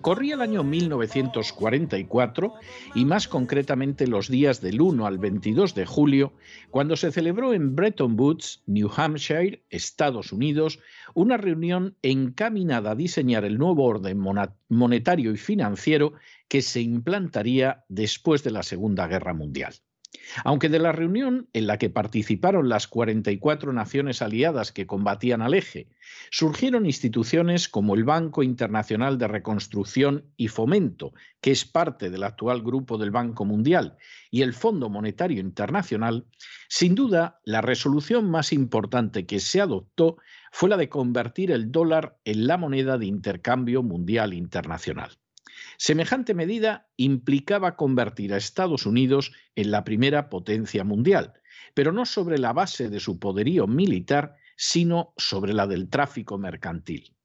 Corría el año 1944 y más concretamente los días del 1 al 22 de julio, cuando se celebró en Bretton Woods, New Hampshire, Estados Unidos, una reunión encaminada a diseñar el nuevo orden monetario y financiero que se implantaría después de la Segunda Guerra Mundial. Aunque de la reunión en la que participaron las 44 naciones aliadas que combatían al eje, surgieron instituciones como el Banco Internacional de Reconstrucción y Fomento, que es parte del actual grupo del Banco Mundial, y el Fondo Monetario Internacional, sin duda la resolución más importante que se adoptó fue la de convertir el dólar en la moneda de intercambio mundial internacional. Semejante medida implicaba convertir a Estados Unidos en la primera potencia mundial, pero no sobre la base de su poderío militar, sino sobre la del tráfico mercantil.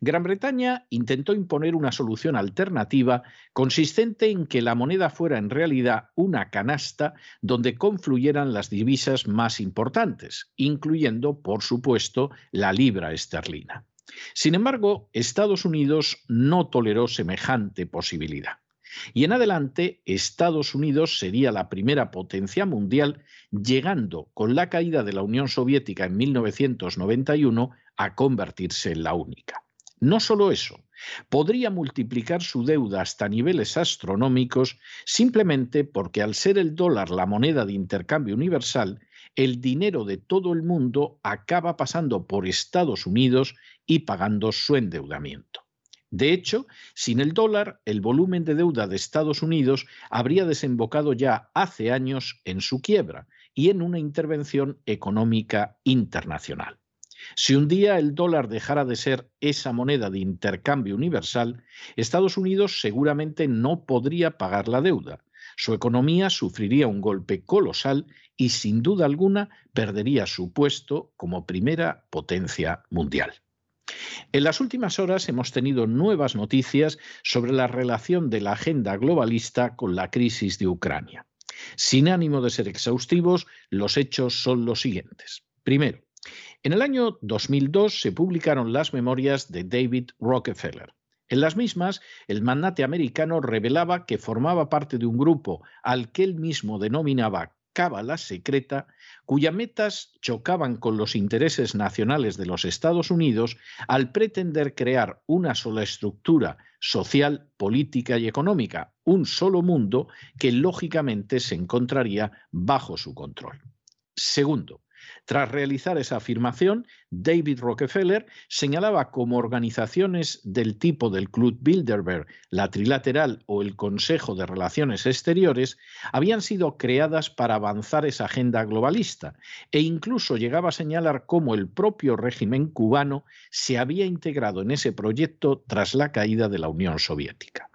Gran Bretaña intentó imponer una solución alternativa consistente en que la moneda fuera en realidad una canasta donde confluyeran las divisas más importantes, incluyendo, por supuesto, la libra esterlina. Sin embargo, Estados Unidos no toleró semejante posibilidad. Y en adelante, Estados Unidos sería la primera potencia mundial, llegando con la caída de la Unión Soviética en 1991 a convertirse en la única. No solo eso, podría multiplicar su deuda hasta niveles astronómicos simplemente porque al ser el dólar la moneda de intercambio universal, el dinero de todo el mundo acaba pasando por Estados Unidos y pagando su endeudamiento. De hecho, sin el dólar, el volumen de deuda de Estados Unidos habría desembocado ya hace años en su quiebra y en una intervención económica internacional. Si un día el dólar dejara de ser esa moneda de intercambio universal, Estados Unidos seguramente no podría pagar la deuda. Su economía sufriría un golpe colosal y sin duda alguna perdería su puesto como primera potencia mundial. En las últimas horas hemos tenido nuevas noticias sobre la relación de la agenda globalista con la crisis de Ucrania. Sin ánimo de ser exhaustivos, los hechos son los siguientes. Primero, en el año 2002 se publicaron las memorias de David Rockefeller. En las mismas, el magnate americano revelaba que formaba parte de un grupo al que él mismo denominaba cábala secreta, cuyas metas chocaban con los intereses nacionales de los Estados Unidos al pretender crear una sola estructura social, política y económica, un solo mundo que lógicamente se encontraría bajo su control. Segundo, tras realizar esa afirmación, David Rockefeller señalaba como organizaciones del tipo del Club Bilderberg, la Trilateral o el Consejo de Relaciones Exteriores habían sido creadas para avanzar esa agenda globalista e incluso llegaba a señalar cómo el propio régimen cubano se había integrado en ese proyecto tras la caída de la Unión Soviética.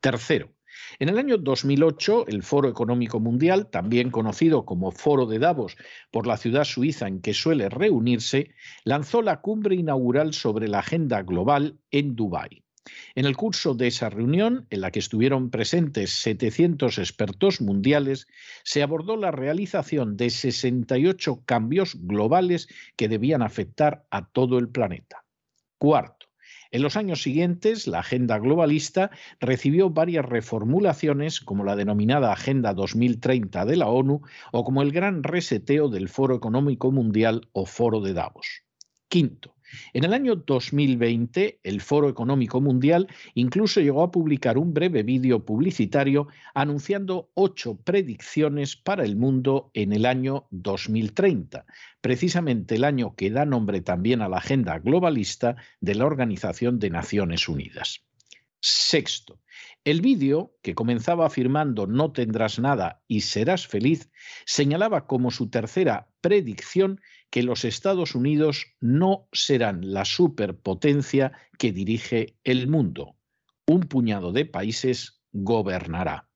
Tercero, en el año 2008, el Foro Económico Mundial, también conocido como Foro de Davos por la ciudad suiza en que suele reunirse, lanzó la cumbre inaugural sobre la agenda global en Dubái. En el curso de esa reunión, en la que estuvieron presentes 700 expertos mundiales, se abordó la realización de 68 cambios globales que debían afectar a todo el planeta. Cuarto, en los años siguientes, la agenda globalista recibió varias reformulaciones, como la denominada Agenda 2030 de la ONU o como el gran reseteo del Foro Económico Mundial o Foro de Davos. Quinto, en el año 2020, el Foro Económico Mundial incluso llegó a publicar un breve vídeo publicitario anunciando ocho predicciones para el mundo en el año 2030, precisamente el año que da nombre también a la agenda globalista de la Organización de Naciones Unidas. Sexto, el vídeo, que comenzaba afirmando no tendrás nada y serás feliz, señalaba como su tercera predicción que los Estados Unidos no serán la superpotencia que dirige el mundo. Un puñado de países gobernará.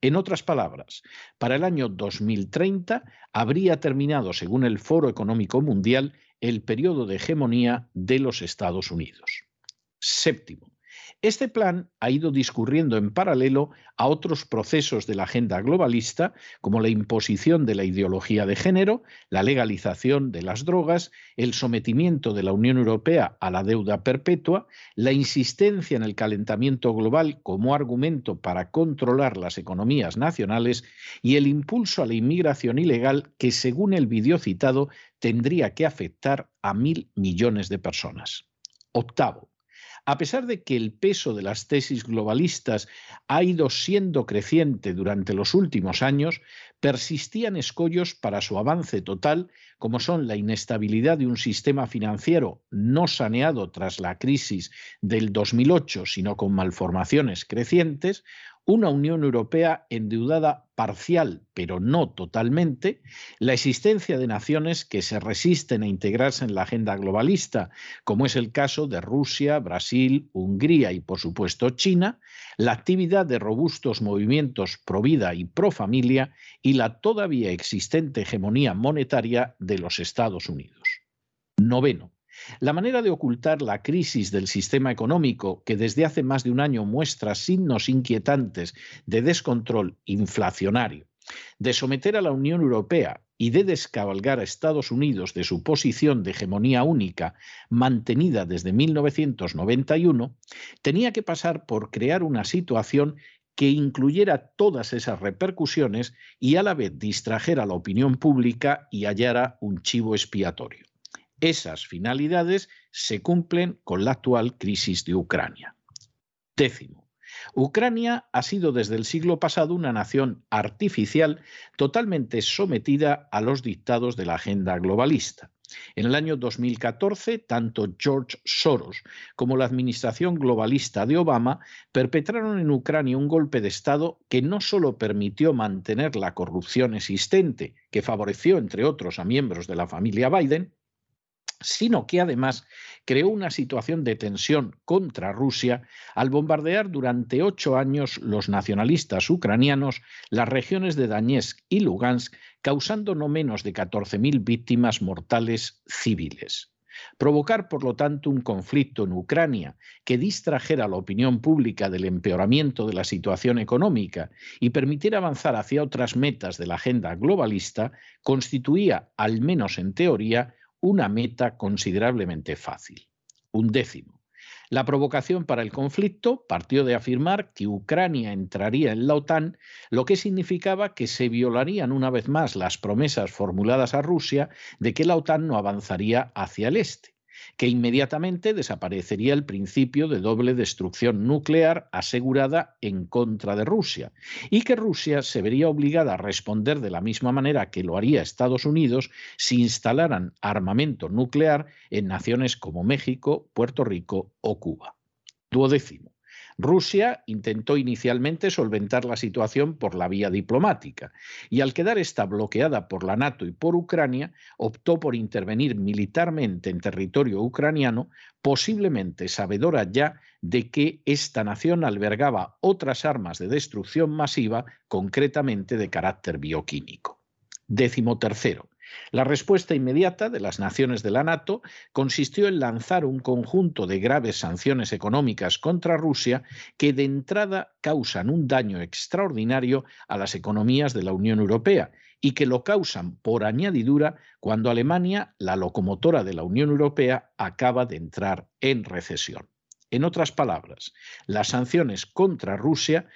En otras palabras, para el año 2030 habría terminado, según el Foro Económico Mundial, el periodo de hegemonía de los Estados Unidos. Séptimo, este plan ha ido discurriendo en paralelo a otros procesos de la agenda globalista, como la imposición de la ideología de género, la legalización de las drogas, el sometimiento de la Unión Europea a la deuda perpetua, la insistencia en el calentamiento global como argumento para controlar las economías nacionales y el impulso a la inmigración ilegal que, según el vídeo citado, tendría que afectar a mil millones de personas. Octavo, a pesar de que el peso de las tesis globalistas ha ido siendo creciente durante los últimos años, persistían escollos para su avance total, como son la inestabilidad de un sistema financiero no saneado tras la crisis del 2008, sino con malformaciones crecientes, una Unión Europea endeudada parcial, pero no totalmente, la existencia de naciones que se resisten a integrarse en la agenda globalista, como es el caso de Rusia, Brasil, Hungría y por supuesto China, la actividad de robustos movimientos pro vida y pro familia y la todavía existente hegemonía monetaria de los Estados Unidos. Noveno, la manera de ocultar la crisis del sistema económico, que desde hace más de un año muestra signos inquietantes de descontrol inflacionario, de someter a la Unión Europea y de descabalgar a Estados Unidos de su posición de hegemonía única mantenida desde 1991, tenía que pasar por crear una situación que incluyera todas esas repercusiones y a la vez distrajera a la opinión pública y hallara un chivo expiatorio. Esas finalidades se cumplen con la actual crisis de Ucrania. Décimo. Ucrania ha sido desde el siglo pasado una nación artificial totalmente sometida a los dictados de la agenda globalista. En el año 2014, tanto George Soros como la administración globalista de Obama perpetraron en Ucrania un golpe de Estado que no solo permitió mantener la corrupción existente, que favoreció, entre otros, a miembros de la familia Biden, sino que además creó una situación de tensión contra Rusia al bombardear durante ocho años los nacionalistas ucranianos las regiones de Donetsk y Lugansk, causando no menos de 14.000 víctimas mortales civiles. Provocar, por lo tanto, un conflicto en Ucrania que distrajera la opinión pública del empeoramiento de la situación económica y permitiera avanzar hacia otras metas de la agenda globalista, constituía, al menos en teoría, una meta considerablemente fácil. Un décimo. La provocación para el conflicto partió de afirmar que Ucrania entraría en la OTAN, lo que significaba que se violarían una vez más las promesas formuladas a Rusia de que la OTAN no avanzaría hacia el este que inmediatamente desaparecería el principio de doble destrucción nuclear asegurada en contra de Rusia y que Rusia se vería obligada a responder de la misma manera que lo haría Estados Unidos si instalaran armamento nuclear en naciones como México, Puerto Rico o Cuba. Duodécimo. Rusia intentó inicialmente solventar la situación por la vía diplomática y al quedar esta bloqueada por la NATO y por Ucrania, optó por intervenir militarmente en territorio ucraniano, posiblemente sabedora ya de que esta nación albergaba otras armas de destrucción masiva, concretamente de carácter bioquímico. Décimo tercero. La respuesta inmediata de las naciones de la NATO consistió en lanzar un conjunto de graves sanciones económicas contra Rusia que de entrada causan un daño extraordinario a las economías de la Unión Europea y que lo causan por añadidura cuando Alemania, la locomotora de la Unión Europea, acaba de entrar en recesión. En otras palabras, las sanciones contra Rusia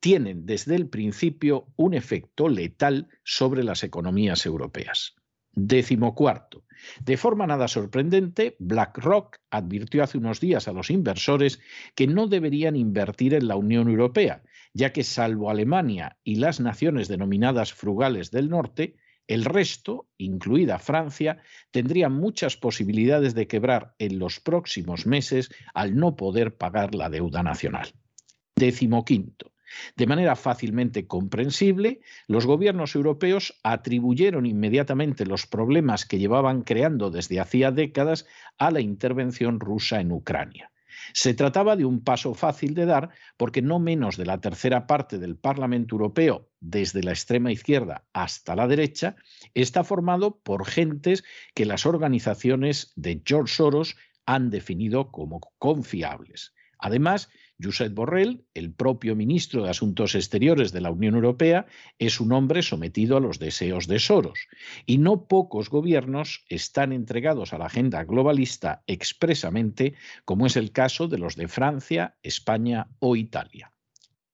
tienen desde el principio un efecto letal sobre las economías europeas. Décimo cuarto. De forma nada sorprendente, BlackRock advirtió hace unos días a los inversores que no deberían invertir en la Unión Europea, ya que salvo Alemania y las naciones denominadas frugales del norte, el resto, incluida Francia, tendría muchas posibilidades de quebrar en los próximos meses al no poder pagar la deuda nacional. Décimo quinto. De manera fácilmente comprensible, los gobiernos europeos atribuyeron inmediatamente los problemas que llevaban creando desde hacía décadas a la intervención rusa en Ucrania. Se trataba de un paso fácil de dar porque no menos de la tercera parte del Parlamento Europeo, desde la extrema izquierda hasta la derecha, está formado por gentes que las organizaciones de George Soros han definido como confiables. Además, Josep Borrell, el propio ministro de Asuntos Exteriores de la Unión Europea, es un hombre sometido a los deseos de Soros. Y no pocos gobiernos están entregados a la agenda globalista expresamente, como es el caso de los de Francia, España o Italia.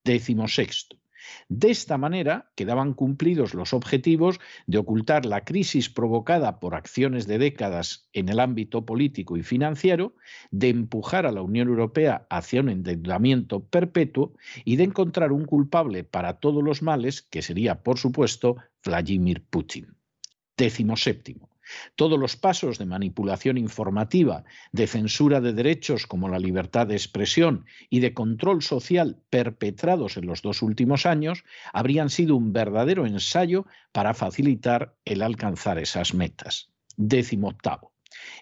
Décimo sexto. De esta manera quedaban cumplidos los objetivos de ocultar la crisis provocada por acciones de décadas en el ámbito político y financiero, de empujar a la Unión Europea hacia un endeudamiento perpetuo y de encontrar un culpable para todos los males, que sería, por supuesto, Vladimir Putin. Décimo séptimo. Todos los pasos de manipulación informativa, de censura de derechos como la libertad de expresión y de control social perpetrados en los dos últimos años habrían sido un verdadero ensayo para facilitar el alcanzar esas metas. Décimo octavo.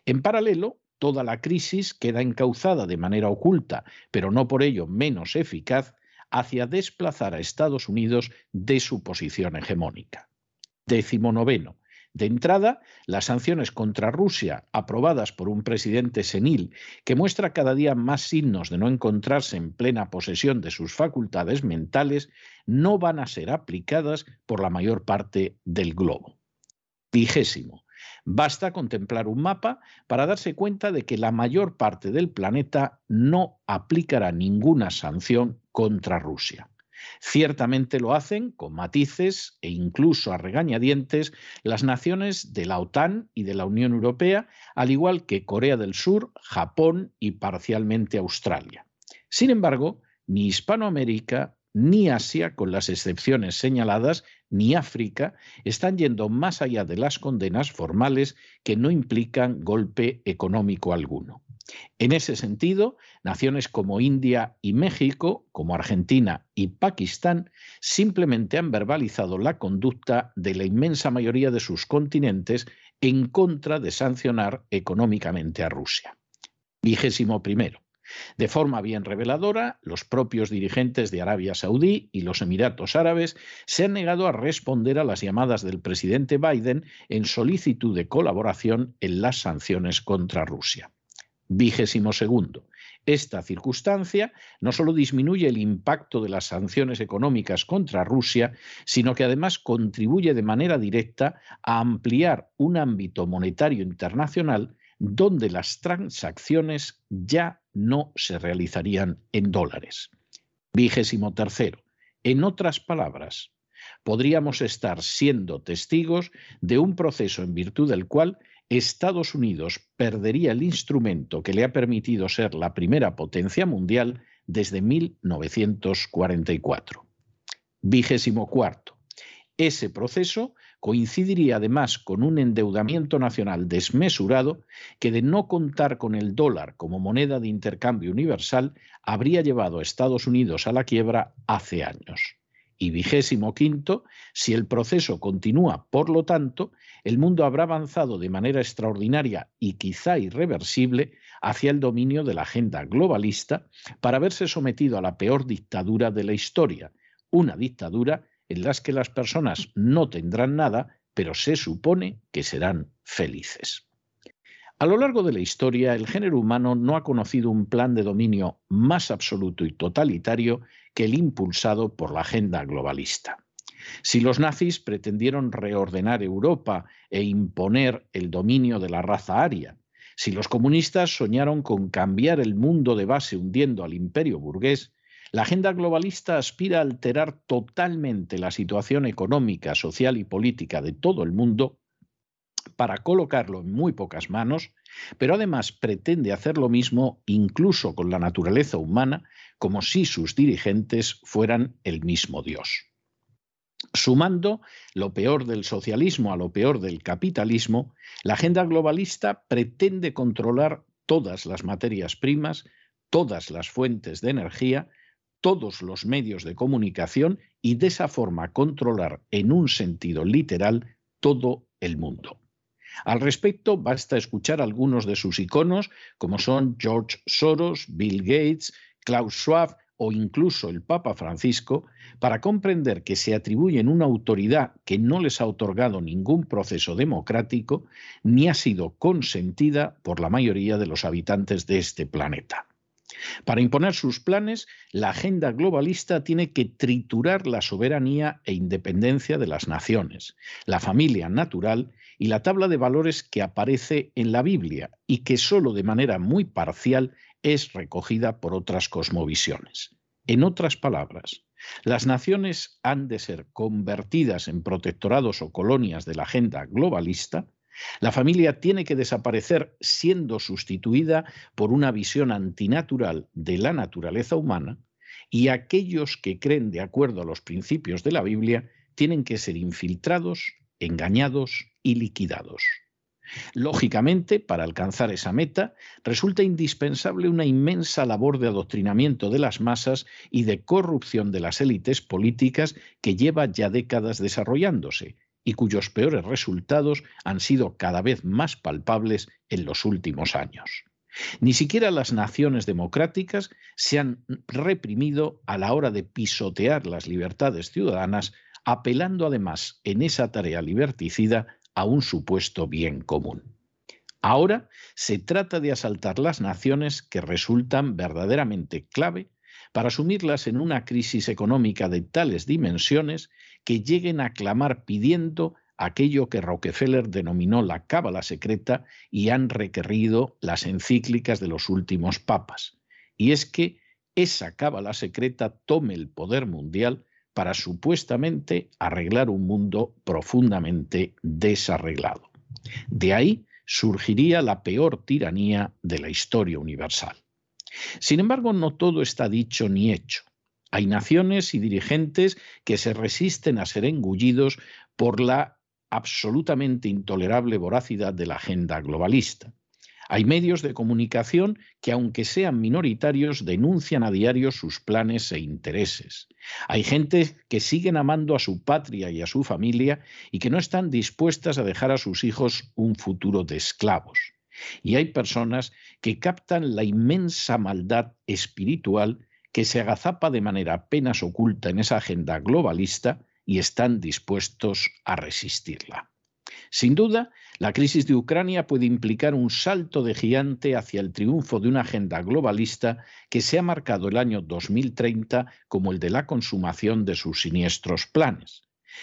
En paralelo, toda la crisis queda encauzada de manera oculta, pero no por ello menos eficaz, hacia desplazar a Estados Unidos de su posición hegemónica. Décimo noveno. De entrada, las sanciones contra Rusia, aprobadas por un presidente senil que muestra cada día más signos de no encontrarse en plena posesión de sus facultades mentales, no van a ser aplicadas por la mayor parte del globo. Vigésimo. Basta contemplar un mapa para darse cuenta de que la mayor parte del planeta no aplicará ninguna sanción contra Rusia. Ciertamente lo hacen con matices e incluso a regañadientes las naciones de la OTAN y de la Unión Europea, al igual que Corea del Sur, Japón y parcialmente Australia. Sin embargo, ni Hispanoamérica ni Asia, con las excepciones señaladas, ni África, están yendo más allá de las condenas formales que no implican golpe económico alguno. En ese sentido, naciones como India y México, como Argentina y Pakistán, simplemente han verbalizado la conducta de la inmensa mayoría de sus continentes en contra de sancionar económicamente a Rusia. Vigésimo primero. De forma bien reveladora, los propios dirigentes de Arabia Saudí y los Emiratos Árabes se han negado a responder a las llamadas del presidente Biden en solicitud de colaboración en las sanciones contra Rusia. Vigésimo segundo. Esta circunstancia no solo disminuye el impacto de las sanciones económicas contra Rusia, sino que además contribuye de manera directa a ampliar un ámbito monetario internacional donde las transacciones ya no se realizarían en dólares. Vigésimo tercero. En otras palabras, podríamos estar siendo testigos de un proceso en virtud del cual Estados Unidos perdería el instrumento que le ha permitido ser la primera potencia mundial desde 1944. Vigésimo cuarto. Ese proceso coincidiría además con un endeudamiento nacional desmesurado que de no contar con el dólar como moneda de intercambio universal habría llevado a Estados Unidos a la quiebra hace años. Y vigésimo quinto, si el proceso continúa, por lo tanto, el mundo habrá avanzado de manera extraordinaria y quizá irreversible hacia el dominio de la agenda globalista para verse sometido a la peor dictadura de la historia, una dictadura en la que las personas no tendrán nada pero se supone que serán felices. A lo largo de la historia, el género humano no ha conocido un plan de dominio más absoluto y totalitario que el impulsado por la agenda globalista. Si los nazis pretendieron reordenar Europa e imponer el dominio de la raza aria, si los comunistas soñaron con cambiar el mundo de base hundiendo al imperio burgués, la agenda globalista aspira a alterar totalmente la situación económica, social y política de todo el mundo para colocarlo en muy pocas manos, pero además pretende hacer lo mismo incluso con la naturaleza humana, como si sus dirigentes fueran el mismo Dios. Sumando lo peor del socialismo a lo peor del capitalismo, la agenda globalista pretende controlar todas las materias primas, todas las fuentes de energía, todos los medios de comunicación y de esa forma controlar en un sentido literal todo el mundo. Al respecto, basta escuchar algunos de sus iconos, como son George Soros, Bill Gates, Klaus Schwab o incluso el Papa Francisco, para comprender que se atribuyen una autoridad que no les ha otorgado ningún proceso democrático ni ha sido consentida por la mayoría de los habitantes de este planeta. Para imponer sus planes, la agenda globalista tiene que triturar la soberanía e independencia de las naciones, la familia natural y la tabla de valores que aparece en la Biblia y que sólo de manera muy parcial es recogida por otras cosmovisiones. En otras palabras, las naciones han de ser convertidas en protectorados o colonias de la agenda globalista, la familia tiene que desaparecer siendo sustituida por una visión antinatural de la naturaleza humana y aquellos que creen de acuerdo a los principios de la Biblia tienen que ser infiltrados, engañados y liquidados. Lógicamente, para alcanzar esa meta, resulta indispensable una inmensa labor de adoctrinamiento de las masas y de corrupción de las élites políticas que lleva ya décadas desarrollándose y cuyos peores resultados han sido cada vez más palpables en los últimos años. Ni siquiera las naciones democráticas se han reprimido a la hora de pisotear las libertades ciudadanas, apelando además en esa tarea liberticida a un supuesto bien común. Ahora se trata de asaltar las naciones que resultan verdaderamente clave para asumirlas en una crisis económica de tales dimensiones que lleguen a clamar pidiendo aquello que Rockefeller denominó la cábala secreta y han requerido las encíclicas de los últimos papas. Y es que esa cábala secreta tome el poder mundial para supuestamente arreglar un mundo profundamente desarreglado. De ahí surgiría la peor tiranía de la historia universal. Sin embargo, no todo está dicho ni hecho. Hay naciones y dirigentes que se resisten a ser engullidos por la absolutamente intolerable voracidad de la agenda globalista. Hay medios de comunicación que, aunque sean minoritarios, denuncian a diario sus planes e intereses. Hay gente que siguen amando a su patria y a su familia y que no están dispuestas a dejar a sus hijos un futuro de esclavos. Y hay personas que captan la inmensa maldad espiritual que se agazapa de manera apenas oculta en esa agenda globalista y están dispuestos a resistirla. Sin duda, la crisis de Ucrania puede implicar un salto de gigante hacia el triunfo de una agenda globalista que se ha marcado el año 2030 como el de la consumación de sus siniestros planes.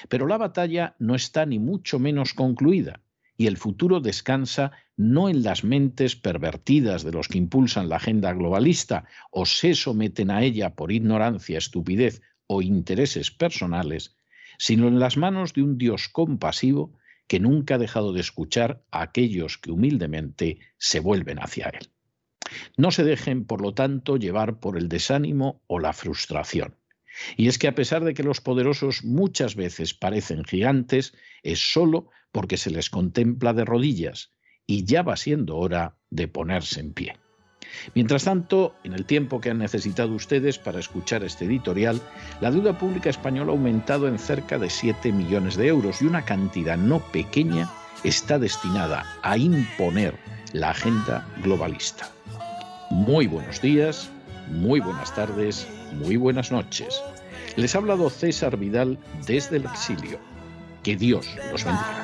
Pero la batalla no está ni mucho menos concluida y el futuro descansa no en las mentes pervertidas de los que impulsan la agenda globalista o se someten a ella por ignorancia, estupidez o intereses personales, sino en las manos de un Dios compasivo que nunca ha dejado de escuchar a aquellos que humildemente se vuelven hacia Él. No se dejen, por lo tanto, llevar por el desánimo o la frustración. Y es que a pesar de que los poderosos muchas veces parecen gigantes, es solo porque se les contempla de rodillas y ya va siendo hora de ponerse en pie. Mientras tanto, en el tiempo que han necesitado ustedes para escuchar este editorial, la deuda pública española ha aumentado en cerca de 7 millones de euros y una cantidad no pequeña está destinada a imponer la agenda globalista. Muy buenos días, muy buenas tardes, muy buenas noches. Les ha hablado César Vidal desde el exilio Que Dios los bendiga.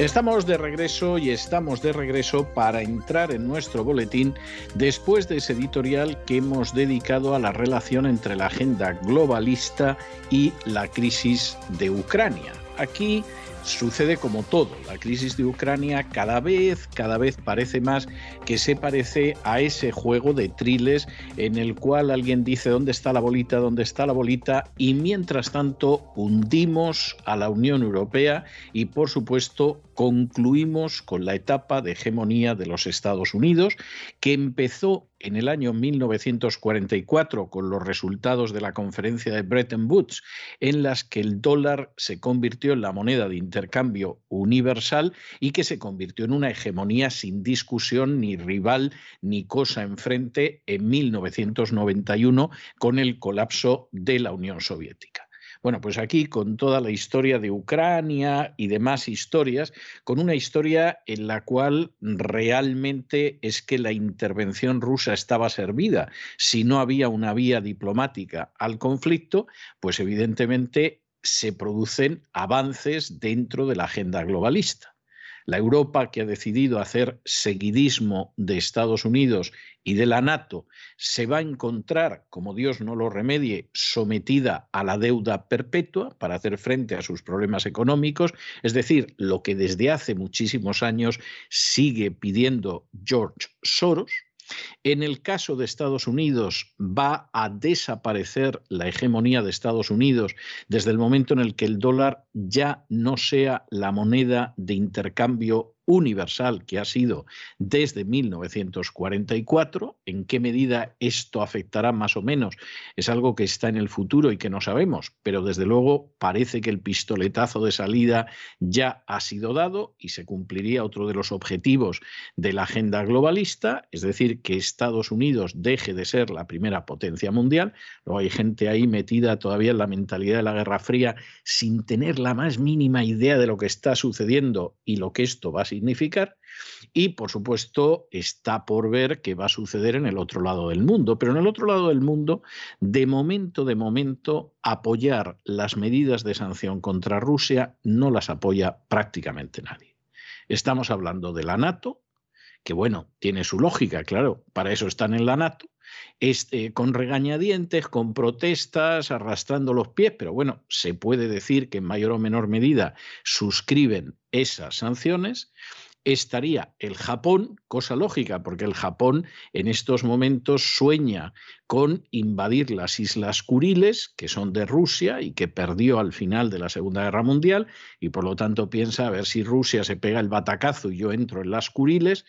Estamos de regreso y estamos de regreso para entrar en nuestro boletín después de ese editorial que hemos dedicado a la relación entre la agenda globalista y la crisis de Ucrania. Aquí sucede como todo. La crisis de Ucrania cada vez, cada vez parece más que se parece a ese juego de triles en el cual alguien dice dónde está la bolita, dónde está la bolita y mientras tanto hundimos a la Unión Europea y por supuesto concluimos con la etapa de hegemonía de los Estados Unidos que empezó en el año 1944 con los resultados de la conferencia de Bretton Woods, en las que el dólar se convirtió en la moneda de intercambio universal y que se convirtió en una hegemonía sin discusión, ni rival, ni cosa enfrente en 1991 con el colapso de la Unión Soviética. Bueno, pues aquí con toda la historia de Ucrania y demás historias, con una historia en la cual realmente es que la intervención rusa estaba servida. Si no había una vía diplomática al conflicto, pues evidentemente se producen avances dentro de la agenda globalista. La Europa que ha decidido hacer seguidismo de Estados Unidos y de la NATO se va a encontrar, como Dios no lo remedie, sometida a la deuda perpetua para hacer frente a sus problemas económicos, es decir, lo que desde hace muchísimos años sigue pidiendo George Soros, en el caso de Estados Unidos, va a desaparecer la hegemonía de Estados Unidos desde el momento en el que el dólar ya no sea la moneda de intercambio universal que ha sido desde 1944. ¿En qué medida esto afectará más o menos? Es algo que está en el futuro y que no sabemos, pero desde luego parece que el pistoletazo de salida ya ha sido dado y se cumpliría otro de los objetivos de la agenda globalista, es decir, que Estados Unidos deje de ser la primera potencia mundial. Luego hay gente ahí metida todavía en la mentalidad de la Guerra Fría sin tener la más mínima idea de lo que está sucediendo y lo que esto va a significar. Y, por supuesto, está por ver qué va a suceder en el otro lado del mundo. Pero en el otro lado del mundo, de momento, de momento, apoyar las medidas de sanción contra Rusia no las apoya prácticamente nadie. Estamos hablando de la NATO, que bueno, tiene su lógica, claro, para eso están en la NATO, este, con regañadientes, con protestas, arrastrando los pies, pero bueno, se puede decir que en mayor o menor medida suscriben esas sanciones estaría el Japón, cosa lógica, porque el Japón en estos momentos sueña con invadir las Islas Kuriles, que son de Rusia y que perdió al final de la Segunda Guerra Mundial, y por lo tanto piensa a ver si Rusia se pega el batacazo y yo entro en las Kuriles.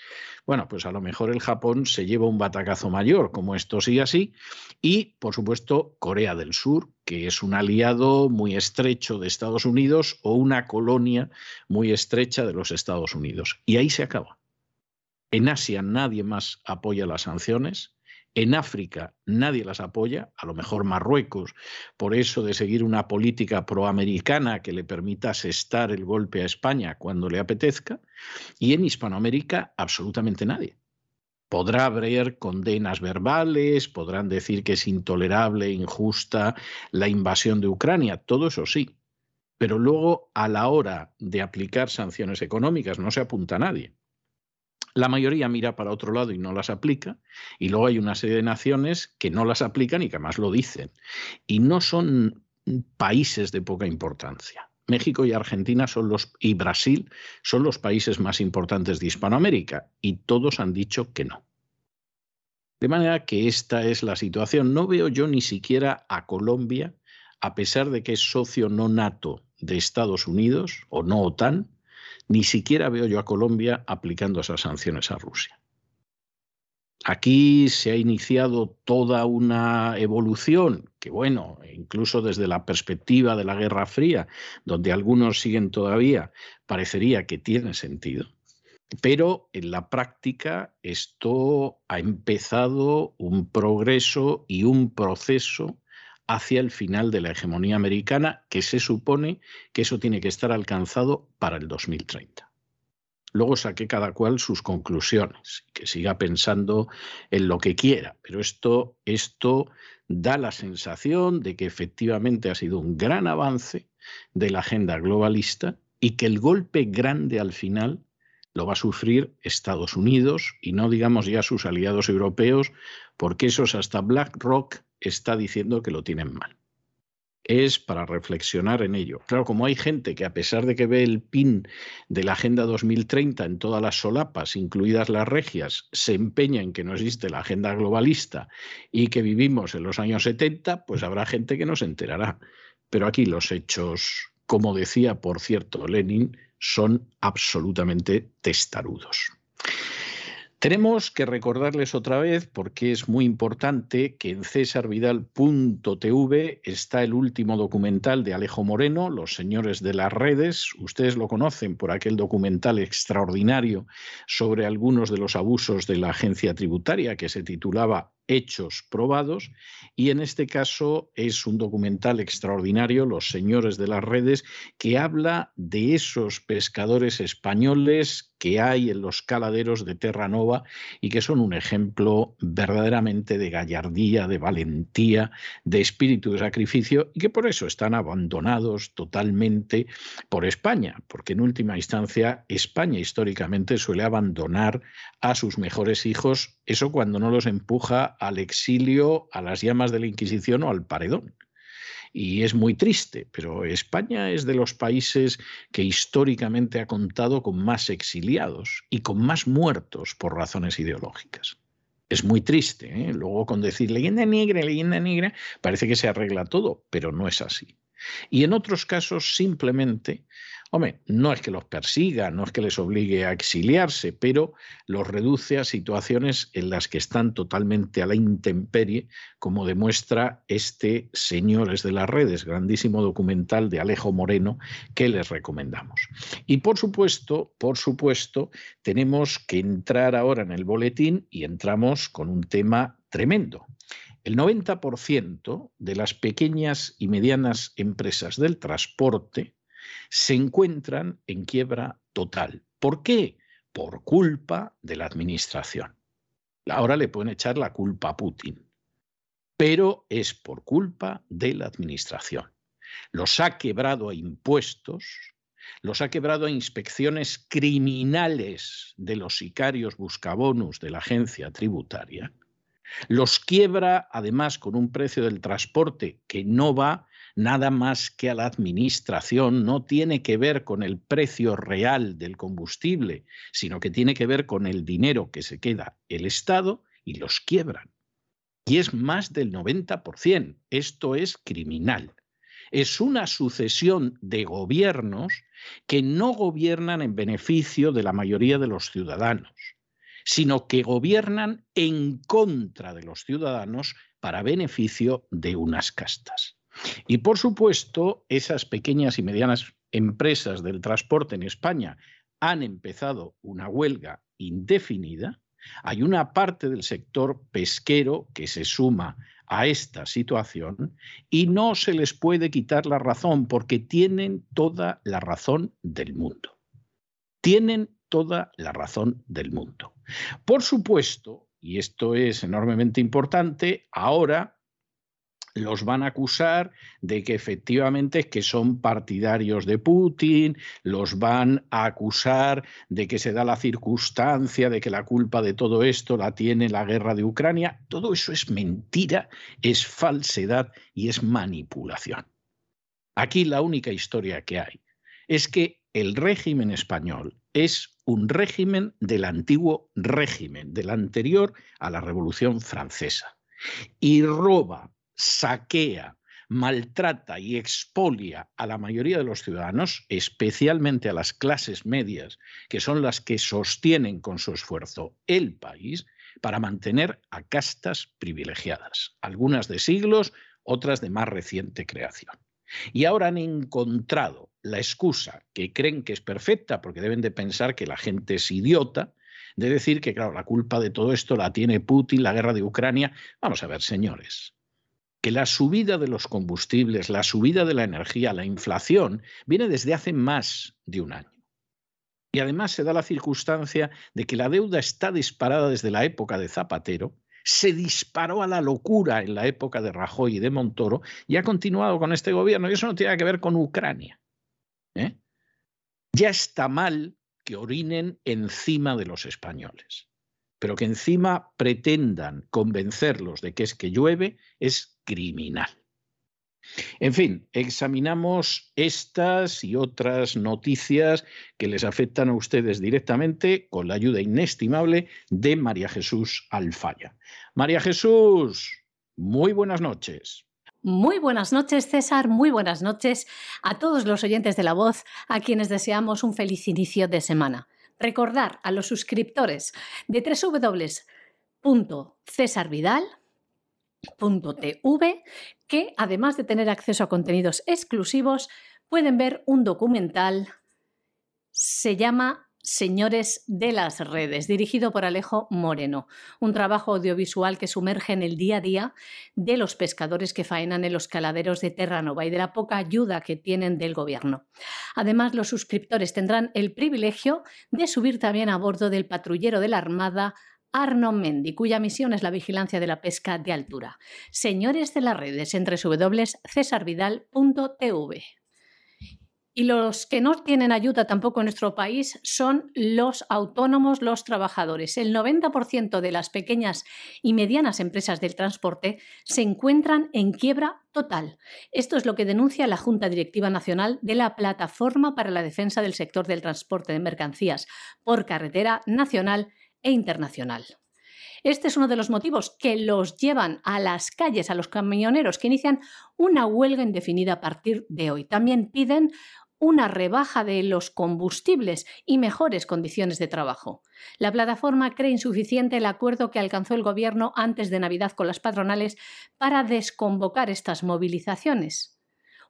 Bueno, pues a lo mejor el Japón se lleva un batacazo mayor, como esto sigue así, y por supuesto Corea del Sur, que es un aliado muy estrecho de Estados Unidos o una colonia muy estrecha de los Estados Unidos. Y ahí se acaba. En Asia nadie más apoya las sanciones. En África nadie las apoya, a lo mejor Marruecos, por eso de seguir una política proamericana que le permita asestar el golpe a España cuando le apetezca. Y en Hispanoamérica absolutamente nadie. Podrá haber condenas verbales, podrán decir que es intolerable, injusta la invasión de Ucrania, todo eso sí. Pero luego, a la hora de aplicar sanciones económicas, no se apunta a nadie. La mayoría mira para otro lado y no las aplica, y luego hay una serie de naciones que no las aplican y que además lo dicen. Y no son países de poca importancia. México y Argentina son los y Brasil son los países más importantes de Hispanoamérica y todos han dicho que no. De manera que esta es la situación. No veo yo ni siquiera a Colombia, a pesar de que es socio no nato de Estados Unidos o no OTAN, ni siquiera veo yo a Colombia aplicando esas sanciones a Rusia. Aquí se ha iniciado toda una evolución que, bueno, incluso desde la perspectiva de la Guerra Fría, donde algunos siguen todavía, parecería que tiene sentido. Pero en la práctica esto ha empezado un progreso y un proceso hacia el final de la hegemonía americana que se supone que eso tiene que estar alcanzado para el 2030. Luego saque cada cual sus conclusiones, que siga pensando en lo que quiera, pero esto, esto da la sensación de que efectivamente ha sido un gran avance de la agenda globalista y que el golpe grande al final lo va a sufrir Estados Unidos y no digamos ya sus aliados europeos, porque esos hasta BlackRock está diciendo que lo tienen mal es para reflexionar en ello. Claro, como hay gente que a pesar de que ve el pin de la Agenda 2030 en todas las solapas, incluidas las regias, se empeña en que no existe la agenda globalista y que vivimos en los años 70, pues habrá gente que no se enterará. Pero aquí los hechos, como decía por cierto Lenin, son absolutamente testarudos. Tenemos que recordarles otra vez, porque es muy importante, que en cesarvidal.tv está el último documental de Alejo Moreno, Los Señores de las Redes. Ustedes lo conocen por aquel documental extraordinario sobre algunos de los abusos de la agencia tributaria que se titulaba hechos probados y en este caso es un documental extraordinario, Los Señores de las Redes, que habla de esos pescadores españoles que hay en los caladeros de Terranova y que son un ejemplo verdaderamente de gallardía, de valentía, de espíritu de sacrificio y que por eso están abandonados totalmente por España, porque en última instancia España históricamente suele abandonar a sus mejores hijos, eso cuando no los empuja al exilio, a las llamas de la Inquisición o al paredón y es muy triste, pero España es de los países que históricamente ha contado con más exiliados y con más muertos por razones ideológicas. Es muy triste. ¿eh? Luego con decir leyenda negra, leyenda negra, parece que se arregla todo, pero no es así. Y en otros casos simplemente Hombre, no es que los persiga, no es que les obligue a exiliarse, pero los reduce a situaciones en las que están totalmente a la intemperie, como demuestra este Señores de las Redes, grandísimo documental de Alejo Moreno que les recomendamos. Y por supuesto, por supuesto, tenemos que entrar ahora en el boletín y entramos con un tema tremendo. El 90% de las pequeñas y medianas empresas del transporte se encuentran en quiebra total. ¿Por qué? Por culpa de la administración. Ahora le pueden echar la culpa a Putin, pero es por culpa de la administración. Los ha quebrado a impuestos, los ha quebrado a inspecciones criminales de los sicarios buscabonus de la agencia tributaria, los quiebra además con un precio del transporte que no va nada más que a la administración, no tiene que ver con el precio real del combustible, sino que tiene que ver con el dinero que se queda el Estado y los quiebran. Y es más del 90%. Esto es criminal. Es una sucesión de gobiernos que no gobiernan en beneficio de la mayoría de los ciudadanos, sino que gobiernan en contra de los ciudadanos para beneficio de unas castas. Y por supuesto, esas pequeñas y medianas empresas del transporte en España han empezado una huelga indefinida. Hay una parte del sector pesquero que se suma a esta situación y no se les puede quitar la razón porque tienen toda la razón del mundo. Tienen toda la razón del mundo. Por supuesto, y esto es enormemente importante, ahora los van a acusar de que efectivamente que son partidarios de Putin, los van a acusar de que se da la circunstancia de que la culpa de todo esto la tiene la guerra de Ucrania. Todo eso es mentira, es falsedad y es manipulación. Aquí la única historia que hay es que el régimen español es un régimen del antiguo régimen, del anterior a la Revolución Francesa, y roba saquea, maltrata y expolia a la mayoría de los ciudadanos, especialmente a las clases medias, que son las que sostienen con su esfuerzo el país, para mantener a castas privilegiadas, algunas de siglos, otras de más reciente creación. Y ahora han encontrado la excusa que creen que es perfecta, porque deben de pensar que la gente es idiota, de decir que, claro, la culpa de todo esto la tiene Putin, la guerra de Ucrania. Vamos a ver, señores, que la subida de los combustibles, la subida de la energía, la inflación, viene desde hace más de un año. Y además se da la circunstancia de que la deuda está disparada desde la época de Zapatero, se disparó a la locura en la época de Rajoy y de Montoro y ha continuado con este gobierno. Y eso no tiene que ver con Ucrania. ¿eh? Ya está mal que orinen encima de los españoles, pero que encima pretendan convencerlos de que es que llueve es criminal. En fin, examinamos estas y otras noticias que les afectan a ustedes directamente con la ayuda inestimable de María Jesús Alfaya. María Jesús, muy buenas noches. Muy buenas noches, César. Muy buenas noches a todos los oyentes de la voz, a quienes deseamos un feliz inicio de semana. Recordar a los suscriptores de www.cesarvidal.tv que, además de tener acceso a contenidos exclusivos, pueden ver un documental. Se llama Señores de las Redes, dirigido por Alejo Moreno, un trabajo audiovisual que sumerge en el día a día de los pescadores que faenan en los caladeros de Terranova y de la poca ayuda que tienen del gobierno. Además, los suscriptores tendrán el privilegio de subir también a bordo del patrullero de la Armada Arno Mendi, cuya misión es la vigilancia de la pesca de altura. Señores de las redes, entre www.cesarvidal.tv. Y los que no tienen ayuda tampoco en nuestro país son los autónomos, los trabajadores. El 90% de las pequeñas y medianas empresas del transporte se encuentran en quiebra total. Esto es lo que denuncia la Junta Directiva Nacional de la Plataforma para la Defensa del Sector del Transporte de Mercancías por Carretera Nacional e Internacional. Este es uno de los motivos que los llevan a las calles, a los camioneros que inician una huelga indefinida a partir de hoy. También piden una rebaja de los combustibles y mejores condiciones de trabajo. La plataforma cree insuficiente el acuerdo que alcanzó el Gobierno antes de Navidad con las patronales para desconvocar estas movilizaciones.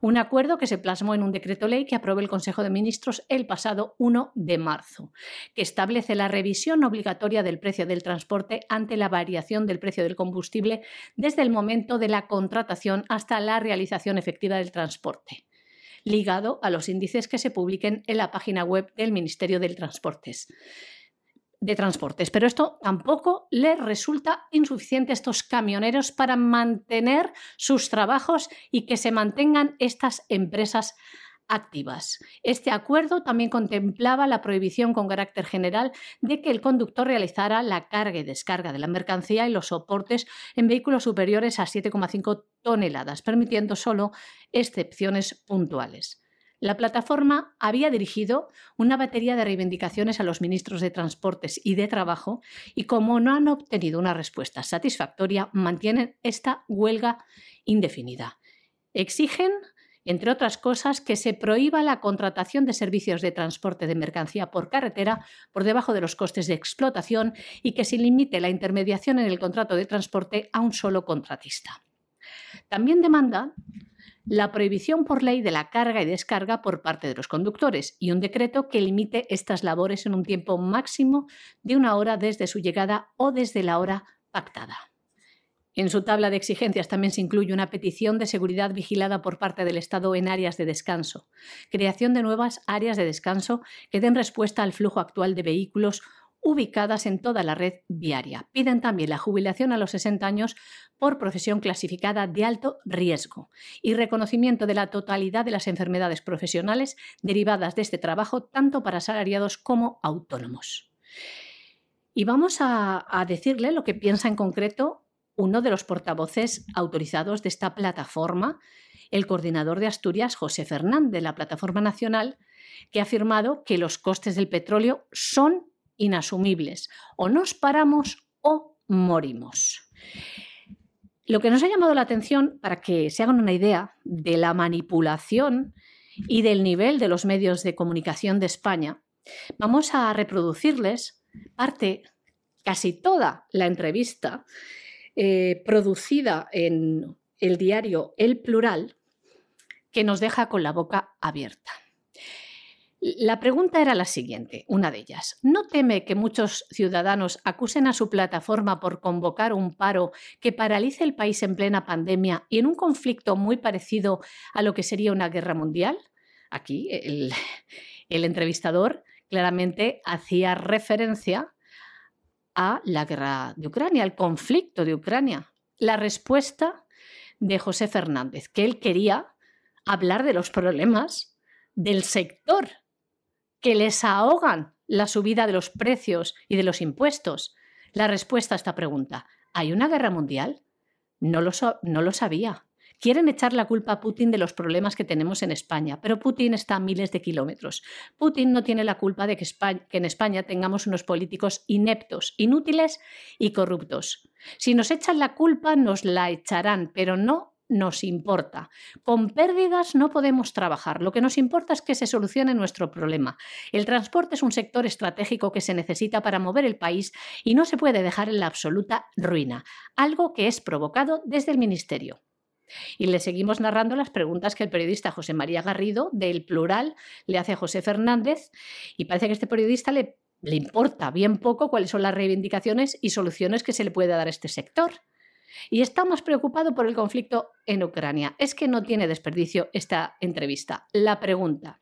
Un acuerdo que se plasmó en un decreto ley que aprobó el Consejo de Ministros el pasado 1 de marzo, que establece la revisión obligatoria del precio del transporte ante la variación del precio del combustible desde el momento de la contratación hasta la realización efectiva del transporte ligado a los índices que se publiquen en la página web del Ministerio de Transportes. De transportes, pero esto tampoco les resulta insuficiente a estos camioneros para mantener sus trabajos y que se mantengan estas empresas activas. Este acuerdo también contemplaba la prohibición con carácter general de que el conductor realizara la carga y descarga de la mercancía y los soportes en vehículos superiores a 7,5 toneladas, permitiendo solo excepciones puntuales. La plataforma había dirigido una batería de reivindicaciones a los ministros de Transportes y de Trabajo y como no han obtenido una respuesta satisfactoria, mantienen esta huelga indefinida. Exigen entre otras cosas, que se prohíba la contratación de servicios de transporte de mercancía por carretera por debajo de los costes de explotación y que se limite la intermediación en el contrato de transporte a un solo contratista. También demanda la prohibición por ley de la carga y descarga por parte de los conductores y un decreto que limite estas labores en un tiempo máximo de una hora desde su llegada o desde la hora pactada. En su tabla de exigencias también se incluye una petición de seguridad vigilada por parte del Estado en áreas de descanso, creación de nuevas áreas de descanso que den respuesta al flujo actual de vehículos ubicadas en toda la red viaria. Piden también la jubilación a los 60 años por profesión clasificada de alto riesgo y reconocimiento de la totalidad de las enfermedades profesionales derivadas de este trabajo, tanto para asalariados como autónomos. Y vamos a, a decirle lo que piensa en concreto uno de los portavoces autorizados de esta plataforma, el coordinador de Asturias, José Fernández, de la Plataforma Nacional, que ha afirmado que los costes del petróleo son inasumibles. O nos paramos o morimos. Lo que nos ha llamado la atención, para que se hagan una idea de la manipulación y del nivel de los medios de comunicación de España, vamos a reproducirles parte casi toda la entrevista eh, producida en el diario El Plural, que nos deja con la boca abierta. La pregunta era la siguiente, una de ellas. ¿No teme que muchos ciudadanos acusen a su plataforma por convocar un paro que paralice el país en plena pandemia y en un conflicto muy parecido a lo que sería una guerra mundial? Aquí el, entrevistador claramente hacía referencia a la guerra de Ucrania, al conflicto de Ucrania. La respuesta de José Fernández, que él quería hablar de los problemas del sector que les ahogan la subida de los precios y de los impuestos? La respuesta a esta pregunta, ¿hay una guerra mundial? No lo, sabía. Quieren echar la culpa a Putin de los problemas que tenemos en España, pero Putin está a miles de kilómetros. Putin no tiene la culpa de que, en España tengamos unos políticos ineptos, inútiles y corruptos. Si nos echan la culpa, nos la echarán, pero no nos importa. Con pérdidas no podemos trabajar. Lo que nos importa es que se solucione nuestro problema. El transporte es un sector estratégico que se necesita para mover el país y no se puede dejar en la absoluta ruina, algo que es provocado desde el Ministerio. Y le seguimos narrando las preguntas que el periodista José María Garrido, del Plural, le hace a José Fernández, y parece que este periodista le, le importa bien poco cuáles son las reivindicaciones y soluciones que se le puede dar a este sector. Y está más preocupado por el conflicto en Ucrania. Es que no tiene desperdicio esta entrevista. La pregunta,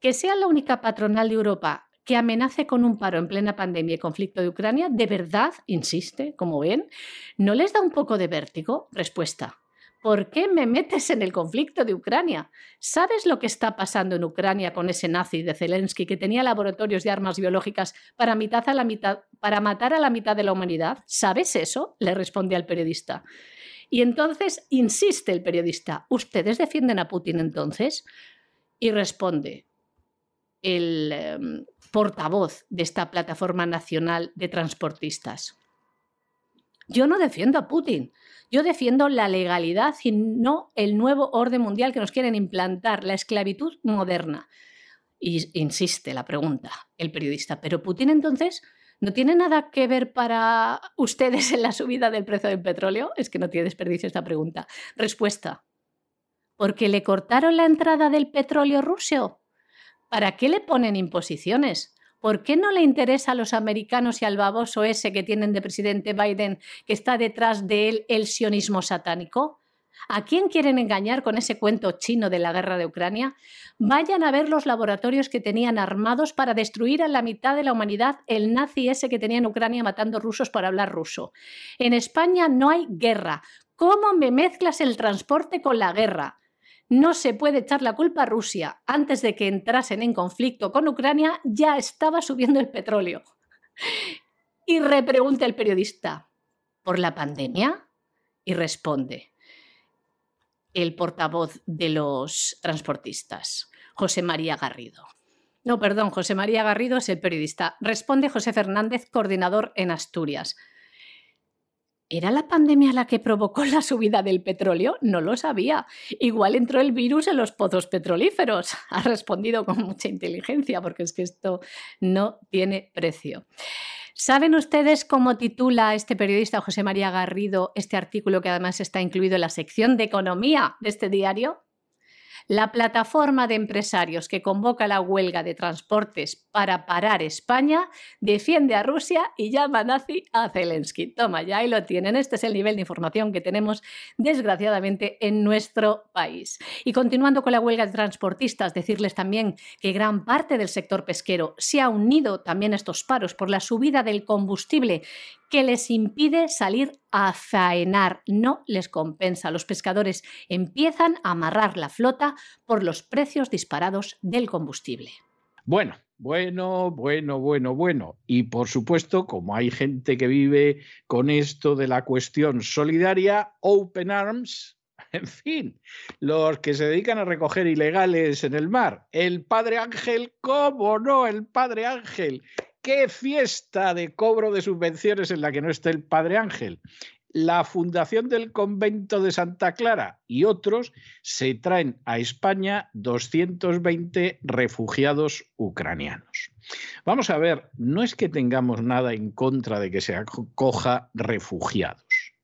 que sea la única patronal de Europa que amenace con un paro en plena pandemia y conflicto de Ucrania, ¿de verdad, insiste, como ven, no les da un poco de vértigo? Respuesta, ¿Por qué me metes en el conflicto de Ucrania? ¿Sabes lo que está pasando en Ucrania con ese nazi de Zelensky que tenía laboratorios de armas biológicas para, mitad a la mitad, para matar a la mitad de la humanidad? ¿Sabes eso? le responde al periodista. Y entonces insiste el periodista, ¿ustedes defienden a Putin entonces? Y responde el em, portavoz de esta plataforma nacional de transportistas. Yo no defiendo a Putin. Yo defiendo la legalidad y no el nuevo orden mundial que nos quieren implantar, la esclavitud moderna. Y insiste la pregunta, el periodista, ¿pero Putin entonces no tiene nada que ver para ustedes en la subida del precio del petróleo? Es que no tiene desperdicio esta pregunta. Respuesta, porque le cortaron la entrada del petróleo ruso. ¿Para qué le ponen imposiciones? ¿Por qué no le interesa a los americanos y al baboso ese que tienen de presidente Biden que está detrás de él el sionismo satánico? ¿A quién quieren engañar con ese cuento chino de la guerra de Ucrania? Vayan a ver los laboratorios que tenían armados para destruir a la mitad de la humanidad el nazi ese que tenía en Ucrania matando rusos para hablar ruso. En España no hay guerra. ¿Cómo me mezclas el transporte con la guerra? No se puede echar la culpa a Rusia. Antes de que entrasen en conflicto con Ucrania ya estaba subiendo el petróleo. Y repregunta el periodista, ¿por la pandemia? Y responde el portavoz de los transportistas, José María Garrido. No, perdón, José María Garrido es el periodista. Responde José Fernández, coordinador en Asturias. ¿Era la pandemia la que provocó la subida del petróleo? No lo sabía. Igual entró el virus en los pozos petrolíferos. Ha respondido con mucha inteligencia porque es que esto no tiene precio. ¿Saben ustedes cómo titula este periodista José María Garrido este artículo que además está incluido en la sección de economía de este diario? La plataforma de empresarios que convoca la huelga de transportes para parar España defiende a Rusia y llama nazi a Zelensky. Toma, ya ahí lo tienen. Este es el nivel de información que tenemos, desgraciadamente, en nuestro país. Y continuando con la huelga de transportistas, decirles también que gran parte del sector pesquero se ha unido también a estos paros por la subida del combustible que les impide salir a faenar, no les compensa. Los pescadores empiezan a amarrar la flota por los precios disparados del combustible. Bueno, bueno, bueno, bueno, bueno. Y por supuesto, como hay gente que vive con esto de la cuestión solidaria, Open Arms, en fin, los que se dedican a recoger ilegales en el mar. El Padre Ángel, ¿cómo no? El Padre Ángel, qué fiesta de cobro de subvenciones en la que no está el Padre Ángel. La Fundación del Convento de Santa Clara y otros se traen a España 220 refugiados ucranianos. Vamos a ver, no es que tengamos nada en contra de que se acoja refugiados,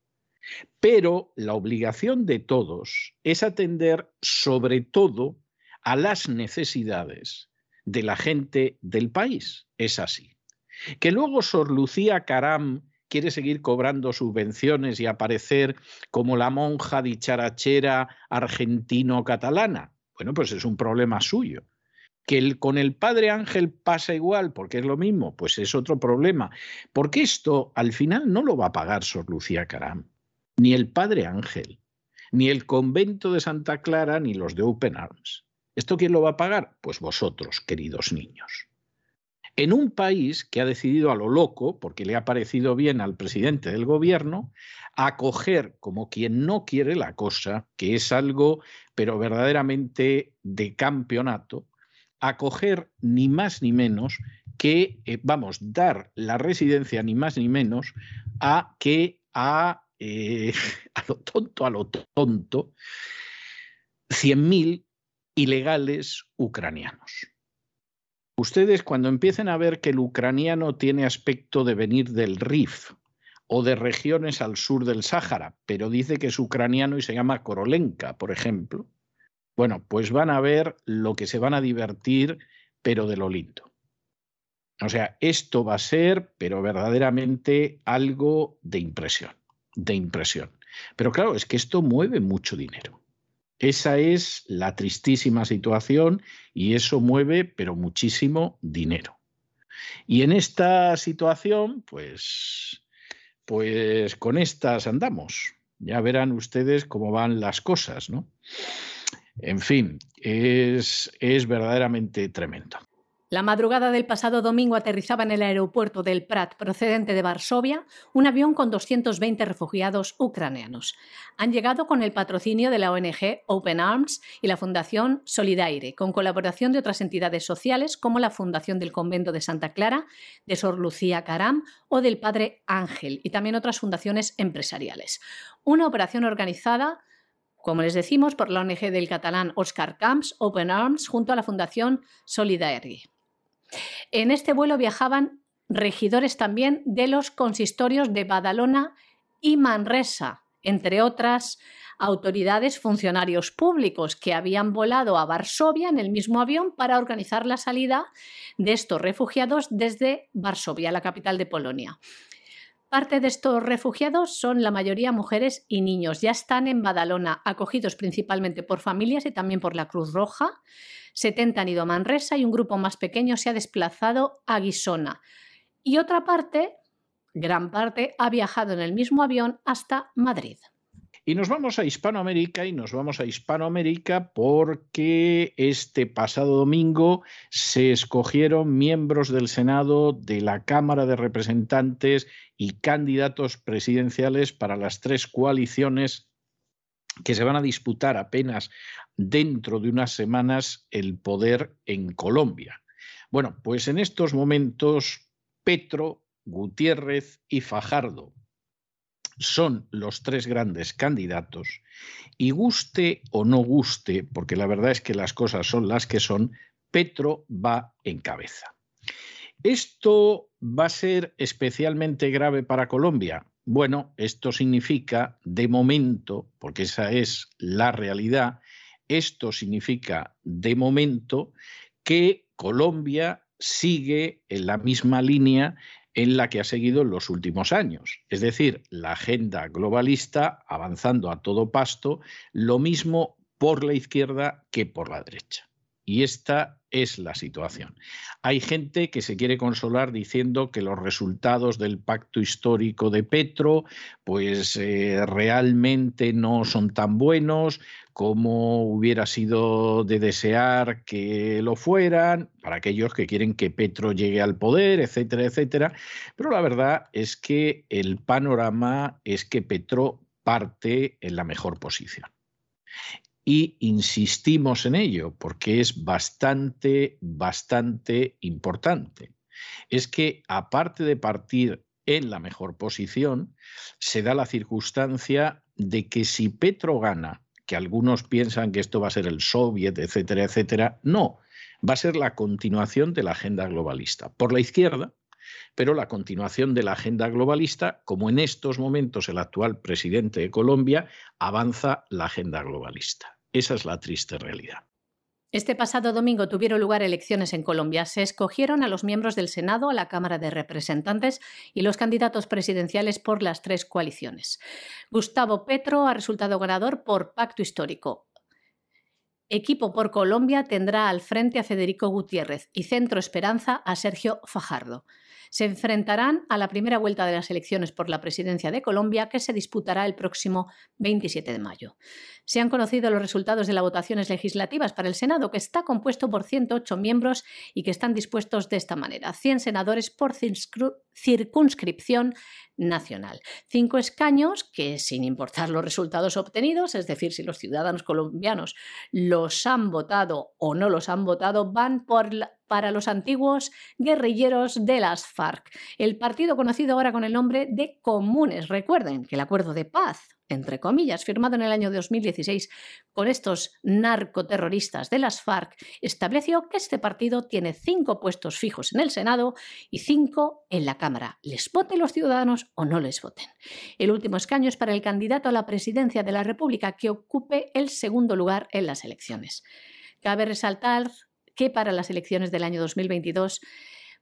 pero la obligación de todos es atender sobre todo a las necesidades de la gente del país. Es así. Que luego Sor Lucía Caram quiere seguir cobrando subvenciones y aparecer como la monja dicharachera argentino-catalana. Bueno, pues es un problema suyo. Que con el padre Ángel pasa igual, porque es lo mismo, pues es otro problema. Porque esto al final no lo va a pagar Sor Lucía Caram, ni el padre Ángel, ni el convento de Santa Clara, ni los de Open Arms. ¿Esto quién lo va a pagar? Pues vosotros, queridos niños en un país que ha decidido a lo loco, porque le ha parecido bien al presidente del gobierno, acoger como quien no quiere la cosa, que es algo, pero verdaderamente de campeonato, acoger ni más ni menos que, eh, vamos, dar la residencia ni más ni menos a que a, eh, a lo tonto, a lo tonto, 100.000 ilegales ucranianos. Ustedes cuando empiecen a ver que el ucraniano tiene aspecto de venir del Rif o de regiones al sur del Sáhara, pero dice que es ucraniano y se llama Korolenka, por ejemplo, bueno, pues van a ver lo que se van a divertir, pero de lo lindo. O sea, esto va a ser, pero verdaderamente algo de impresión, de impresión. Pero claro, es que esto mueve mucho dinero. Esa es la tristísima situación y eso mueve, pero muchísimo dinero. Y en esta situación, pues, pues con estas andamos. Ya verán ustedes cómo van las cosas, ¿no? En fin, es, es verdaderamente tremendo. La madrugada del pasado domingo aterrizaba en el aeropuerto del Prat, procedente de Varsovia, un avión con 220 refugiados ucranianos. Han llegado con el patrocinio de la ONG Open Arms y la Fundación Solidaire, con colaboración de otras entidades sociales como la Fundación del Convento de Santa Clara, de Sor Lucía Caram o del Padre Ángel, y también otras fundaciones empresariales. Una operación organizada como les decimos, por la ONG del catalán Oscar Camps, Open Arms, junto a la Fundación Solidaire. En este vuelo viajaban regidores también de los consistorios de Badalona y Manresa, entre otras autoridades funcionarios públicos que habían volado a Varsovia en el mismo avión para organizar la salida de estos refugiados desde Varsovia, la capital de Polonia. Parte de estos refugiados son la mayoría mujeres y niños. Ya están en Badalona, acogidos principalmente por familias y también por la Cruz Roja. 70 han ido a Manresa y un grupo más pequeño se ha desplazado a Guisona. Y otra parte, gran parte, ha viajado en el mismo avión hasta Madrid. Y nos vamos a Hispanoamérica y nos vamos a Hispanoamérica porque este pasado domingo se escogieron miembros del Senado de la Cámara de Representantes y candidatos presidenciales para las tres coaliciones que se van a disputar apenas dentro de unas semanas el poder en Colombia. Bueno, pues en estos momentos Petro, Gutiérrez y Fajardo son los tres grandes candidatos y guste o no guste, porque la verdad es que las cosas son las que son, Petro va en cabeza. ¿Esto va a ser especialmente grave para Colombia? Bueno, esto significa, de momento, porque esa es la realidad, esto significa, de momento, que Colombia sigue en la misma línea en la que ha seguido en los últimos años. Es decir, la agenda globalista avanzando a todo pasto, lo mismo por la izquierda que por la derecha. Y esta es la situación. Hay gente que se quiere consolar diciendo que los resultados del pacto histórico de Petro pues eh, realmente no son tan buenos como hubiera sido de desear que lo fueran, para aquellos que quieren que Petro llegue al poder, etcétera, etcétera. Pero la verdad es que el panorama es que Petro parte en la mejor posición y insistimos en ello porque es bastante, bastante importante. Es que aparte de partir en la mejor posición, se da la circunstancia de que si Petro gana, que algunos piensan que esto va a ser el soviet, etcétera, etcétera, no. va a ser la continuación de la agenda globalista. Por la izquierda, pero la continuación de la agenda globalista, como en estos momentos el actual presidente de Colombia avanza la agenda globalista. Esa es la triste realidad. Este pasado domingo tuvieron lugar elecciones en Colombia. Se escogieron a los miembros del Senado, a la Cámara de Representantes y los candidatos presidenciales por las tres coaliciones. Gustavo Petro ha resultado ganador por pacto histórico. Equipo por Colombia tendrá al frente a Federico Gutiérrez y Centro Esperanza a Sergio Fajardo se enfrentarán a la primera vuelta de las elecciones por la presidencia de Colombia que se disputará el próximo 27 de mayo. Se han conocido los resultados de las votaciones legislativas para el Senado, que está compuesto por 108 miembros y que están dispuestos de esta manera. 100 senadores por circunscripción nacional. Cinco escaños que, sin importar los resultados obtenidos, es decir, si los ciudadanos colombianos los han votado o no los han votado, van para los antiguos guerrilleros de las FARC, el partido conocido ahora con el nombre de Comunes. Recuerden que el acuerdo de paz entre comillas, firmado en el año 2016 con estos narcoterroristas de las FARC, estableció que este partido tiene cinco puestos fijos en el Senado y cinco en la Cámara, les voten los ciudadanos o no les voten. El último escaño es para el candidato a la presidencia de la República que ocupe el segundo lugar en las elecciones. Cabe resaltar que para las elecciones del año 2022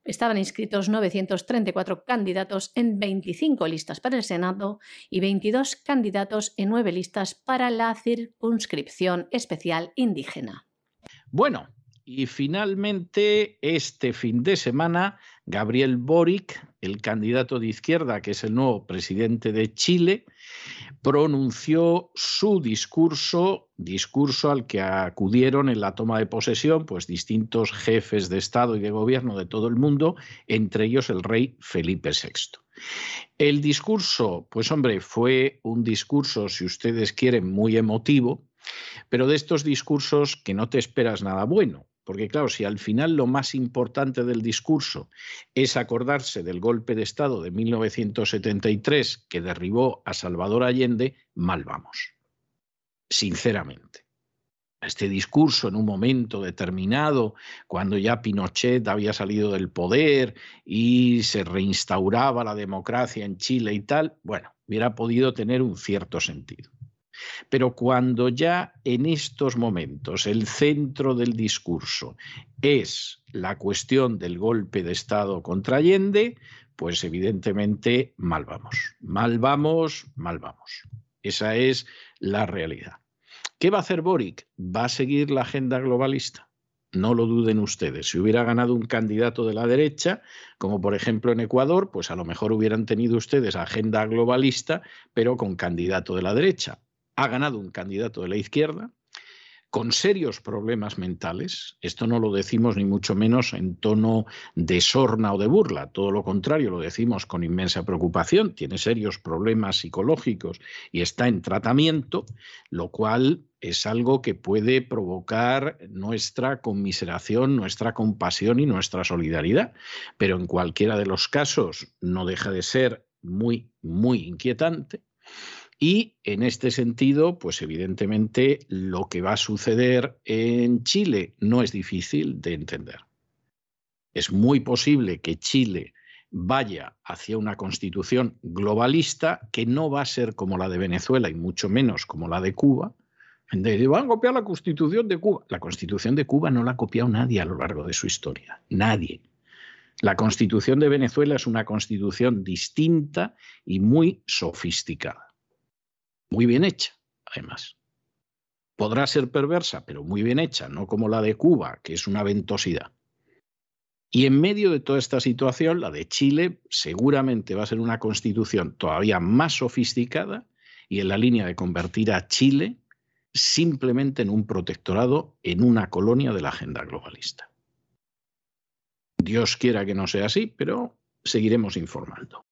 estaban inscritos 934 candidatos en 25 listas para el Senado y 22 candidatos en 9 listas para la circunscripción especial indígena. Bueno, y finalmente este fin de semana, Gabriel Boric, el candidato de izquierda, que es el nuevo presidente de Chile, pronunció su discurso, discurso al que acudieron en la toma de posesión pues distintos jefes de Estado y de gobierno de todo el mundo, entre ellos el rey Felipe VI. El discurso, pues hombre, fue un discurso, si ustedes quieren, muy emotivo, pero de estos discursos que no te esperas nada bueno. Porque claro, si al final lo más importante del discurso es acordarse del golpe de Estado de 1973 que derribó a Salvador Allende, mal vamos. Sinceramente. Este discurso en un momento determinado, cuando ya Pinochet había salido del poder y se reinstauraba la democracia en Chile y tal, bueno, hubiera podido tener un cierto sentido. Pero cuando ya en estos momentos el centro del discurso es la cuestión del golpe de Estado contra Allende, pues evidentemente mal vamos. Mal vamos, mal vamos. Esa es la realidad. ¿Qué va a hacer Boric? Va a seguir la agenda globalista. No lo duden ustedes. Si hubiera ganado un candidato de la derecha, como por ejemplo en Ecuador, pues a lo mejor hubieran tenido ustedes agenda globalista, pero con candidato de la derecha ha ganado un candidato de la izquierda con serios problemas mentales. Esto no lo decimos ni mucho menos en tono de sorna o de burla, todo lo contrario, lo decimos con inmensa preocupación. Tiene serios problemas psicológicos y está en tratamiento, lo cual es algo que puede provocar nuestra conmiseración, nuestra compasión y nuestra solidaridad. Pero en cualquiera de los casos no deja de ser muy, muy inquietante. Y en este sentido, pues evidentemente lo que va a suceder en Chile no es difícil de entender. Es muy posible que Chile vaya hacia una constitución globalista que no va a ser como la de Venezuela y mucho menos como la de Cuba. Van a copiar la constitución de Cuba. La constitución de Cuba no la ha copiado nadie a lo largo de su historia. Nadie. La constitución de Venezuela es una constitución distinta y muy sofisticada muy bien hecha, además. Podrá ser perversa, pero muy bien hecha, no como la de Cuba, que es una ventosidad. Y en medio de toda esta situación, la de Chile seguramente va a ser una constitución todavía más sofisticada y en la línea de convertir a Chile simplemente en un protectorado, en una colonia de la agenda globalista. Dios quiera que no sea así, pero seguiremos informando.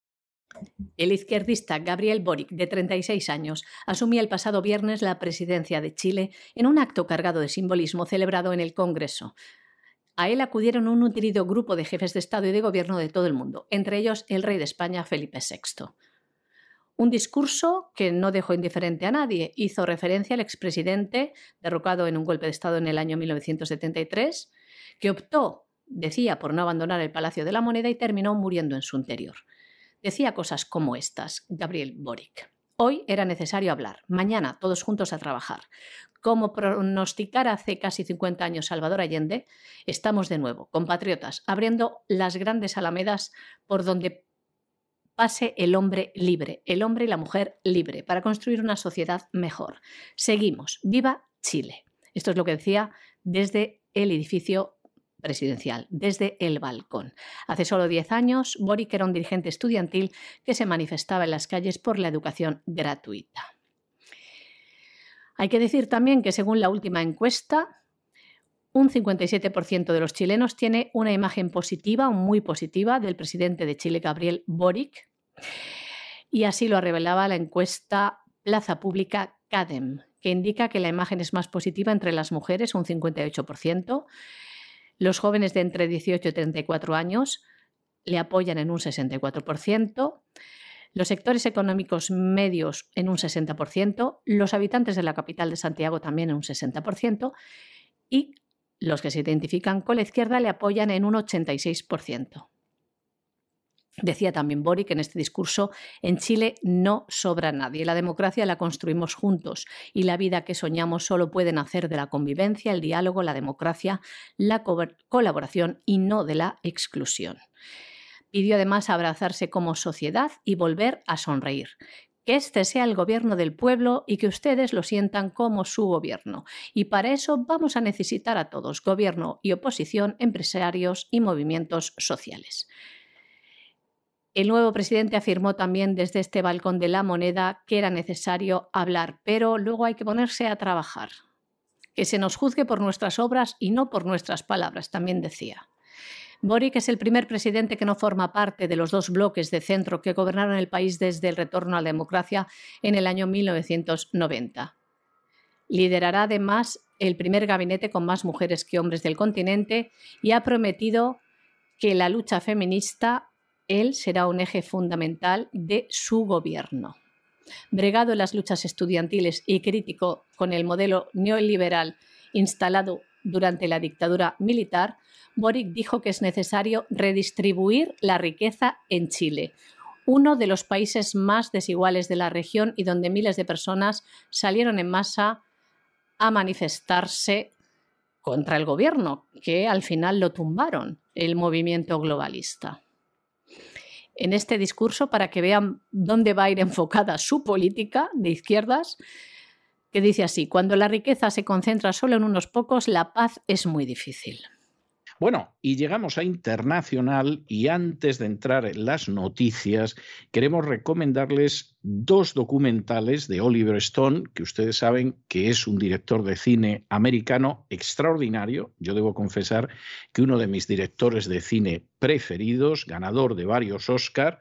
El izquierdista Gabriel Boric, de 36 años, asumía el pasado viernes la presidencia de Chile en un acto cargado de simbolismo celebrado en el Congreso. A él acudieron un nutrido grupo de jefes de Estado y de Gobierno de todo el mundo, entre ellos el rey de España, Felipe VI. Un discurso que no dejó indiferente a nadie. Hizo referencia al expresidente, derrocado en un golpe de Estado en el año 1973, que optó, decía, por no abandonar el Palacio de la Moneda y terminó muriendo en su interior. Decía cosas como estas, Gabriel Boric. Hoy era necesario hablar, mañana todos juntos a trabajar. Como pronosticara hace casi 50 años Salvador Allende, estamos de nuevo, compatriotas, abriendo las grandes alamedas por donde pase el hombre libre, el hombre y la mujer libre, para construir una sociedad mejor. Seguimos. Viva Chile. Esto es lo que decía desde el edificio presidencial, desde el balcón. Hace solo 10 años, Boric era un dirigente estudiantil que se manifestaba en las calles por la educación gratuita. Hay que decir también que según la última encuesta, un 57% de los chilenos tiene una imagen positiva muy positiva del presidente de Chile, Gabriel Boric. Y así lo revelaba la encuesta Plaza Pública CADEM, que indica que la imagen es más positiva entre las mujeres, un 58%, los jóvenes de entre 18 y 34 años le apoyan en un 64%, los sectores económicos medios en un 60%, los habitantes de la capital de Santiago también en un 60% y los que se identifican con la izquierda le apoyan en un 86%. Decía también Boric en este discurso, en Chile no sobra nadie, la democracia la construimos juntos y la vida que soñamos solo puede nacer de la convivencia, el diálogo, la democracia, la colaboración y no de la exclusión. Pidió además abrazarse como sociedad y volver a sonreír, que este sea el gobierno del pueblo y que ustedes lo sientan como su gobierno. Y para eso vamos a necesitar a todos, gobierno y oposición, empresarios y movimientos sociales. El nuevo presidente afirmó también desde este balcón de la moneda que era necesario hablar, pero luego hay que ponerse a trabajar. Que se nos juzgue por nuestras obras y no por nuestras palabras, también decía. Boric es el primer presidente que no forma parte de los dos bloques de centro que gobernaron el país desde el retorno a la democracia en el año 1990. Liderará además el primer gabinete con más mujeres que hombres del continente y ha prometido que la lucha feminista él será un eje fundamental de su gobierno. Bregado en las luchas estudiantiles y crítico con el modelo neoliberal instalado durante la dictadura militar, Boric dijo que es necesario redistribuir la riqueza en Chile, uno de los países más desiguales de la región y donde miles de personas salieron en masa a manifestarse contra el gobierno, que al final lo tumbaron, el movimiento globalista en este discurso para que vean dónde va a ir enfocada su política de izquierdas, que dice así, cuando la riqueza se concentra solo en unos pocos, la paz es muy difícil. Bueno, y llegamos a internacional y antes de entrar en las noticias, queremos recomendarles dos documentales de Oliver Stone, que ustedes saben que es un director de cine americano extraordinario. Yo debo confesar que uno de mis directores de cine preferidos, ganador de varios Oscar,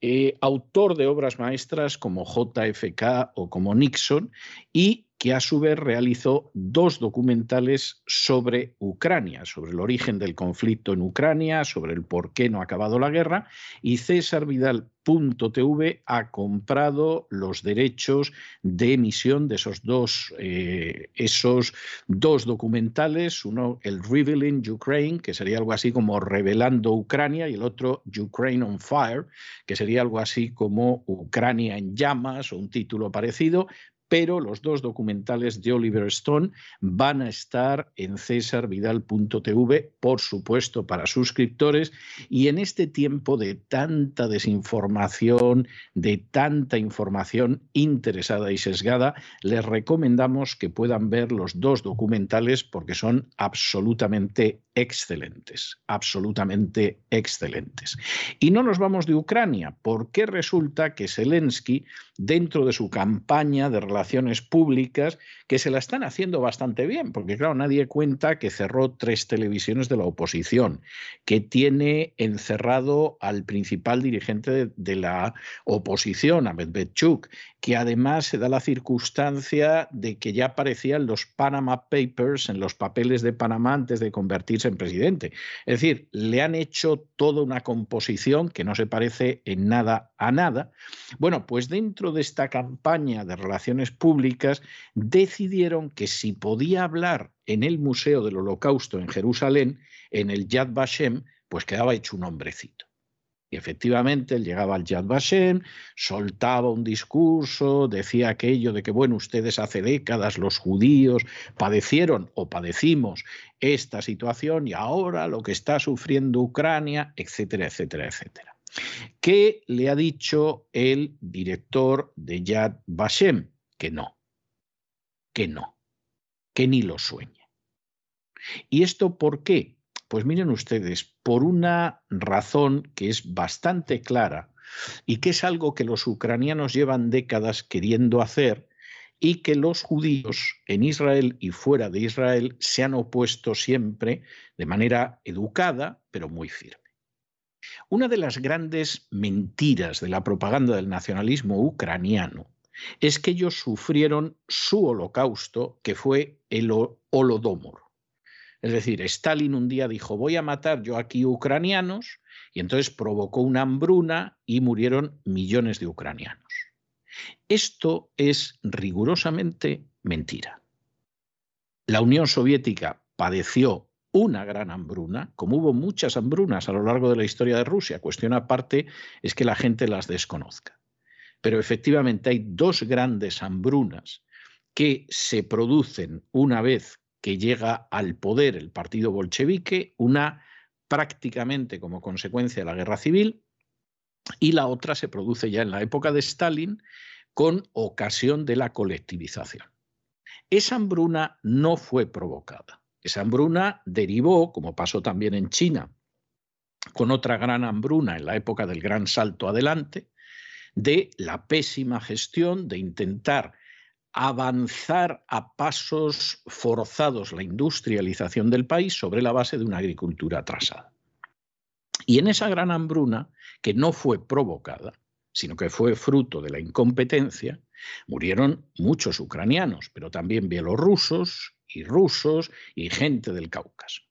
eh, autor de obras maestras como JFK o como Nixon y que a su vez realizó dos documentales sobre Ucrania, sobre el origen del conflicto en Ucrania, sobre el por qué no ha acabado la guerra, y César Vidal.tv ha comprado los derechos de emisión de esos dos, eh, esos dos documentales, uno el Revealing Ukraine, que sería algo así como Revelando Ucrania, y el otro Ukraine on Fire, que sería algo así como Ucrania en llamas o un título parecido, pero los dos documentales de Oliver Stone van a estar en cesarvidal.tv, por supuesto, para suscriptores. Y en este tiempo de tanta desinformación, de tanta información interesada y sesgada, les recomendamos que puedan ver los dos documentales porque son absolutamente excelentes, absolutamente excelentes. Y no nos vamos de Ucrania, porque resulta que Zelensky, dentro de su campaña de relaciones públicas, que se la están haciendo bastante bien, porque claro, nadie cuenta que cerró tres televisiones de la oposición, que tiene encerrado al principal dirigente de, la oposición, a Medvedchuk, que además se da la circunstancia de que ya aparecían los Panama Papers en los papeles de Panamá antes de convertirse convertirse en presidente. Es decir, le han hecho toda una composición que no se parece en nada a nada. Bueno, pues dentro de esta campaña de relaciones públicas decidieron que si podía hablar en el Museo del Holocausto en Jerusalén, en el Yad Vashem, pues quedaba hecho un hombrecito. Y efectivamente él llegaba al Yad Vashem, soltaba un discurso, decía aquello de que, bueno, ustedes hace décadas los judíos padecieron o padecimos esta situación y ahora lo que está sufriendo Ucrania, etcétera, etcétera, etcétera. ¿Qué le ha dicho el director de Yad Vashem? Que no, que no, que ni lo sueñe. ¿Y esto por qué? Pues miren ustedes, por una razón que es bastante clara y que es algo que los ucranianos llevan décadas queriendo hacer y que los judíos en Israel y fuera de Israel se han opuesto siempre de manera educada, pero muy firme. Una de las grandes mentiras de la propaganda del nacionalismo ucraniano es que ellos sufrieron su holocausto, que fue el Holodomor. Es decir, Stalin un día dijo, voy a matar yo aquí ucranianos, y entonces provocó una hambruna y murieron millones de ucranianos. Esto es rigurosamente mentira. La Unión Soviética padeció una gran hambruna, como hubo muchas hambrunas a lo largo de la historia de Rusia. Cuestión aparte es que la gente las desconozca. Pero efectivamente hay dos grandes hambrunas que se producen una vez que llega al poder el partido bolchevique, una prácticamente como consecuencia de la guerra civil, y la otra se produce ya en la época de Stalin con ocasión de la colectivización. Esa hambruna no fue provocada. Esa hambruna derivó, como pasó también en China, con otra gran hambruna en la época del gran salto adelante, de la pésima gestión de intentar avanzar a pasos forzados la industrialización del país sobre la base de una agricultura atrasada. Y en esa gran hambruna, que no fue provocada, sino que fue fruto de la incompetencia, murieron muchos ucranianos, pero también bielorrusos y rusos y gente del Cáucaso.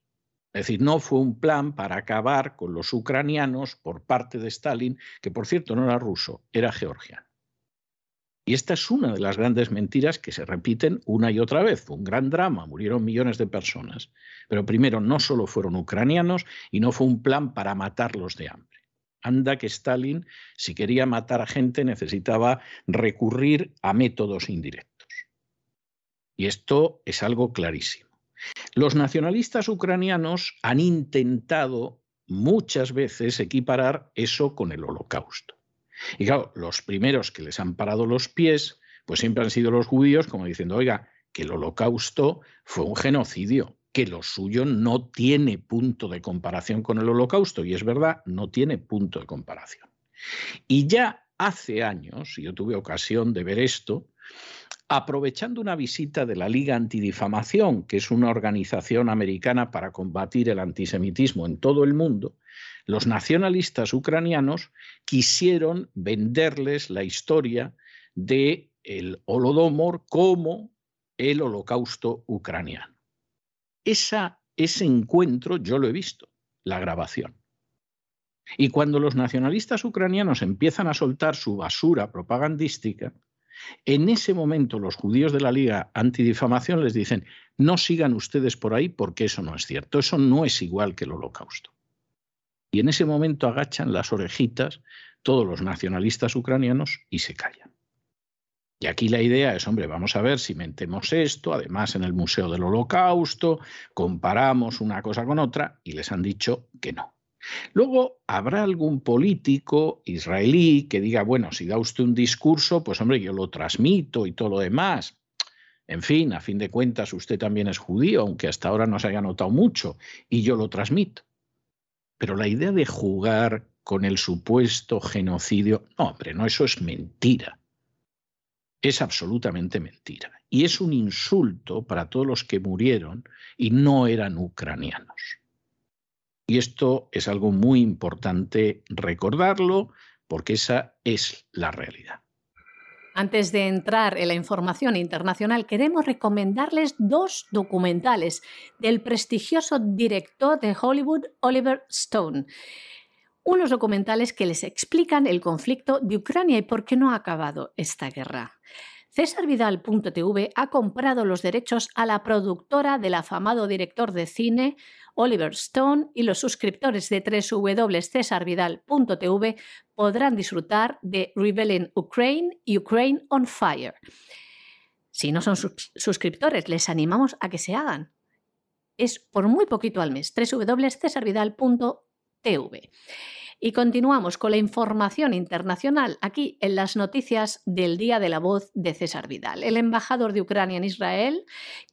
Es decir, no fue un plan para acabar con los ucranianos por parte de Stalin, que por cierto no era ruso, era georgiano. Y esta es una de las grandes mentiras que se repiten una y otra vez. Fue un gran drama, murieron millones de personas. Pero primero, no solo fueron ucranianos y no fue un plan para matarlos de hambre. Anda que Stalin, si quería matar a gente, necesitaba recurrir a métodos indirectos. Y esto es algo clarísimo. Los nacionalistas ucranianos han intentado muchas veces equiparar eso con el holocausto. Y claro, los primeros que les han parado los pies, pues siempre han sido los judíos, como diciendo, oiga, que el holocausto fue un genocidio, que lo suyo no tiene punto de comparación con el holocausto. Y es verdad, no tiene punto de comparación. Y ya hace años, y yo tuve ocasión de ver esto, aprovechando una visita de la Liga Antidifamación, que es una organización americana para combatir el antisemitismo en todo el mundo, los nacionalistas ucranianos quisieron venderles la historia de el Holodomor como el holocausto ucraniano. Esa, ese encuentro yo lo he visto, la grabación. Y cuando los nacionalistas ucranianos empiezan a soltar su basura propagandística, en ese momento los judíos de la Liga Antidifamación les dicen, no sigan ustedes por ahí porque eso no es cierto, eso no es igual que el holocausto. Y en ese momento agachan las orejitas todos los nacionalistas ucranianos y se callan. Y aquí la idea es, hombre, vamos a ver si mentemos esto, además en el Museo del Holocausto, comparamos una cosa con otra y les han dicho que no. Luego habrá algún político israelí que diga, bueno, si da usted un discurso, pues hombre, yo lo transmito y todo lo demás. En fin, a fin de cuentas, usted también es judío, aunque hasta ahora no se haya notado mucho, y yo lo transmito. Pero la idea de jugar con el supuesto genocidio, no, hombre, no, eso es mentira. Es absolutamente mentira. Y es un insulto para todos los que murieron y no eran ucranianos. Y esto es algo muy importante recordarlo porque esa es la realidad. Antes de entrar en la información internacional, queremos recomendarles dos documentales del prestigioso director de Hollywood, Oliver Stone. Unos documentales que les explican el conflicto de Ucrania y por qué no ha acabado esta guerra. CésarVidal.tv ha comprado los derechos a la productora del afamado director de cine Oliver Stone y los suscriptores de www.cesarvidal.tv podrán disfrutar de Rebellion Ukraine y Ukraine on Fire. Si no son suscriptores, les animamos a que se hagan. Es por muy poquito al mes, www.cesarvidal.tv. Y continuamos con la información internacional aquí en las noticias del Día de la Voz de César Vidal. El embajador de Ucrania en Israel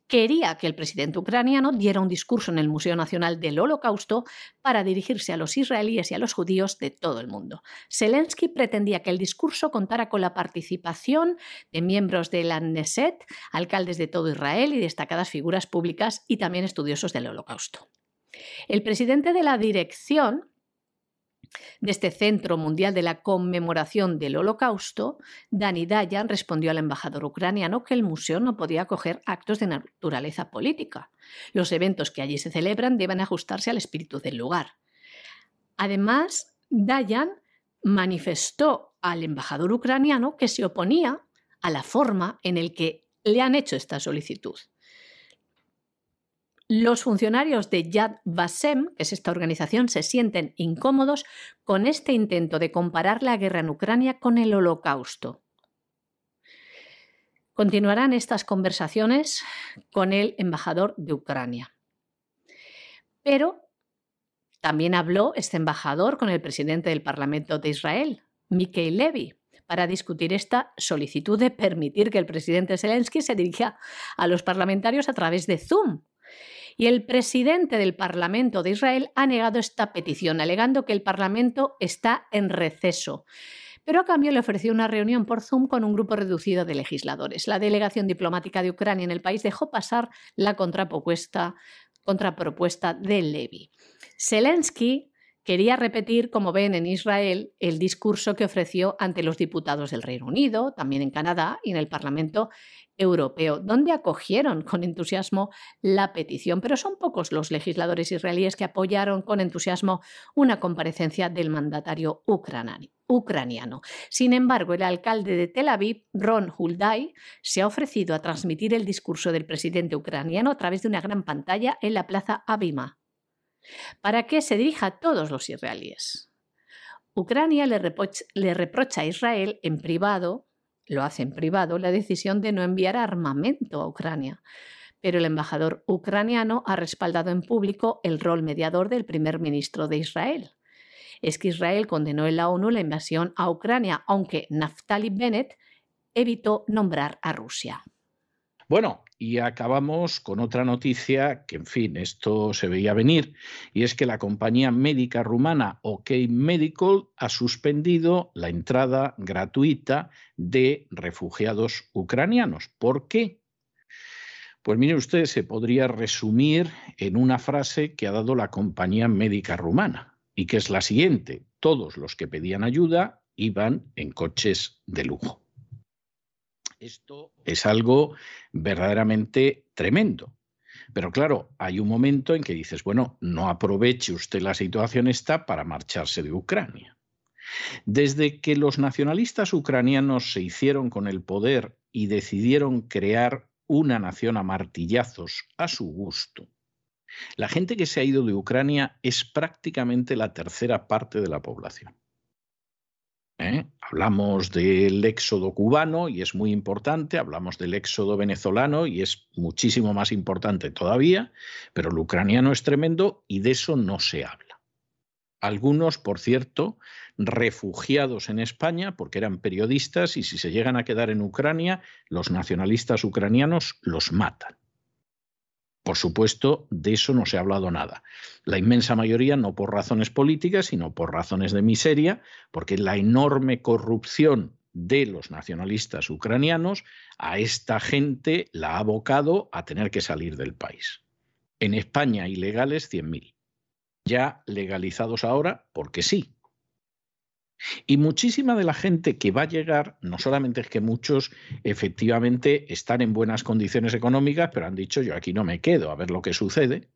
quería que el presidente ucraniano diera un discurso en el Museo Nacional del Holocausto para dirigirse a los israelíes y a los judíos de todo el mundo. Zelensky pretendía que el discurso contara con la participación de miembros de la Knesset, alcaldes de todo Israel y destacadas figuras públicas y también estudiosos del Holocausto. El presidente de la dirección de este Centro Mundial de la Conmemoración del Holocausto, Dani Dayan respondió al embajador ucraniano que el museo no podía acoger actos de naturaleza política. Los eventos que allí se celebran deben ajustarse al espíritu del lugar. Además, Dayan manifestó al embajador ucraniano que se oponía a la forma en la que le han hecho esta solicitud. Los funcionarios de Yad Vashem, que es esta organización, se sienten incómodos con este intento de comparar la guerra en Ucrania con el holocausto. Continuarán estas conversaciones con el embajador de Ucrania. Pero también habló este embajador con el presidente del Parlamento de Israel, Mikhail Levy, para discutir esta solicitud de permitir que el presidente Zelensky se dirija a los parlamentarios a través de Zoom, y el presidente del Parlamento de Israel ha negado esta petición, alegando que el Parlamento está en receso pero a cambio le ofreció una reunión por Zoom con un grupo reducido de legisladores. La delegación diplomática de Ucrania en el país dejó pasar la contrapropuesta, contrapropuesta de Levy. Zelensky quería repetir, como ven en Israel, el discurso que ofreció ante los diputados del Reino Unido, también en Canadá y en el Parlamento Europeo, donde acogieron con entusiasmo la petición. Pero son pocos los legisladores israelíes que apoyaron con entusiasmo una comparecencia del mandatario ucraniano. Sin embargo, el alcalde de Tel Aviv, Ron Huldai, se ha ofrecido a transmitir el discurso del presidente ucraniano a través de una gran pantalla en la plaza Abima para que se dirija a todos los israelíes. Ucrania le, reprocha a Israel en privado, lo hace en privado, la decisión de no enviar armamento a Ucrania, pero el embajador ucraniano ha respaldado en público el rol mediador del primer ministro de Israel. Es que Israel condenó en la ONU la invasión a Ucrania, aunque Naftali Bennett evitó nombrar a Rusia. Bueno, y acabamos con otra noticia que, en fin, esto se veía venir, y es que la compañía médica rumana OK Medical ha suspendido la entrada gratuita de refugiados ucranianos. ¿Por qué? Pues mire usted, se podría resumir en una frase que ha dado la compañía médica rumana, y que es la siguiente, todos los que pedían ayuda iban en coches de lujo. Esto es algo verdaderamente tremendo. Pero claro, hay un momento en que dices, bueno, no aproveche usted la situación esta para marcharse de Ucrania. Desde que los nacionalistas ucranianos se hicieron con el poder y decidieron crear una nación a martillazos a su gusto, la gente que se ha ido de Ucrania es prácticamente la tercera parte de la población. ¿Eh? Hablamos del éxodo cubano y es muy importante, hablamos del éxodo venezolano y es muchísimo más importante todavía, pero el ucraniano es tremendo y de eso no se habla. Algunos, por cierto, refugiados en España porque eran periodistas y si se llegan a quedar en Ucrania, los nacionalistas ucranianos los matan. Por supuesto, de eso no se ha hablado nada. La inmensa mayoría no por razones políticas, sino por razones de miseria, porque la enorme corrupción de los nacionalistas ucranianos a esta gente la ha abocado a tener que salir del país. En España ilegales 100.000. Ya legalizados ahora porque sí. Y muchísima de la gente que va a llegar, no solamente es que muchos efectivamente están en buenas condiciones económicas, pero han dicho yo aquí no me quedo a ver lo que sucede,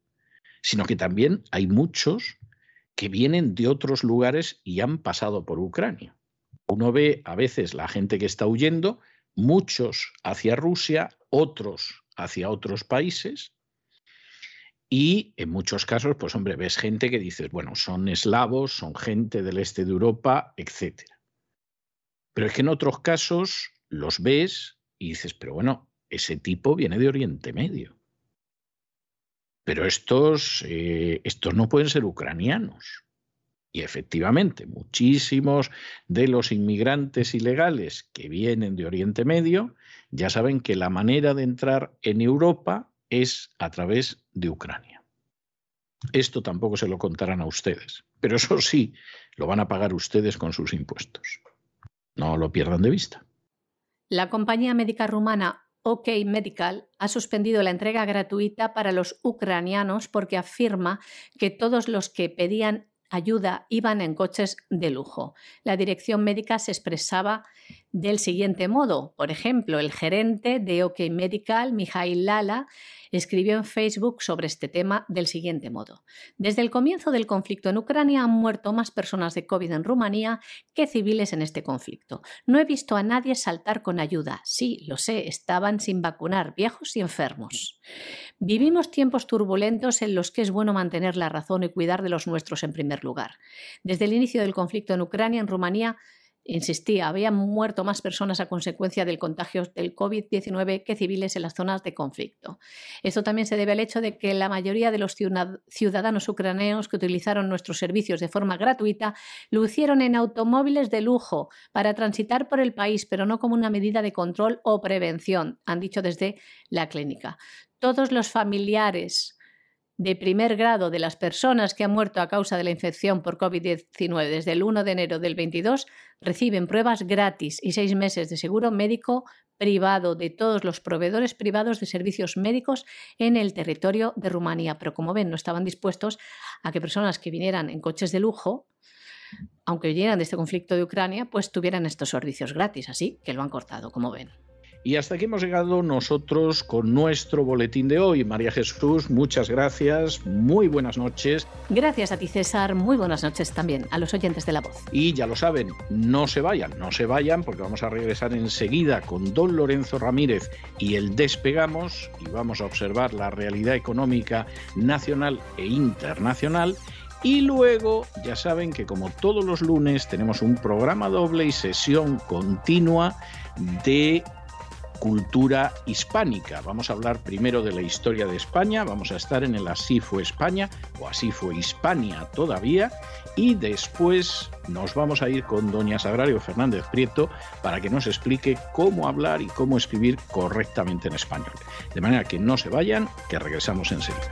sino que también hay muchos que vienen de otros lugares y han pasado por Ucrania. Uno ve a veces la gente que está huyendo, muchos hacia Rusia, otros hacia otros países, y en muchos casos, pues hombre, ves gente que dices, bueno, son eslavos, son gente del este de Europa, etc. Pero es que en otros casos los ves y dices, pero bueno, ese tipo viene de Oriente Medio. Pero estos, eh, estos no pueden ser ucranianos. Y efectivamente, muchísimos de los inmigrantes ilegales que vienen de Oriente Medio ya saben que la manera de entrar en Europa es a través de Ucrania. Esto tampoco se lo contarán a ustedes, pero eso sí, lo van a pagar ustedes con sus impuestos. No lo pierdan de vista. La compañía médica rumana OK Medical ha suspendido la entrega gratuita para los ucranianos porque afirma que todos los que pedían ayuda iban en coches de lujo. La dirección médica se expresaba del siguiente modo. Por ejemplo, el gerente de OK Medical, Mijail Lala, escribió en Facebook sobre este tema del siguiente modo. Desde el comienzo del conflicto en Ucrania han muerto más personas de COVID en Rumanía que civiles en este conflicto. No he visto a nadie saltar con ayuda. Sí, lo sé, estaban sin vacunar, viejos y enfermos. Vivimos tiempos turbulentos en los que es bueno mantener la razón y cuidar de los nuestros en primer lugar. Desde el inicio del conflicto en Ucrania, en Rumanía, Insistía, habían muerto más personas a consecuencia del contagio del COVID-19 que civiles en las zonas de conflicto. Esto también se debe al hecho de que la mayoría de los ciudadanos ucranianos que utilizaron nuestros servicios de forma gratuita lo hicieron en automóviles de lujo para transitar por el país, pero no como una medida de control o prevención, han dicho desde la clínica. Todos los familiares de primer grado de las personas que han muerto a causa de la infección por COVID-19 desde el 1 de enero del 22 reciben pruebas gratis y seis meses de seguro médico privado de todos los proveedores privados de servicios médicos en el territorio de Rumanía. Pero como ven, no estaban dispuestos a que personas que vinieran en coches de lujo, aunque vinieran de este conflicto de Ucrania, pues tuvieran estos servicios gratis. Así que lo han cortado, como ven. Y hasta aquí hemos llegado nosotros con nuestro boletín de hoy. María Jesús, muchas gracias, muy buenas noches. Gracias a ti César, muy buenas noches también a los oyentes de la voz. Y ya lo saben, no se vayan, no se vayan porque vamos a regresar enseguida con don Lorenzo Ramírez y el despegamos y vamos a observar la realidad económica nacional e internacional. Y luego, ya saben que como todos los lunes tenemos un programa doble y sesión continua de cultura hispánica. Vamos a hablar primero de la historia de España, vamos a estar en el Así fue España o Así fue Hispania todavía y después nos vamos a ir con doña Sagrario Fernández Prieto para que nos explique cómo hablar y cómo escribir correctamente en español. De manera que no se vayan, que regresamos enseguida.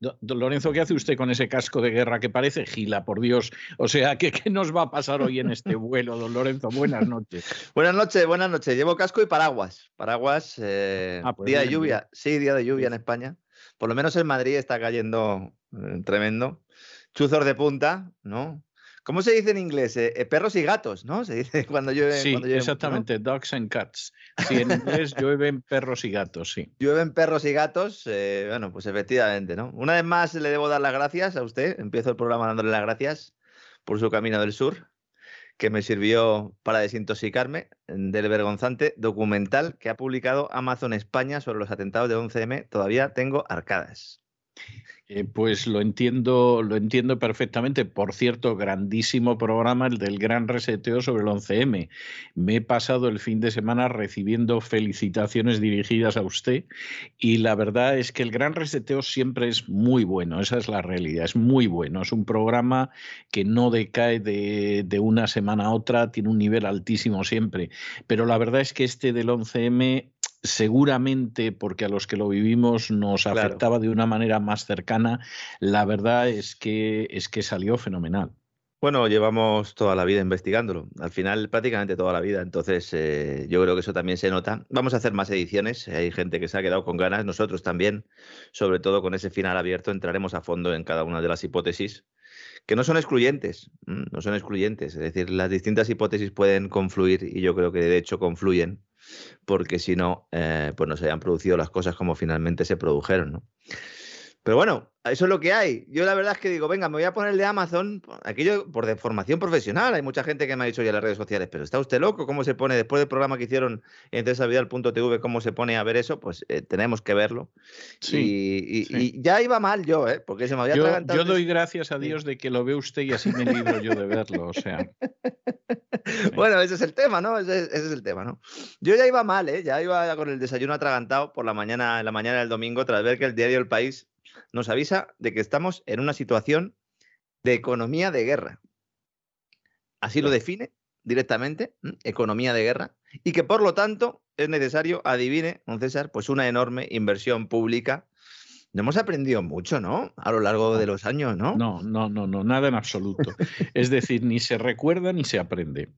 Don Lorenzo, ¿qué hace usted con ese casco de guerra que parece gila, por Dios? O sea, ¿qué, nos va a pasar hoy en este vuelo, don Lorenzo? Buenas noches. buenas noches, buenas noches. Llevo casco y paraguas. Paraguas, eh, ah, pues día de lluvia. Sí, día de lluvia en España. Por lo menos en Madrid está cayendo eh, tremendo. Chuzos de punta, ¿no? ¿Cómo se dice en inglés? Eh, eh, perros y gatos, ¿no? Se dice cuando llueve. Sí, exactamente, dogs and cats. Sí, en inglés llueven perros y gatos, sí. Llueven perros y gatos, eh, bueno, pues efectivamente, ¿no? Una vez más le debo dar las gracias a usted. Empiezo el programa dándole las gracias por su camino del sur, que me sirvió para desintoxicarme del vergonzante documental que ha publicado Amazon España sobre los atentados de 11M. Todavía tengo arcadas. Eh, pues lo entiendo, lo entiendo perfectamente. Por cierto, grandísimo programa el del gran reseteo sobre el 11M. Me he pasado el fin de semana recibiendo felicitaciones dirigidas a usted y la verdad es que el gran reseteo siempre es muy bueno, esa es la realidad, es muy bueno. Es un programa que no decae de, de una semana a otra, tiene un nivel altísimo siempre. Pero la verdad es que este del 11M seguramente porque a los que lo vivimos nos afectaba de una manera más cercana, la verdad es que, es que salió fenomenal. Bueno, llevamos toda la vida investigándolo, al final prácticamente toda la vida, entonces eh, yo creo que eso también se nota. Vamos a hacer más ediciones, hay gente que se ha quedado con ganas, nosotros también, sobre todo con ese final abierto, entraremos a fondo en cada una de las hipótesis, que no son excluyentes, no son excluyentes, es decir, las distintas hipótesis pueden confluir y yo creo que de hecho confluyen porque si no, eh, pues no se hayan producido las cosas como finalmente se produjeron, ¿no? Pero bueno, eso es lo que hay. Yo la verdad es que digo, venga, me voy a poner el de Amazon, aquello por de formación profesional. Hay mucha gente que me ha dicho ya en las redes sociales, pero ¿está usted loco? ¿Cómo se pone después del programa que hicieron en cesavidal.tv, cómo se pone a ver eso? Pues eh, tenemos que verlo. Sí, y, ya iba mal yo, ¿eh? Porque se me había yo, Yo doy gracias a Dios de que lo ve usted y así me libro yo de verlo, o sea. bueno, ese es el tema, ¿no? Ese, ese, es el tema, ¿no? Yo ya iba mal, ¿eh? Ya iba con el desayuno atragantado por la mañana, en la mañana del domingo, tras ver que el diario El País nos avisa de que estamos en una situación de economía de guerra. Así lo define directamente, economía de guerra, y que por lo tanto es necesario, adivine, don César, pues una enorme inversión pública. No hemos aprendido mucho, ¿no? A lo largo de los años, ¿no? No, no, no, no, nada en absoluto. es decir, ni se recuerda ni se aprende.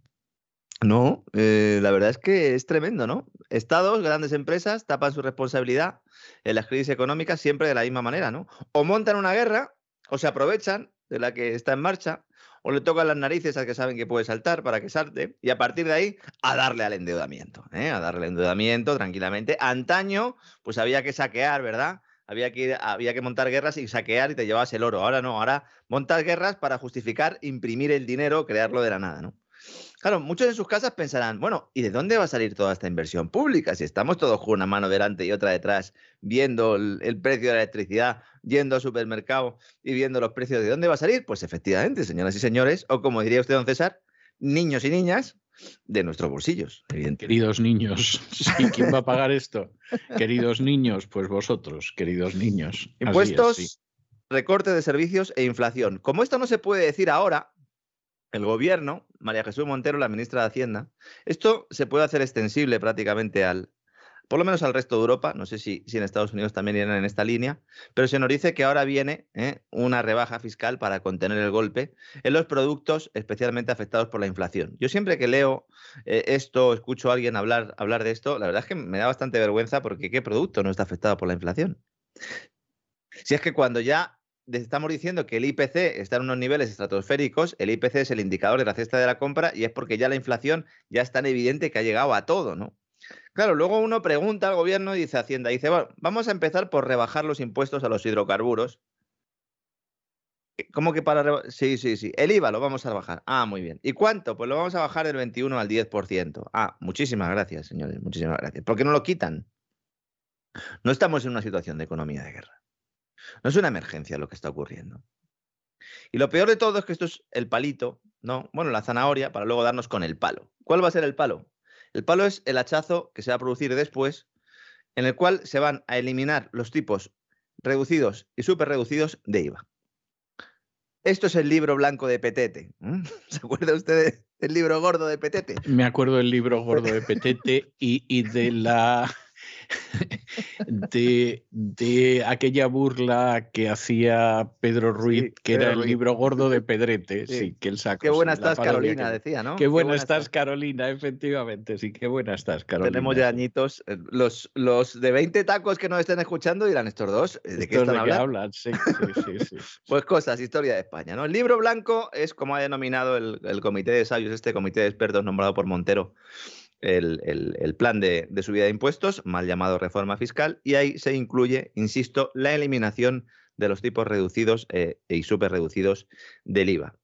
No, eh, la verdad es que es tremendo, ¿no? Estados, grandes empresas tapan su responsabilidad en las crisis económicas siempre de la misma manera, ¿no? O montan una guerra, o se aprovechan de la que está en marcha, o le tocan las narices al que saben que puede saltar para que salte, y a partir de ahí a darle al endeudamiento, ¿eh? a darle al endeudamiento tranquilamente. Antaño, pues había que saquear, ¿verdad? Había que, había que montar guerras y saquear y te llevabas el oro. Ahora no, ahora montas guerras para justificar imprimir el dinero, crearlo de la nada, ¿no? Claro, muchos en sus casas pensarán, bueno, ¿y de dónde va a salir toda esta inversión pública? Si estamos todos con una mano delante y otra detrás, viendo el, precio de la electricidad, yendo al supermercado y viendo los precios, ¿de dónde va a salir? Pues efectivamente, señoras y señores, o como diría usted, don César, niños y niñas de nuestros bolsillos, evidentemente. Queridos niños, ¿quién va a pagar esto? Queridos niños, pues vosotros, queridos niños. Impuestos, recorte de servicios e inflación. Como esto no se puede decir ahora, el gobierno, María Jesús Montero, la ministra de Hacienda, esto se puede hacer extensible prácticamente al, por lo menos al resto de Europa, no sé si, en Estados Unidos también irán en esta línea, pero se nos dice que ahora viene ¿eh? una rebaja fiscal para contener el golpe en los productos especialmente afectados por la inflación. Yo siempre que leo eh, esto, escucho a alguien hablar, hablar de esto, la verdad es que me da bastante vergüenza porque ¿qué producto no está afectado por la inflación? Si es que cuando ya estamos diciendo que el IPC está en unos niveles estratosféricos, el IPC es el indicador de la cesta de la compra y es porque ya la inflación ya es tan evidente que ha llegado a todo, ¿no? Claro, luego uno pregunta al gobierno y dice Hacienda, dice, bueno, vamos a empezar por rebajar los impuestos a los hidrocarburos. Eh, ¿Cómo que para Sí, sí, sí. El IVA lo vamos a bajar. Ah, muy bien. ¿Y cuánto? Pues lo vamos a bajar del 21 al 10%. Ah, muchísimas gracias, señores, muchísimas gracias. ¿Por qué no lo quitan? No estamos en una situación de economía de guerra. No es una emergencia lo que está ocurriendo. Y lo peor de todo es que esto es el palito, ¿no? Bueno, la zanahoria para luego darnos con el palo. ¿Cuál va a ser el palo? El palo es el hachazo que se va a producir después, en el cual se van a eliminar los tipos reducidos y súper reducidos de IVA. Esto es el libro blanco de Petete. ¿Se acuerda usted del libro gordo de Petete? Me acuerdo del libro gordo de Petete y, y de la de, de aquella burla que hacía Pedro Ruiz, Sí, que Pedro era el Ruiz. libro gordo de Pedrete, Sí. sí, que él sacó. Qué buena estás, Carolina, que- decía, ¿no? Qué buena estás. Carolina, efectivamente, sí, qué buena estás, Carolina. Tenemos ya añitos. eh, Los, los de 20 tacos que nos estén escuchando dirán estos dos. ¿De qué Estos están de qué hablando? hablan, sí, sí, sí. Pues cosas, historia de España. ¿no? El libro blanco es como ha denominado el, el comité de sabios, este comité de expertos nombrado por Montero, el, el- el plan de, de subida de impuestos, mal llamado reforma fiscal, y ahí se incluye, insisto, la eliminación de los tipos reducidos eh, y súper reducidos del IVA.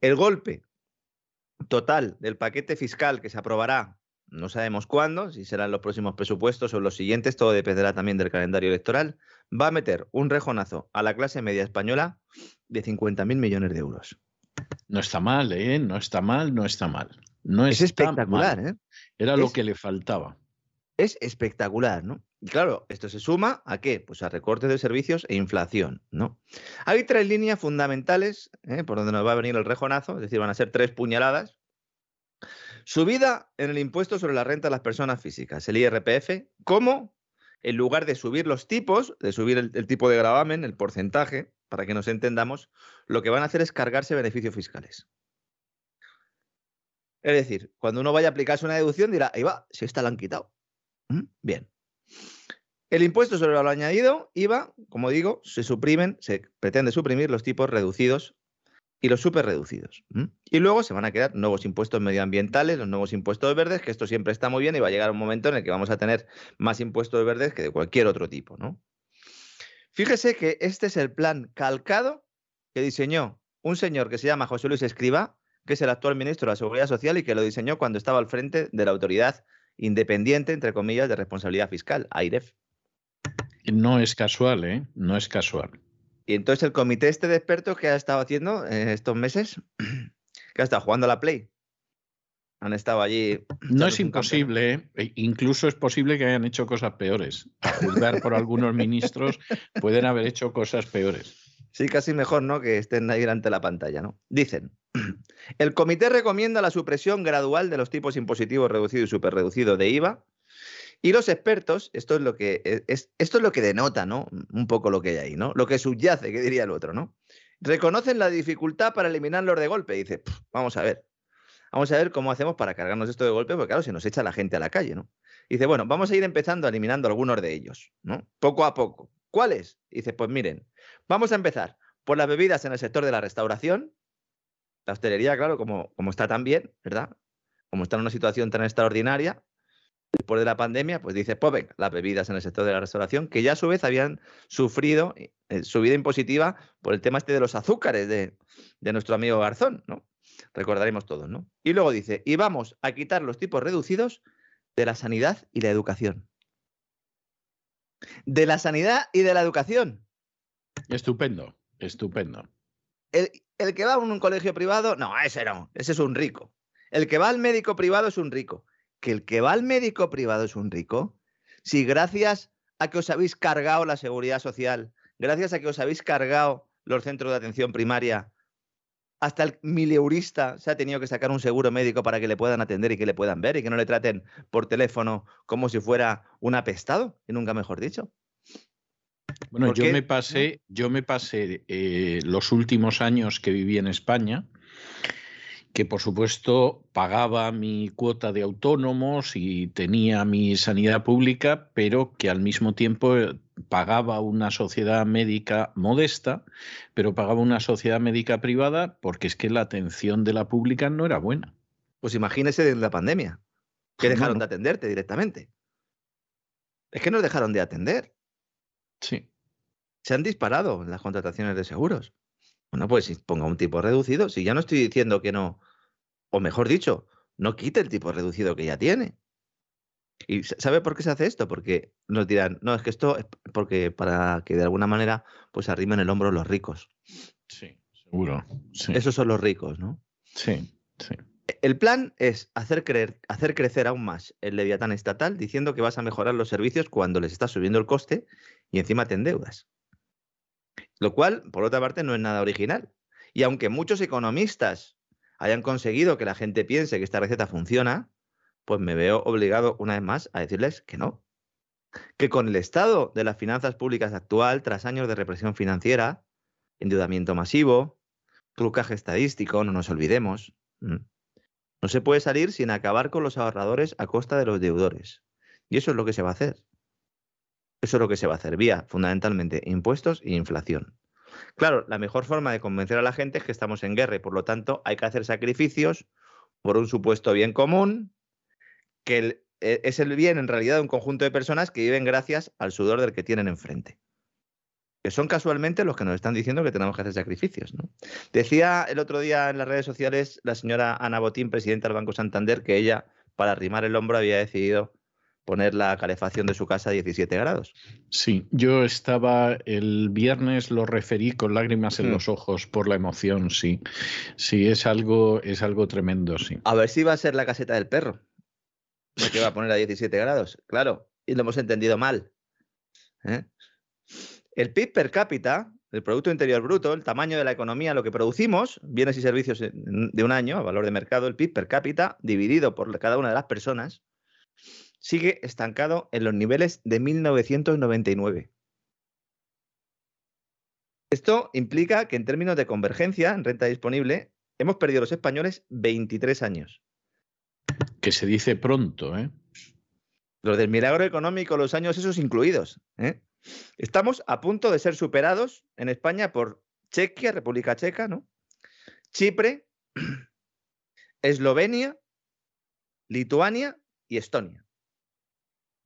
El golpe total del paquete fiscal que se aprobará, no sabemos cuándo, si serán los próximos presupuestos o los siguientes, todo dependerá también del calendario electoral, va a meter un rejonazo a la clase media española de 50.000 millones de euros. No está mal, ¿eh? No está mal, no está mal. No Es espectacular, mal. ¿eh? Era lo Es- que le faltaba. Es espectacular, ¿no? Y claro, esto se suma a qué? Pues a recortes de servicios e inflación, ¿no? Hay tres líneas fundamentales ¿eh? por donde nos va a venir el rejonazo, es decir, van a ser tres puñaladas. Subida en el impuesto sobre la renta de las personas físicas, el IRPF, ¿cómo? En lugar de subir los tipos, de subir el, el tipo de gravamen, el porcentaje, para que nos entendamos, lo que van a hacer es cargarse beneficios fiscales. Es decir, cuando uno vaya a aplicarse una deducción, dirá, ahí va, si esta la han quitado. ¿Mm? Bien. El impuesto sobre el valor añadido, IVA, como digo, se suprimen, se pretende suprimir los tipos reducidos y los superreducidos. ¿m? Y luego se van a crear nuevos impuestos medioambientales, los nuevos impuestos verdes, que esto siempre está muy bien y va a llegar un momento en el que vamos a tener más impuestos verdes que de cualquier otro tipo, ¿no? Fíjese que este es el plan calcado que diseñó un señor que se llama José Luis Escriba, que es el actual ministro de la Seguridad Social y que lo diseñó cuando estaba al frente de la autoridad independiente, entre comillas, de responsabilidad fiscal, AIREF. No es casual, ¿eh? No es casual. Y entonces el comité este de expertos que ha estado haciendo estos meses, que ha estado jugando a la Play, han estado allí. No es imposible, ¿eh? E Incluso es posible que hayan hecho cosas peores. A juzgar por algunos ministros, pueden haber hecho cosas peores. Sí, casi mejor, ¿no? Que estén ahí delante de la pantalla, ¿no? Dicen, el comité recomienda la supresión gradual de los tipos impositivos reducido y superreducido de IVA. Y los expertos, esto es lo que e- es, esto es lo que denota, ¿no? Un poco lo que hay ahí, ¿no? Lo que subyace, que diría el otro, ¿no? Reconocen la dificultad para eliminarlos de golpe. Dice, "Pf, vamos a ver. Vamos a ver cómo hacemos para cargarnos esto de golpe, porque claro, se nos echa la gente a la calle, ¿no? Dice, bueno, vamos a ir empezando eliminando algunos de ellos, ¿no? Poco a poco. ¿Cuáles? Dice, pues miren, vamos a empezar por las bebidas en el sector de la restauración. La hostelería, claro, como, como está tan bien, ¿verdad? Como está en una situación tan extraordinaria, después de la pandemia, pues dice, pues venga, las bebidas en el sector de la restauración, que ya a su vez habían sufrido eh, subida impositiva por el tema este de los azúcares de, de nuestro amigo Garzón, ¿no? Recordaremos todos, ¿no? Y luego dice, y vamos a quitar los tipos reducidos de la sanidad y la educación. De la sanidad y de la educación. Estupendo, estupendo. El, el que va a un, colegio privado, no, ese no, ese es un rico. El que va al médico privado es un rico. Que el que va al médico privado es un rico. Si gracias a que os habéis cargado la seguridad social, gracias a que os habéis cargado los centros de atención primaria, hasta el mileurista se ha tenido que sacar un seguro médico para que le puedan atender y que le puedan ver y que no le traten por teléfono como si fuera un apestado, y nunca mejor dicho. Bueno, ¿Por yo qué? me pasé, yo me pasé eh, los últimos años que viví en España, que por supuesto pagaba mi cuota de autónomos y tenía mi sanidad pública, pero que al mismo tiempo eh, pagaba una sociedad médica modesta, pero pagaba una sociedad médica privada porque es que la atención de la pública no era buena. Pues imagínese de la pandemia, que dejaron Bueno. de atenderte directamente. Es que nos dejaron de atender. Sí. se han disparado las contrataciones de seguros. Bueno, pues si ponga un tipo reducido, si ya no estoy diciendo que no, o mejor dicho, no quite el tipo reducido que ya tiene. ¿Y sa- sabe por qué se hace esto? Porque nos dirán, no, es que esto es porque para que de alguna manera pues arrimen el hombro los ricos. Sí, seguro. Sí, Esos son los ricos, ¿no? sí, sí. El plan es hacer, creer, hacer crecer aún más el leviatán estatal diciendo que vas a mejorar los servicios cuando les estás subiendo el coste y encima te endeudas. Lo cual, por otra parte, no es nada original. Y aunque muchos economistas hayan conseguido que la gente piense que esta receta funciona, pues me veo obligado una vez más a decirles que no. que con el estado de las finanzas públicas actual, tras años de represión financiera, endeudamiento masivo, trucaje estadístico, no nos olvidemos, no se puede salir sin acabar con los ahorradores a costa de los deudores. Y eso es lo que se va a hacer. Eso es lo que se va a hacer, vía fundamentalmente impuestos e inflación. Claro, la mejor forma de convencer a la gente es que estamos en guerra y por lo tanto hay que hacer sacrificios por un supuesto bien común, que e, es el bien en realidad de un conjunto de personas que viven gracias al sudor del que tienen enfrente. Que son casualmente los que nos están diciendo que tenemos que hacer sacrificios. Decía el otro día en las redes sociales la señora Ana Botín, presidenta del Banco Santander, que ella, para arrimar el hombro, había decidido poner la calefacción de su casa a 17 grados. Sí, yo estaba el viernes, lo referí con lágrimas en hmm. los ojos por la emoción, sí. Sí, es algo, es algo tremendo, sí. A ver si va a ser la caseta del perro. que va a poner a 17 grados, claro, y lo hemos entendido mal. ¿eh? El PIB per cápita, el Producto Interior Bruto, el tamaño de la economía, lo que producimos, bienes y servicios de un año, a valor de mercado, el PIB per cápita, dividido por cada una de las personas, sigue estancado en los niveles de 1999. Esto implica que en términos de convergencia en renta disponible, hemos perdido los españoles 23 años. Que se dice pronto, ¿eh? Los del milagro económico, los años esos incluidos. ¿eh? Estamos a punto de ser superados en España por Chequia, República Checa, ¿no? Chipre, Eslovenia, Lituania y Estonia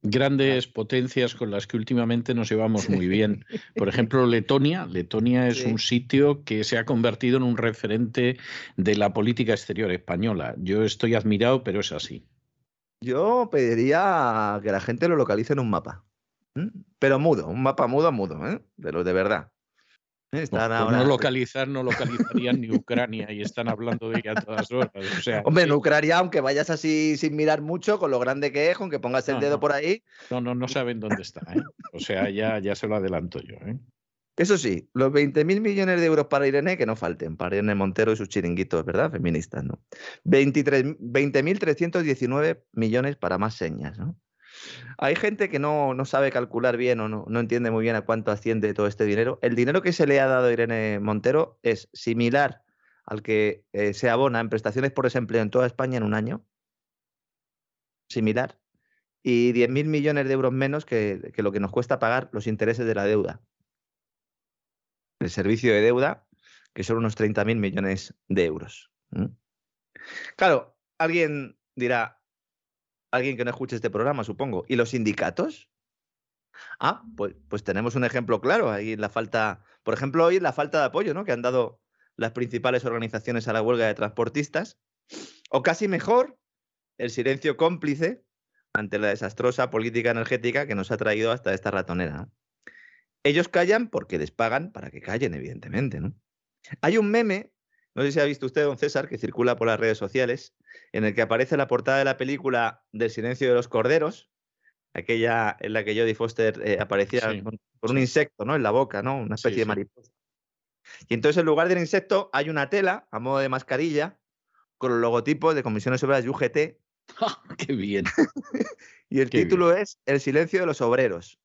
grandes potencias con las que últimamente nos llevamos muy bien. Por ejemplo, Letonia. Letonia es un sitio que se ha convertido en un referente de la política exterior española. Yo estoy admirado, pero es así. Yo pediría que la gente lo localice en un mapa. Pero mudo, un mapa mudo, mudo, ¿eh? de los de verdad. No localizar, no localizarían ni Ucrania y están hablando de ella a todas horas. Hombre, en Ucrania, aunque vayas así sin mirar mucho, con lo grande que es, con que pongas el dedo por ahí. No, no, no saben dónde está. ¿eh? O sea, ya, ya se lo adelanto yo. ¿eh? Eso sí, los 20.000 millones de euros para Irene, que no falten, para Irene Montero y sus chiringuitos, ¿verdad? Feministas, ¿no? 20.319 millones para más señas, ¿no? Hay gente que no, sabe calcular bien o no, entiende muy bien a cuánto asciende todo este dinero. El dinero que se le ha dado a Irene Montero es similar al que eh, se abona en prestaciones por desempleo en toda España en un año. Similar. Y 10.000 millones de euros menos que, lo que nos cuesta pagar los intereses de la deuda. El servicio de deuda, que son unos 30.000 millones de euros. Claro, alguien dirá, alguien que no escuche este programa, supongo. ¿Y los sindicatos? Ah, pues, pues tenemos un ejemplo claro. Ahí la falta, por ejemplo, hoy la falta de apoyo ¿no? que han dado las principales organizaciones a la huelga de transportistas. O casi mejor, el silencio cómplice ante la desastrosa política energética que nos ha traído hasta esta ratonera. Ellos callan porque les pagan para que callen, evidentemente. ¿no? Hay un meme, no sé si ha visto usted, don César, que circula por las redes sociales, en el que aparece la portada de la película Del silencio de los corderos, aquella en la que Jodie Foster eh, aparecía con, un insecto ¿no? en la boca, ¿no? una especie de mariposa. Y entonces en lugar del insecto hay una tela a modo de mascarilla con los logotipos de comisiones obreras y UGT. ¡Qué bien! y el título es El silencio de los obreros.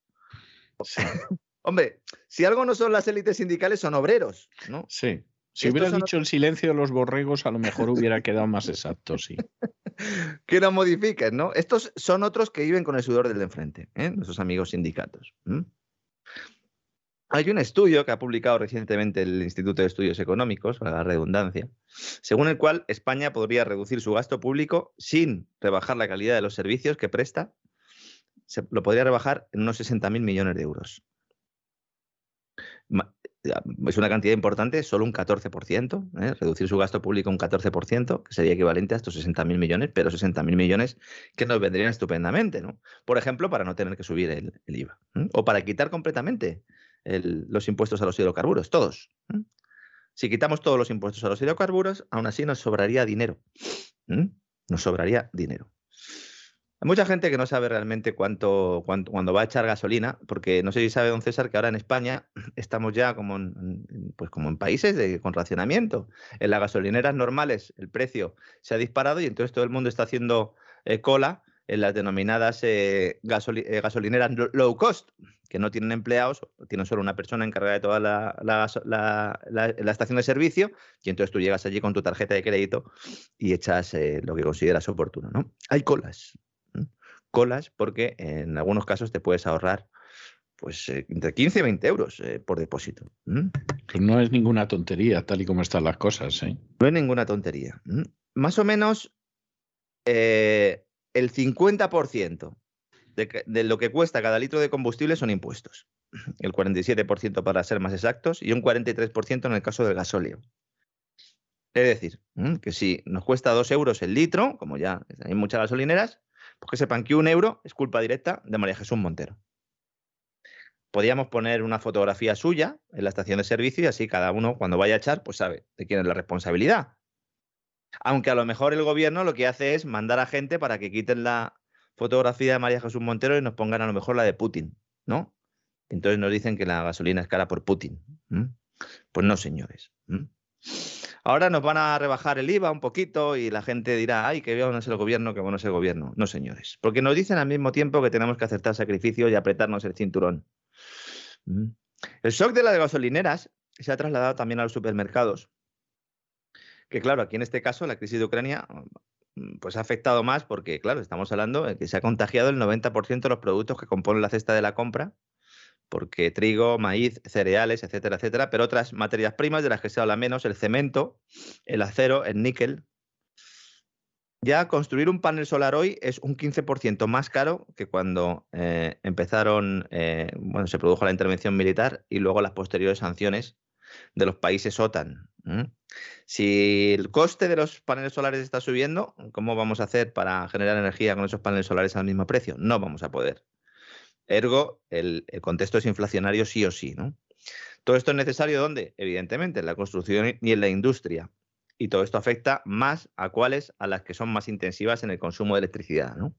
Hombre, si algo no son las élites sindicales, son obreros, ¿no? Sí. Si hubiera dicho el silencio de los borregos, a lo mejor hubiera quedado más exacto, sí. que no modifiquen, ¿no? Estos son otros que viven con el sudor del de enfrente, ¿eh? nuestros amigos sindicatos. Hay un estudio que ha publicado recientemente el Instituto de Estudios Económicos, para la redundancia, según el cual España podría reducir su gasto público sin rebajar la calidad de los servicios que presta, se, lo podría rebajar en unos 60.000 millones de euros es una cantidad importante, solo un 14%, ¿eh? reducir su gasto público un 14%, que sería equivalente a estos 60.000 millones, pero 60.000 millones que nos vendrían estupendamente, ¿no? Por ejemplo, para no tener que subir el, IVA, o para quitar completamente los impuestos a los hidrocarburos, todos. Si quitamos todos los impuestos a los hidrocarburos, aún así nos sobraría dinero. Nos sobraría dinero. Hay mucha gente que no sabe realmente cuánto, cuando va a echar gasolina, porque no sé si sabe don César que ahora en España estamos ya como en, pues como en países de, con racionamiento. En las gasolineras normales el precio se ha disparado y entonces todo el mundo está haciendo eh, cola en las denominadas eh, eh, gasolineras low cost, que no tienen empleados, tienen solo una persona encargada de toda la, la, estación de servicio, y entonces tú llegas allí con tu tarjeta de crédito y echas lo que consideras oportuno. ¿no? Hay colas. Colas porque en algunos casos te puedes ahorrar pues entre 15 y 20 euros por depósito. Pues no es ninguna tontería, tal y como están las cosas. No es ninguna tontería. Más o menos eh, el 50% de, de, lo que cuesta cada litro de combustible son impuestos. El 47% para ser más exactos y un 43% en el caso del gasóleo. Es decir, que si nos cuesta 2 euros el litro, como ya hay muchas gasolineras, pues que sepan que un euro es culpa directa de María Jesús Montero. Podríamos poner una fotografía suya en la estación de servicio y así cada uno cuando vaya a echar, pues sabe de quién es la responsabilidad. Aunque a lo mejor el gobierno lo que hace es mandar a gente para que quiten la fotografía de María Jesús Montero y nos pongan a lo mejor la de Putin, ¿no? Entonces nos dicen que la gasolina es cara por Putin. Pues no, señores. Ahora nos van a rebajar el IVA un poquito y la gente dirá, ay, que bueno es el gobierno, que bueno es el gobierno. No, señores. Porque nos dicen al mismo tiempo que tenemos que aceptar sacrificios y apretarnos el cinturón. El shock de las gasolineras se ha trasladado también a los supermercados que claro, aquí en este caso la crisis de Ucrania mm, pues ha afectado más porque, claro, estamos hablando de que se ha contagiado el 90% de los productos que componen la cesta de la compra, porque trigo, maíz, cereales, etcétera, etcétera, pero otras materias primas de las que se habla menos, el cemento, el acero, el níquel. Ya construir un panel solar hoy es un 15% más caro que cuando eh, empezaron, eh, bueno, se produjo la intervención militar y luego las posteriores sanciones de los países OTAN. Si el coste de los paneles solares está subiendo, ¿cómo vamos a hacer para generar energía con esos paneles solares al mismo precio? No vamos a poder. Ergo, el, contexto es inflacionario sí o sí. ¿no? Todo esto es necesario ¿dónde? Evidentemente, en la construcción y en la industria. Y todo esto afecta más a cuáles, a las que son más intensivas en el consumo de electricidad. ¿no?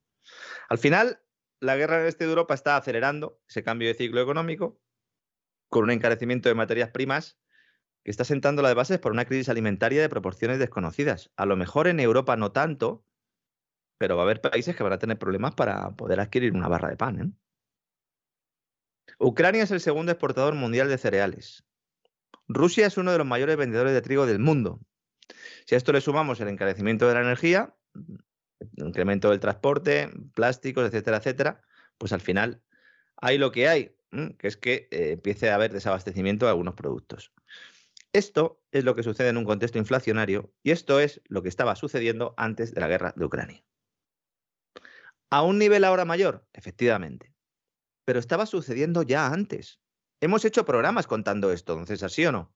Al final, la guerra en este de Europa está acelerando ese cambio de ciclo económico con un encarecimiento de materias primas que está sentando las bases por una crisis alimentaria de proporciones desconocidas. A lo mejor en Europa no tanto, pero va a haber países que van a tener problemas para poder adquirir una barra de pan. ¿eh? Ucrania es el segundo exportador mundial de cereales. Rusia es uno de los mayores vendedores de trigo del mundo. Si a esto le sumamos el encarecimiento de la energía, el incremento del transporte, plásticos, etcétera, etcétera, pues al final hay lo que hay, que es que eh, empiece a haber desabastecimiento de algunos productos. Esto es lo que sucede en un contexto inflacionario y esto es lo que estaba sucediendo antes de la guerra de Ucrania. A un nivel ahora mayor, efectivamente, pero estaba sucediendo ya antes. Hemos hecho programas contando esto, don César, ¿sí o no?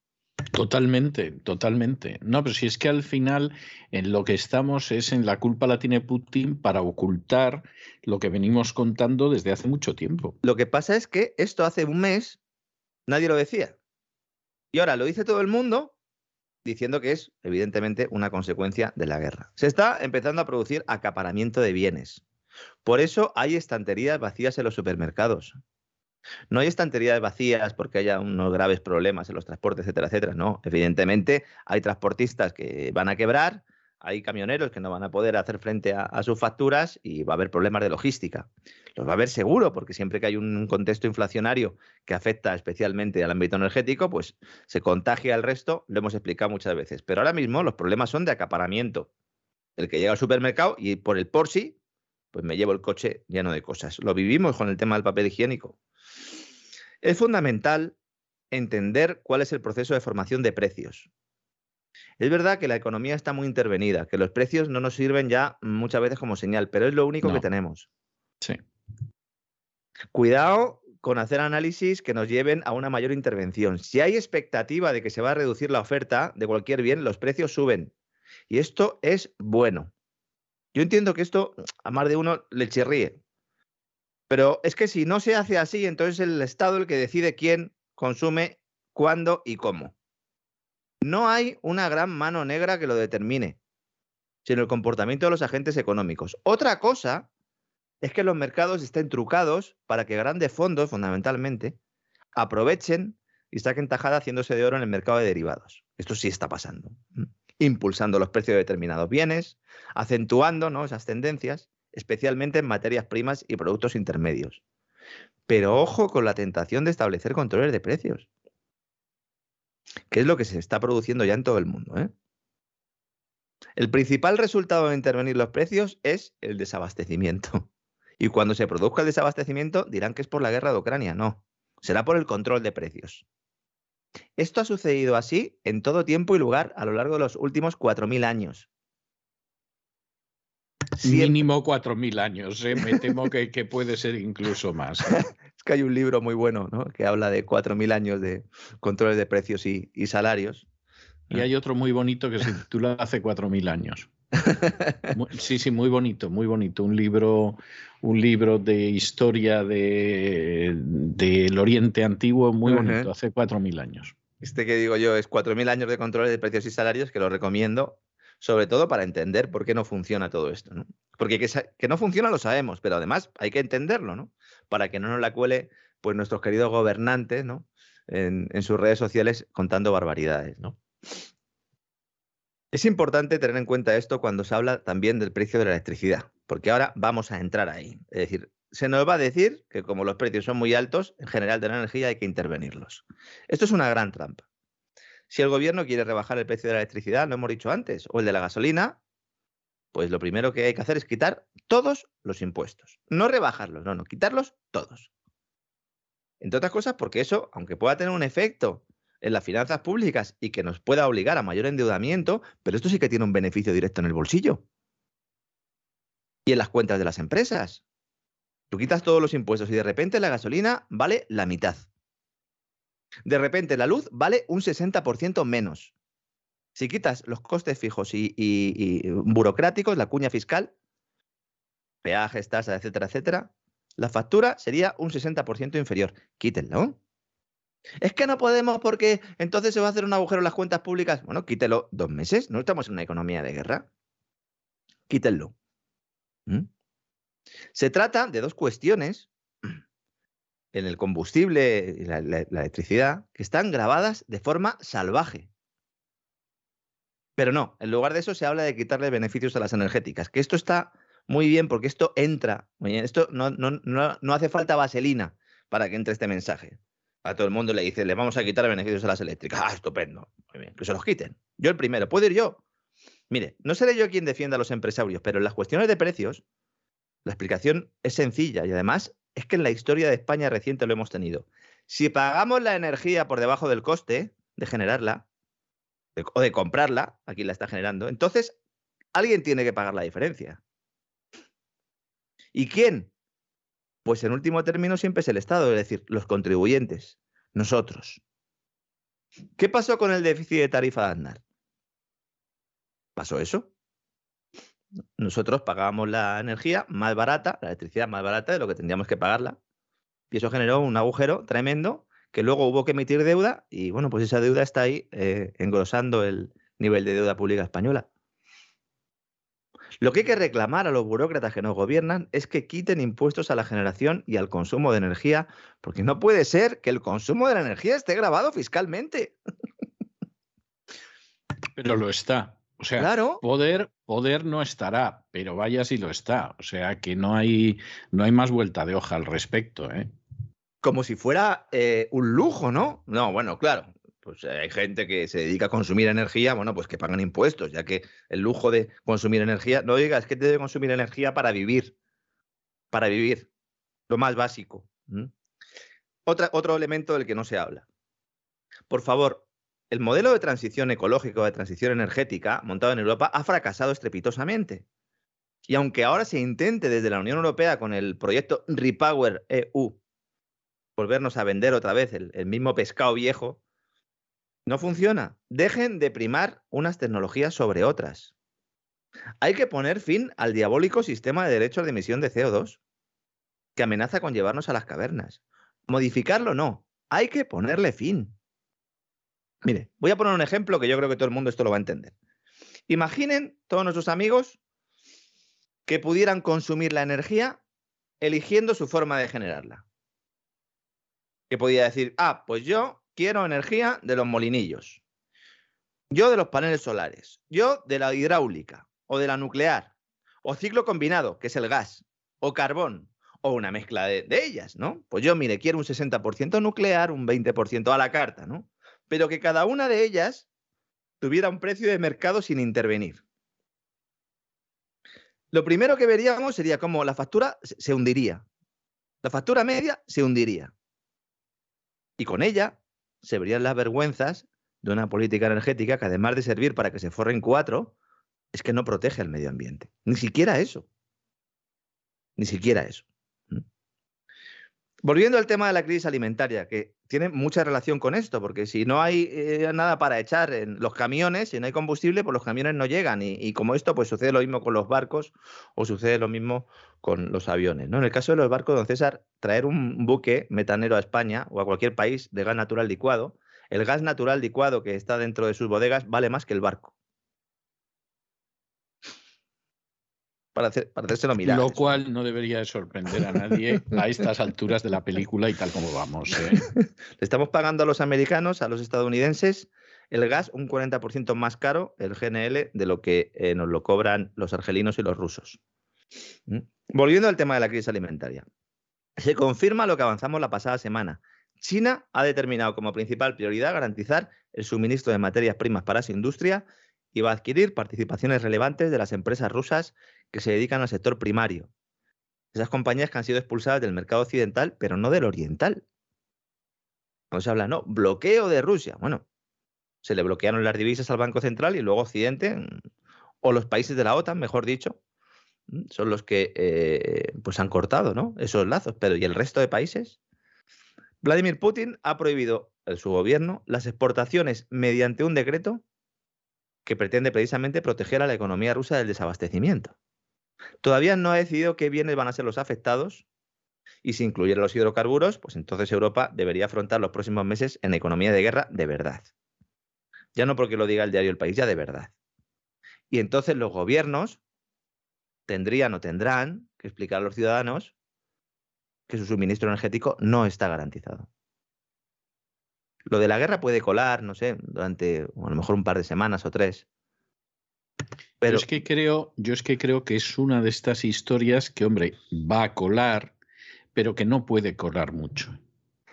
Totalmente, totalmente. No, pero si es que al final en lo que estamos es en la culpa la tiene Putin para ocultar lo que venimos contando desde hace mucho tiempo. Lo que pasa es que esto hace un mes nadie lo decía. Y ahora lo dice todo el mundo diciendo que es, evidentemente, una consecuencia de la guerra. Se está empezando a producir acaparamiento de bienes. Por eso hay estanterías vacías en los supermercados. No hay estanterías vacías porque haya unos graves problemas en los transportes, etcétera, etcétera. No, evidentemente hay transportistas que van a quebrar, hay camioneros que no van a poder hacer frente a, sus facturas y va a haber problemas de logística. Los va a haber seguro, porque siempre que hay un contexto inflacionario que afecta especialmente al ámbito energético, pues se contagia al resto, lo hemos explicado muchas veces. Pero ahora mismo los problemas son de acaparamiento. El que llega al supermercado y por el por sí, pues me llevo el coche lleno de cosas. Lo vivimos con el tema del papel higiénico. Es fundamental entender cuál es el proceso de formación de precios. Es verdad que la economía está muy intervenida, que los precios no nos sirven ya muchas veces como señal, pero es lo único que tenemos. Sí. Cuidado con hacer análisis que nos lleven a una mayor intervención. Si hay expectativa de que se va a reducir la oferta de cualquier bien, los precios suben. Y esto es bueno. Yo entiendo que esto a más de uno le chirríe. Pero es que si no se hace así, entonces es el Estado el que decide quién consume, cuándo y cómo. No hay una gran mano negra que lo determine, sino el comportamiento de los agentes económicos. Otra cosa es que los mercados estén trucados para que grandes fondos, fundamentalmente, aprovechen y saquen tajada haciéndose de oro en el mercado de derivados. Esto sí está pasando. Impulsando los precios de determinados bienes, acentuando ¿no? esas tendencias. especialmente en materias primas y productos intermedios. Pero ojo con la tentación de establecer controles de precios, que es lo que se está produciendo ya en todo el mundo. ¿eh? El principal resultado de intervenir los precios es el desabastecimiento. Y cuando se produzca el desabastecimiento dirán que es por la guerra de Ucrania. No, será por el control de precios. Esto ha sucedido así en todo tiempo y lugar a lo largo de los últimos 4.000 años. Mínimo 4.000 años, ¿eh? me temo que, puede ser incluso más. ¿eh? es que hay un libro muy bueno que habla de 4.000 años de controles de precios y, salarios. Y hay otro muy bonito que se titula Hace 4.000 años. Sí, sí, muy bonito, muy bonito. Un libro, un libro de historia del de, Oriente Antiguo muy bonito, hace 4.000 años. Este que digo yo es 4.000 años de controles de precios y salarios que lo recomiendo sobre todo para entender por qué no funciona todo esto. ¿no? Porque que, no funciona lo sabemos, pero además hay que entenderlo, ¿no? Para que no nos la cuele pues, nuestros queridos gobernantes, ¿no? En, en sus redes sociales contando barbaridades, ¿no? Es importante tener en cuenta esto cuando se habla también del precio de la electricidad, porque ahora vamos a entrar ahí. Es decir, se nos va a decir que como los precios son muy altos, en general de la energía hay que intervenirlos. Esto es una gran trampa. Si el gobierno quiere rebajar el precio de la electricidad, lo hemos dicho antes, o el de la gasolina, pues lo primero que hay que hacer es quitar todos los impuestos. No rebajarlos, no, no, quitarlos todos. Entre otras cosas, porque eso, aunque pueda tener un efecto en las finanzas públicas y que nos pueda obligar a mayor endeudamiento, pero esto sí que tiene un beneficio directo en el bolsillo. Y en las cuentas de las empresas. Tú quitas todos los impuestos y de repente la gasolina vale la mitad. De repente la luz vale un 60% menos. Si quitas los costes fijos y, burocráticos, la cuña fiscal, peajes, tasas, etcétera, etcétera, la factura sería un 60% inferior. Quítenlo. Es que no podemos porque entonces se va a hacer un agujero en las cuentas públicas. Bueno, quítelo dos meses. No estamos en una economía de guerra. Quítenlo. ¿Mm? Se trata de dos cuestiones en el combustible y la, electricidad que están grabadas de forma salvaje. Pero no, en lugar de eso se habla de quitarle beneficios a las energéticas, que esto está muy bien porque esto entra, esto no, no, no, hace falta vaselina para que entre este mensaje. A todo el mundo le dice, le vamos a quitar beneficios a las eléctricas. Ah, estupendo. Muy bien, que se los quiten. Yo el primero, puedo ir yo. Mire, no seré yo quien defienda a los empresarios, pero en las cuestiones de precios, la explicación es sencilla y además es que en la historia de España reciente lo hemos tenido. Si pagamos la energía por debajo del coste de generarla o de comprarla, aquí la está generando, entonces alguien tiene que pagar la diferencia. ¿Y quién? Pues en último término siempre es el Estado, es decir, los contribuyentes, nosotros. ¿Qué pasó con el déficit de tarifa de Aznar? ¿Pasó eso? nosotros pagábamos la energía más barata, la electricidad más barata de lo que tendríamos que pagarla. Y eso generó un agujero tremendo que luego hubo que emitir deuda y bueno, pues esa deuda está ahí eh, engrosando el nivel de deuda pública española. Lo que hay que reclamar a los burócratas que nos gobiernan es que quiten impuestos a la generación y al consumo de energía, porque no puede ser que el consumo de la energía esté grabado fiscalmente. Pero lo está. O sea, poder, poder no estará, pero vaya si lo está. O sea, que no hay, no hay más vuelta de hoja al respecto. ¿eh? Como si fuera eh, un lujo, ¿no? No, bueno, claro. Pues hay gente que se dedica a consumir energía, bueno, pues que pagan impuestos, ya que el lujo de consumir energía, no digas que te debe consumir energía para vivir, para vivir, lo más básico. Otra, otro elemento del que no se habla. Por favor, el modelo de transición ecológica de transición energética montado en Europa ha fracasado estrepitosamente. Y aunque ahora se intente desde la Unión Europea con el proyecto Repower EU volvernos a vender otra vez el, el mismo pescado viejo, no funciona. Dejen de primar unas tecnologías sobre otras. Hay que poner fin al diabólico sistema de derechos de emisión de CO2 que amenaza con llevarnos a las cavernas. Modificarlo no, hay que ponerle fin. Mire, voy a poner un ejemplo que yo creo que todo el mundo esto lo va a entender. Imaginen todos nuestros amigos que pudieran consumir la energía eligiendo su forma de generarla. Que podía decir, ah, pues yo quiero energía de los molinillos, yo de los paneles solares, yo de la hidráulica o de la nuclear, O ciclo combinado, que es el gas, o carbón, o una mezcla de, ellas, ¿no? Pues yo, mire, quiero un 60% nuclear, un 20% a la carta, ¿no? Pero que cada una de ellas tuviera un precio de mercado sin intervenir. Lo primero que veríamos sería cómo la factura se hundiría. La factura media se hundiría. Y con ella se verían las vergüenzas de una política energética que además de servir para que se forren cuatro, es que no protege al medio ambiente. Ni siquiera eso. Ni siquiera eso. Volviendo al tema de la crisis alimentaria, que tiene mucha relación con esto, porque si no hay eh, nada para echar en los camiones, si no hay combustible, pues los camiones no llegan. Y, y como esto, pues sucede lo mismo con los barcos o sucede lo mismo con los aviones. ¿no? En el caso de los barcos, don César, traer un buque metanero a España o a cualquier país de gas natural licuado, el gas natural licuado que está dentro de sus bodegas vale más que el barco. Para, hacer, para hacérselo mirar. Lo cual no debería de sorprender a nadie a estas alturas de la película y tal como vamos. ¿eh? Le estamos pagando a los americanos, a los estadounidenses, el gas un 40% más caro, el GNL, de lo que eh, nos lo cobran los argelinos y los rusos. ¿Mm? Volviendo al tema de la crisis alimentaria. Se confirma lo que avanzamos la pasada semana. China ha determinado como principal prioridad garantizar el suministro de materias primas para su industria y va a adquirir participaciones relevantes de las empresas rusas que se dedican al sector primario. Esas compañías que han sido expulsadas del mercado occidental, pero no del oriental. No se habla, no, bloqueo de Rusia. Bueno, se le bloquearon las divisas al Banco Central y luego Occidente, mm, o los países de la OTAN, mejor dicho, mm, son los que eh, pues han cortado ¿no? esos lazos. Pero ¿y el resto de países? Vladimir Putin ha prohibido en su gobierno las exportaciones mediante un decreto que pretende precisamente proteger a la economía rusa del desabastecimiento. Todavía no ha decidido qué bienes van a ser los afectados y si incluyera los hidrocarburos, pues entonces Europa debería afrontar los próximos meses en economía de guerra de verdad. Ya no porque lo diga el diario El País, ya de verdad. Y entonces los gobiernos tendrían o tendrán que explicar a los ciudadanos que su suministro energético no está garantizado. Lo de la guerra puede colar, no sé, durante o a lo mejor un par de semanas o tres. Pero yo es que creo, yo es que creo que es una de estas historias que, hombre, va a colar, pero que no puede colar mucho.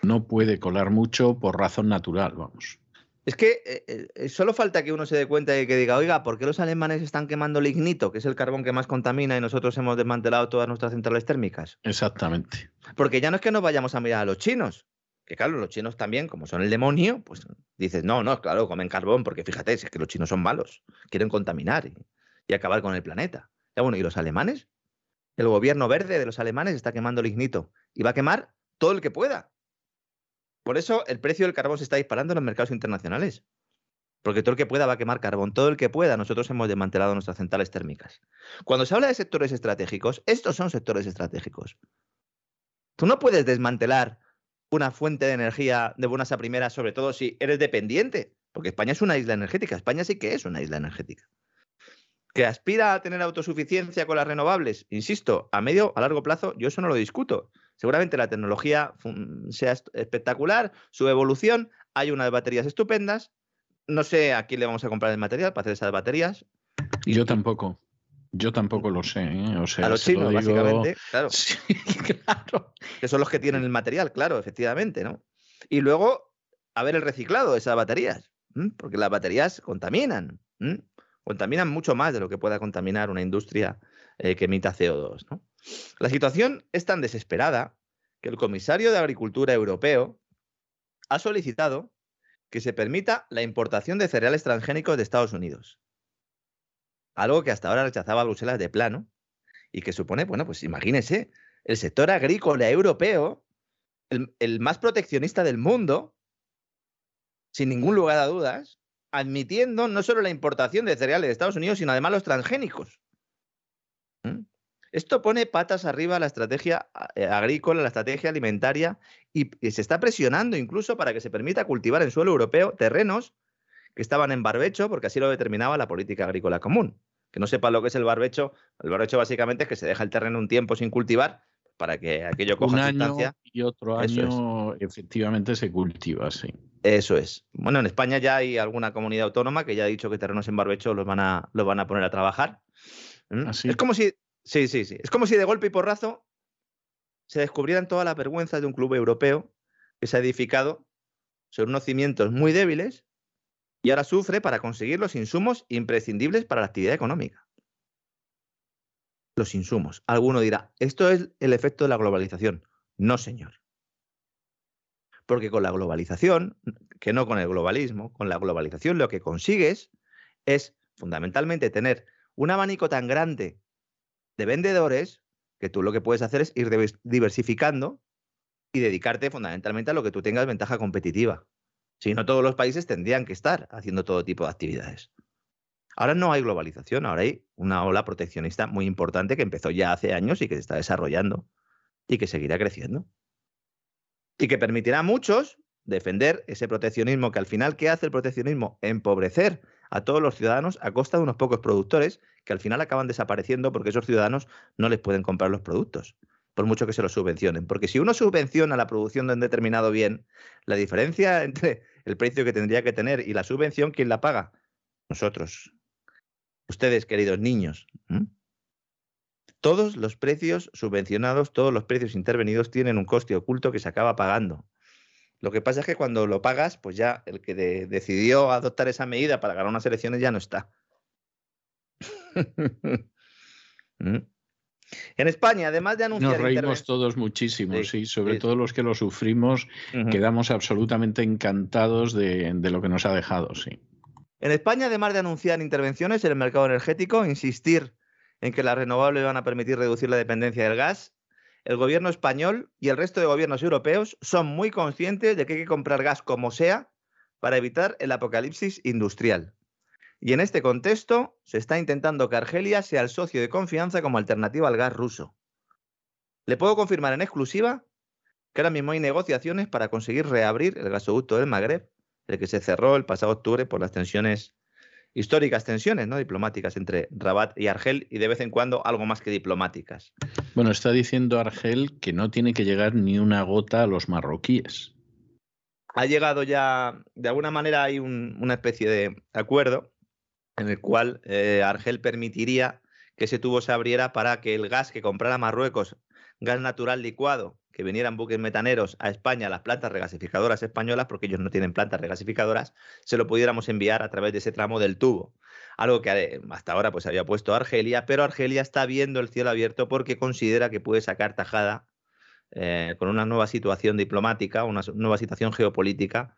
No puede colar mucho por razón natural, vamos. Es que eh, eh, solo falta que uno se dé cuenta y que diga, oiga, ¿por qué los alemanes están quemando lignito, que es el carbón que más contamina, y nosotros hemos desmantelado todas nuestras centrales térmicas? Exactamente. Porque ya no es que nos vayamos a mirar a los chinos, que claro, los chinos también, como son el demonio, pues dices, no, no, claro, comen carbón, porque fíjate, es que los chinos son malos, quieren contaminar y, y acabar con el planeta. Ya bueno, ¿y los alemanes? El gobierno verde de los alemanes está quemando lignito y va a quemar todo el que pueda. Por eso el precio del carbón se está disparando en los mercados internacionales. Porque todo el que pueda va a quemar carbón, todo el que pueda. Nosotros hemos desmantelado nuestras centrales térmicas. Cuando se habla de sectores estratégicos, estos son sectores estratégicos. Tú no puedes desmantelar una fuente de energía de buenas a primeras, sobre todo si eres dependiente, porque España es una isla energética. España sí que es una isla energética. Que aspira a tener autosuficiencia con las renovables, insisto, a medio, a largo plazo, yo eso no lo discuto. Seguramente la tecnología sea espectacular, su evolución, hay unas baterías estupendas. No sé a quién le vamos a comprar el material para hacer esas baterías. Yo tampoco. Yo tampoco lo sé. ¿eh? O sea, a los chinos, digo... básicamente, claro. Sí, claro. Que son los que tienen el material, claro, efectivamente, ¿no? Y luego, a ver el reciclado de esas baterías, ¿m? porque las baterías contaminan, ¿m? contaminan mucho más de lo que pueda contaminar una industria eh, que emita CO2, ¿no? La situación es tan desesperada que el comisario de Agricultura europeo ha solicitado que se permita la importación de cereales transgénicos de Estados Unidos. Algo que hasta ahora rechazaba Bruselas de plano y que supone, bueno, pues imagínese, el sector agrícola europeo, el, más proteccionista del mundo, sin ningún lugar a dudas, admitiendo no solo la importación de cereales de Estados Unidos, sino además los transgénicos. ¿Mm? Esto pone patas arriba a la estrategia eh, agrícola, la estrategia alimentaria y, se está presionando incluso para que se permita cultivar en suelo europeo terrenos que estaban en barbecho, porque así lo determinaba la política agrícola común. Que no sepa lo que es el barbecho, el barbecho básicamente es que se deja el terreno un tiempo sin cultivar para que aquello coja un año sustancia. y otro año es. efectivamente se cultiva, sí. Eso es. Bueno, en España ya hay alguna comunidad autónoma que ya ha dicho que terrenos en barbecho los van a, los van a poner a trabajar. ¿Ah, sí? Es como si Sí, sí, sí. Es como si de golpe y porrazo se descubrieran todas las vergüenzas de un club europeo que se ha edificado sobre unos cimientos muy débiles y ahora sufre para conseguir los insumos imprescindibles para la actividad económica. Los insumos. Alguno dirá, esto es el efecto de la globalización. No, señor. Porque con la globalización, que no con el globalismo, con la globalización lo que consigues es fundamentalmente tener un abanico tan grande de vendedores que tú lo que puedes hacer es ir diversificando y dedicarte fundamentalmente a lo que tú tengas ventaja competitiva. Si no, todos los países tendrían que estar haciendo todo tipo de actividades. Ahora no hay globalización, ahora hay una ola proteccionista muy importante que empezó ya hace años y que se está desarrollando y que seguirá creciendo. Y que permitirá a muchos defender ese proteccionismo que al final, ¿qué hace el proteccionismo? Empobrecer a todos los ciudadanos a costa de unos pocos productores que al final acaban desapareciendo porque esos ciudadanos no les pueden comprar los productos por mucho que se lo subvencionen. Porque si uno subvenciona la producción de un determinado bien, la diferencia entre el precio que tendría que tener y la subvención, ¿quién la paga? Nosotros. Ustedes, queridos niños. Todos los precios subvencionados, todos los precios intervenidos tienen un coste oculto que se acaba pagando. Lo que pasa es que cuando lo pagas, pues ya el que decidió adoptar esa medida para ganar unas elecciones ya no está. En España, además de anunciar. Nos reímos todos muchísimo, sí, sobre todo los que lo sufrimos, quedamos absolutamente encantados de, de, lo que nos ha dejado, sí. En España, además de anunciar intervenciones en el mercado energético, insistir en que las renovables van a permitir reducir la dependencia del gas, el gobierno español y el resto de gobiernos europeos son muy conscientes de que hay que comprar gas como sea para evitar el apocalipsis industrial. Y en este contexto se está intentando que Argelia sea el socio de confianza como alternativa al gas ruso. Le puedo confirmar en exclusiva que ahora mismo hay negociaciones para conseguir reabrir el gasoducto del Magreb, el que se cerró el pasado octubre por las tensiones históricas tensiones no diplomáticas entre Rabat y Argel y de vez en cuando algo más que diplomáticas. Bueno, está diciendo Argel que no tiene que llegar ni una gota a los marroquíes. Ha llegado ya, de alguna manera hay una especie de acuerdo en el cual eh, Argel permitiría que ese tubo se abriera para que el gas que comprara Marruecos, gas natural licuado, que vinieran buques metaneros a España, las plantas regasificadoras españolas, porque ellos no tienen plantas regasificadoras, se lo pudiéramos enviar a través de ese tramo del tubo. Algo que eh, hasta ahora pues había puesto Argelia, pero Argelia está viendo el cielo abierto porque considera que puede sacar tajada eh, con una nueva situación diplomática, una nueva situación geopolítica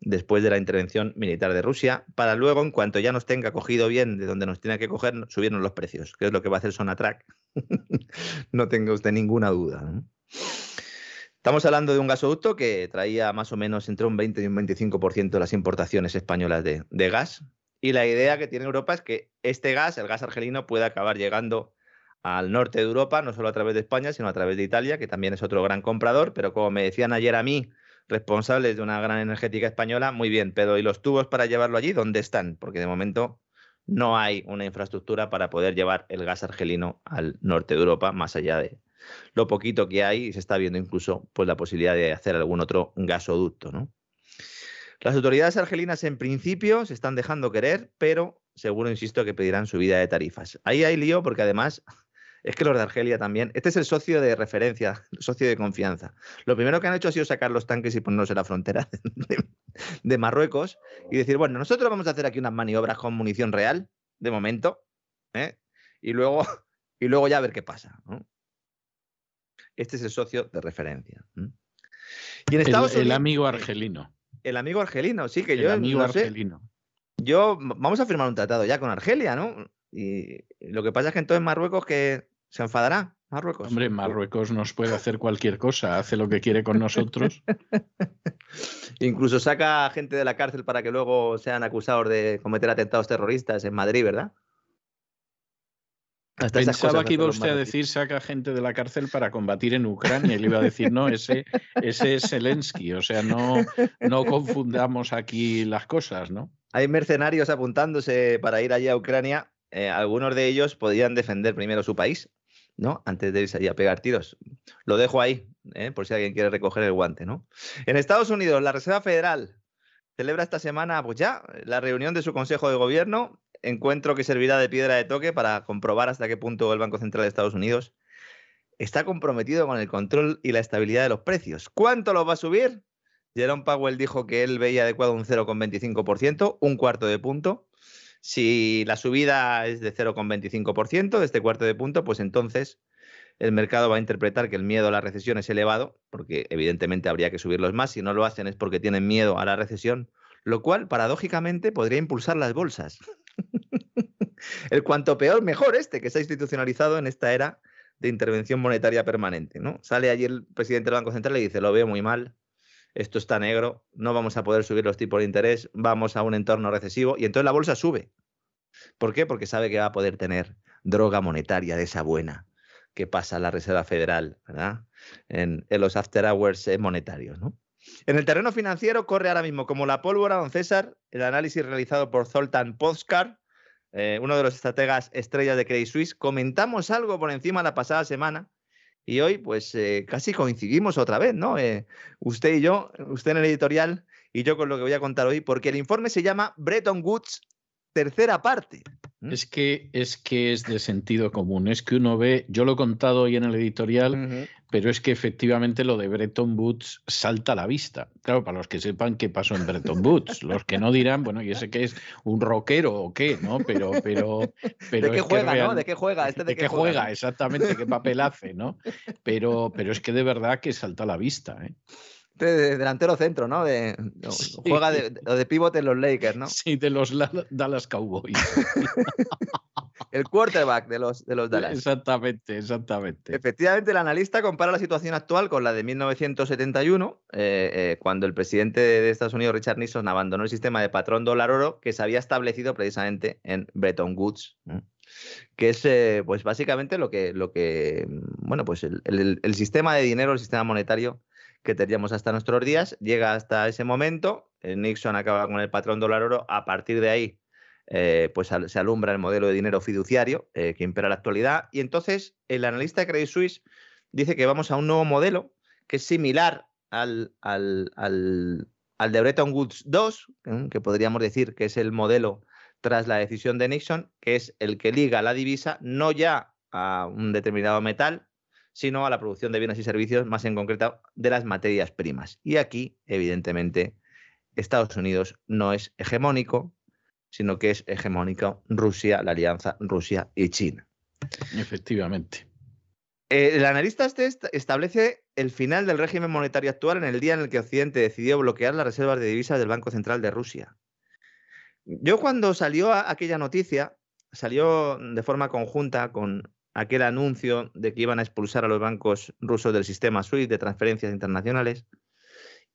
después de la intervención militar de Rusia, para luego, en cuanto ya nos tenga cogido bien de donde nos tiene que coger, subirnos los precios, que es lo que va a hacer Sonatrack. no tenga usted ninguna duda. Estamos hablando de un gasoducto que traía más o menos entre un 20 y un 25% de las importaciones españolas de, de gas. Y la idea que tiene Europa es que este gas, el gas argelino, pueda acabar llegando al norte de Europa, no solo a través de España, sino a través de Italia, que también es otro gran comprador, pero como me decían ayer a mí, responsables de una gran energética española, muy bien, pero ¿y los tubos para llevarlo allí dónde están? Porque de momento no hay una infraestructura para poder llevar el gas argelino al norte de Europa, más allá de lo poquito que hay, y se está viendo incluso pues, la posibilidad de hacer algún otro gasoducto. ¿no? Las autoridades argelinas en principio se están dejando querer, pero seguro, insisto, que pedirán subida de tarifas. Ahí hay lío porque además es que los de Argelia también. Este es el socio de referencia, el socio de confianza. Lo primero que han hecho ha sido sacar los tanques y ponerlos en la frontera de, Marruecos y decir, bueno, nosotros vamos a hacer aquí unas maniobras con munición real, de momento, ¿eh? y, luego, y luego ya a ver qué pasa. Este es el socio de referencia. Y en Estados el, Unidos, el amigo argelino. El amigo argelino, sí, que yo. El amigo argelino. Yo, vamos a firmar un tratado ya con Argelia, ¿no? Y lo que pasa es que entonces Marruecos que se enfadará. Marruecos. Hombre, Marruecos nos puede hacer cualquier cosa, hace lo que quiere con nosotros. Incluso saca gente de la cárcel para que luego sean acusados de cometer atentados terroristas en Madrid, ¿verdad? Pensaba que iba usted a decir saca gente de la cárcel para combatir en Ucrania y le iba a decir, no, ese, ese es Zelensky, o sea, no, no confundamos aquí las cosas, ¿no? Hay mercenarios apuntándose para ir allá a Ucrania eh, algunos de ellos podían defender primero su país, ¿no? Antes de irse a pegar tiros. Lo dejo ahí, ¿eh? por si alguien quiere recoger el guante, ¿no? En Estados Unidos, la Reserva Federal celebra esta semana, pues ya, la reunión de su Consejo de Gobierno. encuentro que servirá de piedra de toque para comprobar hasta qué punto el Banco Central de Estados Unidos está comprometido con el control y la estabilidad de los precios. ¿Cuánto lo va a subir? Jerome Powell dijo que él veía adecuado un 0,25%, un cuarto de punto. Si la subida es de 0,25% de este cuarto de punto, pues entonces el mercado va a interpretar que el miedo a la recesión es elevado, porque evidentemente habría que subirlos más. Si no lo hacen es porque tienen miedo a la recesión, lo cual paradójicamente podría impulsar las bolsas. el cuanto peor, mejor este, que se ha institucionalizado en esta era de intervención monetaria permanente. ¿no? Sale allí el presidente del Banco Central y dice, lo veo muy mal, esto está negro, no vamos a poder subir los tipos de interés, vamos a un entorno recesivo y entonces la bolsa sube. ¿Por qué? Porque sabe que va a poder tener droga monetaria de esa buena que pasa la Reserva Federal ¿verdad? En, los after hours eh, monetarios. ¿no? En el terreno financiero corre ahora mismo como la pólvora, don César, el análisis realizado por Zoltan Pozkar, eh, uno de los estrategas estrellas de Credit Suisse. Comentamos algo por encima la pasada semana y hoy pues eh, casi coincidimos otra vez, ¿no? usted y yo, usted en el editorial y yo con lo que voy a contar hoy, porque el informe se llama Bretton Woods tercera parte. Es que, es que es de sentido común. Es que uno ve, yo lo he contado hoy en el editorial, pero es que efectivamente lo de Bretton Woods salta a la vista. Claro, para los que sepan qué pasó en Bretton Woods, los que no dirán, bueno, y ese que es un rockero o qué, ¿no? Pero, pero, pero ¿De qué juega, no? ¿De qué juega? Este de, qué, juega? exactamente, qué papel hace, ¿no? Pero, pero es que de verdad que salta a la vista, ¿eh? De delantero centro, ¿no? De, Juega de, de pivote en los Lakers, ¿no? Sí, de los Dallas Cowboys. el quarterback de los, de los Dallas. Exactamente, exactamente. Efectivamente, el analista compara la situación actual con la de 1971, eh, eh, cuando el presidente de Estados Unidos, Richard Nixon, abandonó el sistema de patrón dólar-oro que se había establecido precisamente en Bretton Woods. que es eh, pues básicamente lo que, lo que bueno, pues el, el, sistema de dinero, el sistema monetario que teníamos hasta nuestros días, llega hasta ese momento, eh, Nixon acaba con el patrón dólar oro, a partir de ahí eh, pues se alumbra el modelo de dinero fiduciario eh, que impera la actualidad y entonces el analista de Credit Suisse dice que vamos a un nuevo modelo que es similar al, al, al, de Bretton Woods 2, que podríamos decir que es el modelo tras la decisión de Nixon, que es el que liga la divisa no ya a un determinado metal, sino a la producción de bienes y servicios, más en concreto de las materias primas. Y aquí, evidentemente, Estados Unidos no es hegemónico, sino que es hegemónico Rusia, la alianza Rusia y China. Efectivamente. Eh, el analista este establece el final del régimen monetario actual en el día en el que Occidente decidió bloquear las reservas de divisas del Banco Central de Rusia. Yo cuando salió aquella noticia, salió de forma conjunta con aquel anuncio de que iban a expulsar a los bancos rusos del sistema SWIFT de transferencias internacionales.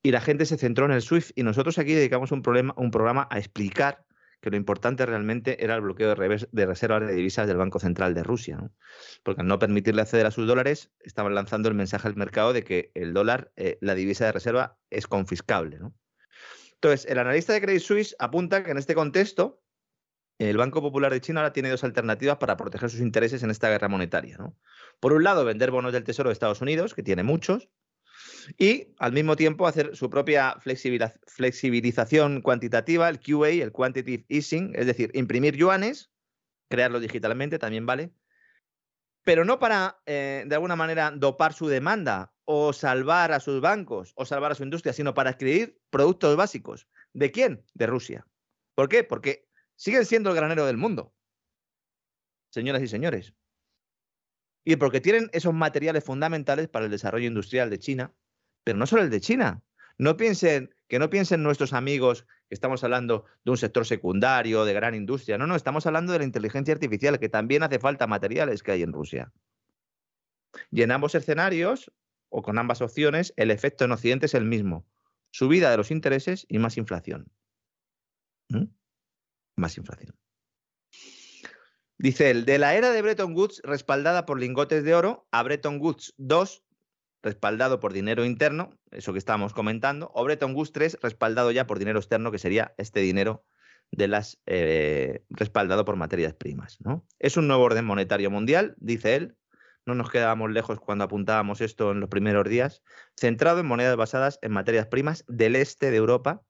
Y la gente se centró en el SWIFT y nosotros aquí dedicamos un, problema, un programa a explicar que lo importante realmente era el bloqueo de, de reservas de divisas del Banco Central de Rusia. Porque al no permitirle acceder a sus dólares, estaban lanzando el mensaje al mercado de que el dólar, eh, la divisa de reserva, es confiscable. Entonces, el analista de Credit Suisse apunta que en este contexto, el Banco Popular de China ahora tiene dos alternativas para proteger sus intereses en esta guerra monetaria. Por un lado, vender bonos del Tesoro de Estados Unidos, que tiene muchos, y al mismo tiempo hacer su propia flexibilización cuantitativa, el QA, el Quantitative Easing, es decir, imprimir yuanes, crearlos digitalmente también vale, pero no para, eh, de alguna manera, dopar su demanda o salvar a sus bancos o salvar a su industria, sino para adquirir productos básicos. ¿De quién? De Rusia. ¿Por qué? Porque siguen siendo el granero del mundo, señoras y señores. Y porque tienen esos materiales fundamentales para el desarrollo industrial de China, pero no solo el de China. No piensen, que no piensen nuestros amigos que estamos hablando de un sector secundario, de gran industria. No, no, estamos hablando de la inteligencia artificial, que también hace falta materiales que hay en Rusia. Y en ambos escenarios, o con ambas opciones, el efecto en Occidente es el mismo. Subida de los intereses y más inflación. ¿Mm? Más inflación. Dice él, de la era de Bretton Woods respaldada por lingotes de oro a Bretton Woods 2 respaldado por dinero interno, eso que estábamos comentando, o Bretton Woods 3 respaldado ya por dinero externo, que sería este dinero de las eh, respaldado por materias primas. ¿no? Es un nuevo orden monetario mundial, dice él, no nos quedábamos lejos cuando apuntábamos esto en los primeros días, centrado en monedas basadas en materias primas del este de Europa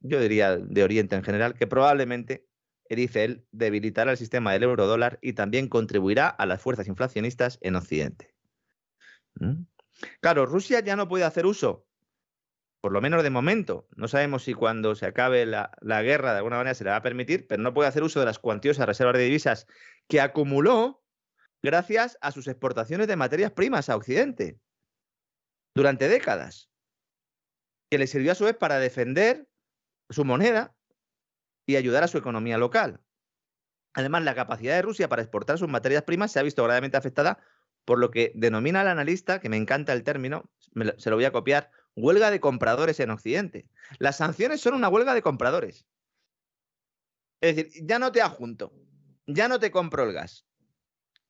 yo diría de Oriente en general, que probablemente dice él, debilitará el sistema del euro dólar y también contribuirá a las fuerzas inflacionistas en Occidente. ¿Mm? Claro, Rusia ya no puede hacer uso, por lo menos de momento. No sabemos si cuando se acabe la, la guerra de alguna manera se le va a permitir, pero no puede hacer uso de las cuantiosas reservas de divisas que acumuló gracias a sus exportaciones de materias primas a Occidente durante décadas, que le sirvió a su vez para defender su moneda y ayudar a su economía local. Además, la capacidad de Rusia para exportar sus materias primas se ha visto gravemente afectada por lo que denomina el analista, que me encanta el término, se lo voy a copiar, huelga de compradores en Occidente. Las sanciones son una huelga de compradores. Es decir, ya no te adjunto, ya no te compro el gas.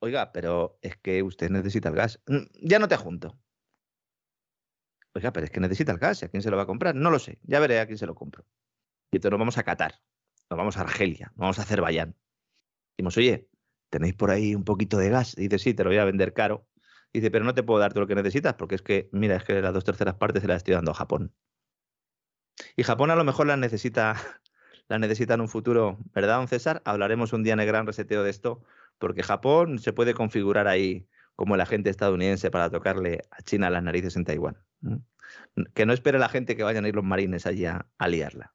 Oiga, pero es que usted necesita el gas. Mm, ya no te adjunto. Oiga, pero es que necesita el gas. ¿A quién se lo va a comprar? No lo sé. Ya veré a quién se lo compro. Y entonces nos vamos a Qatar, nos vamos a Argelia, nos vamos a Azerbaiyán. Decimos, oye, ¿tenéis por ahí un poquito de gas? Y dice, sí, te lo voy a vender caro. Y dice, pero no te puedo dar todo lo que necesitas porque es que, mira, es que las dos terceras partes se las estoy dando a Japón. Y Japón a lo mejor las necesita, las necesita en un futuro, ¿verdad, don César? Hablaremos un día en el gran reseteo de esto, porque Japón se puede configurar ahí como el agente estadounidense para tocarle a China las narices en Taiwán. Que no espere la gente que vayan a ir los marines allí a, liarla.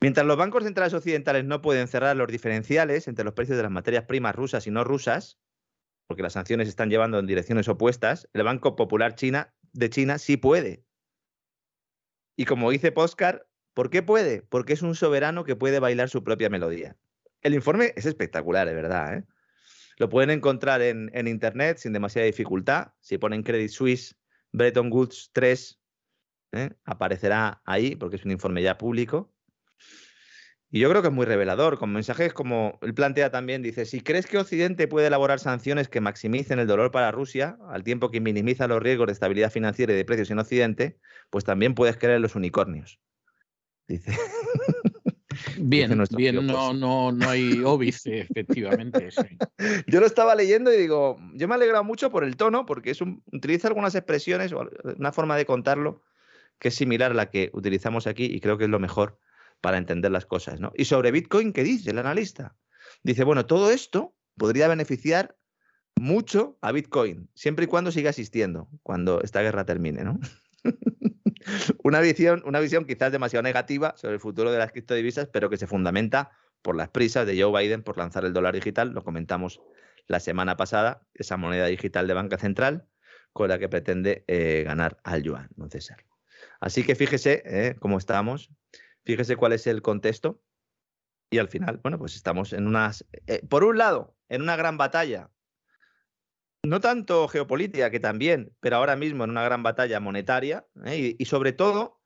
Mientras los bancos centrales occidentales no pueden cerrar los diferenciales entre los precios de las materias primas rusas y no rusas, porque las sanciones están llevando en direcciones opuestas, el Banco Popular China, de China sí puede. Y como dice Poscar, ¿por qué puede? Porque es un soberano que puede bailar su propia melodía. El informe es espectacular, de verdad. ¿eh? Lo pueden encontrar en, internet sin demasiada dificultad. Si ponen Credit Suisse, Bretton Woods 3, ¿eh? aparecerá ahí porque es un informe ya público. Y yo creo que es muy revelador, con mensajes como él plantea también, dice, si crees que Occidente puede elaborar sanciones que maximicen el dolor para Rusia, al tiempo que minimiza los riesgos de estabilidad financiera y de precios en Occidente, pues también puedes creer en los unicornios. Dice. Bien, bien, no, no, no hay óbice, efectivamente. Yo lo estaba leyendo y digo, yo me he alegrado mucho por el tono, porque es un, utiliza algunas expresiones o una forma de contarlo que es similar a la que utilizamos aquí y creo que es lo mejor para entender las cosas. ¿no? Y sobre Bitcoin, ¿qué dice el analista? Dice, bueno, todo esto podría beneficiar mucho a Bitcoin, siempre y cuando siga existiendo, cuando esta guerra termine, ¿no? una, visión, una visión quizás demasiado negativa sobre el futuro de las criptodivisas, pero que se fundamenta por las prisas de Joe Biden por lanzar el dólar digital, lo comentamos la semana pasada, esa moneda digital de banca central con la que pretende eh, ganar al yuan, no César. Así que fíjese eh, cómo estamos, fíjese cuál es el contexto y al final, bueno, pues estamos en unas, eh, por un lado, en una gran batalla no tanto geopolítica, que también, pero ahora mismo en una gran batalla monetaria ¿eh? y, sobre todo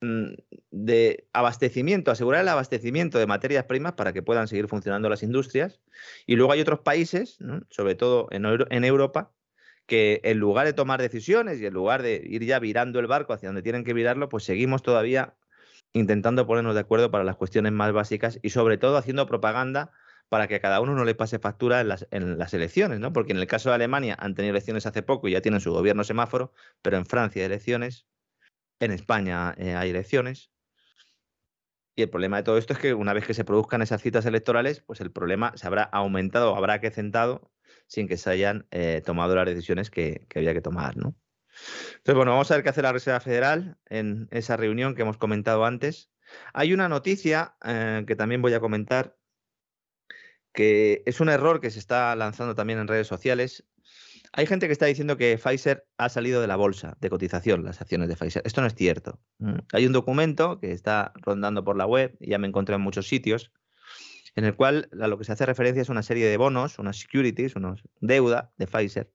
mm, de abastecimiento, asegurar el abastecimiento de materias primas para que puedan seguir funcionando las industrias. Y luego hay otros países, sobre todo en, en Europa, que en lugar de tomar decisiones y en lugar de ir ya virando el barco hacia donde tienen que virarlo, pues seguimos todavía intentando ponernos de acuerdo para las cuestiones más básicas y sobre todo haciendo propaganda para que a cada uno no le pase factura en las, elecciones, ¿no? Porque en el caso de Alemania han tenido elecciones hace poco y ya tienen su gobierno semáforo, pero en Francia hay elecciones, en España eh, hay elecciones. Y el problema de todo esto es que una vez que se produzcan esas citas electorales, pues el problema se habrá aumentado, habrá acrecentado sin que se hayan eh, tomado las decisiones que, había que tomar, ¿no? Entonces, bueno, vamos a ver qué hace la Reserva Federal en esa reunión que hemos comentado antes. Hay una noticia eh, que también voy a comentar que es un error que se está lanzando también en redes sociales. Hay gente que está diciendo que Pfizer ha salido de la bolsa de cotización, las acciones de Pfizer. Esto no es cierto. Mm, hay un documento que está rondando por la web, ya me encontré en muchos sitios, en el cual a lo que se hace referencia es una serie de bonos, unas securities, unos deuda de Pfizer,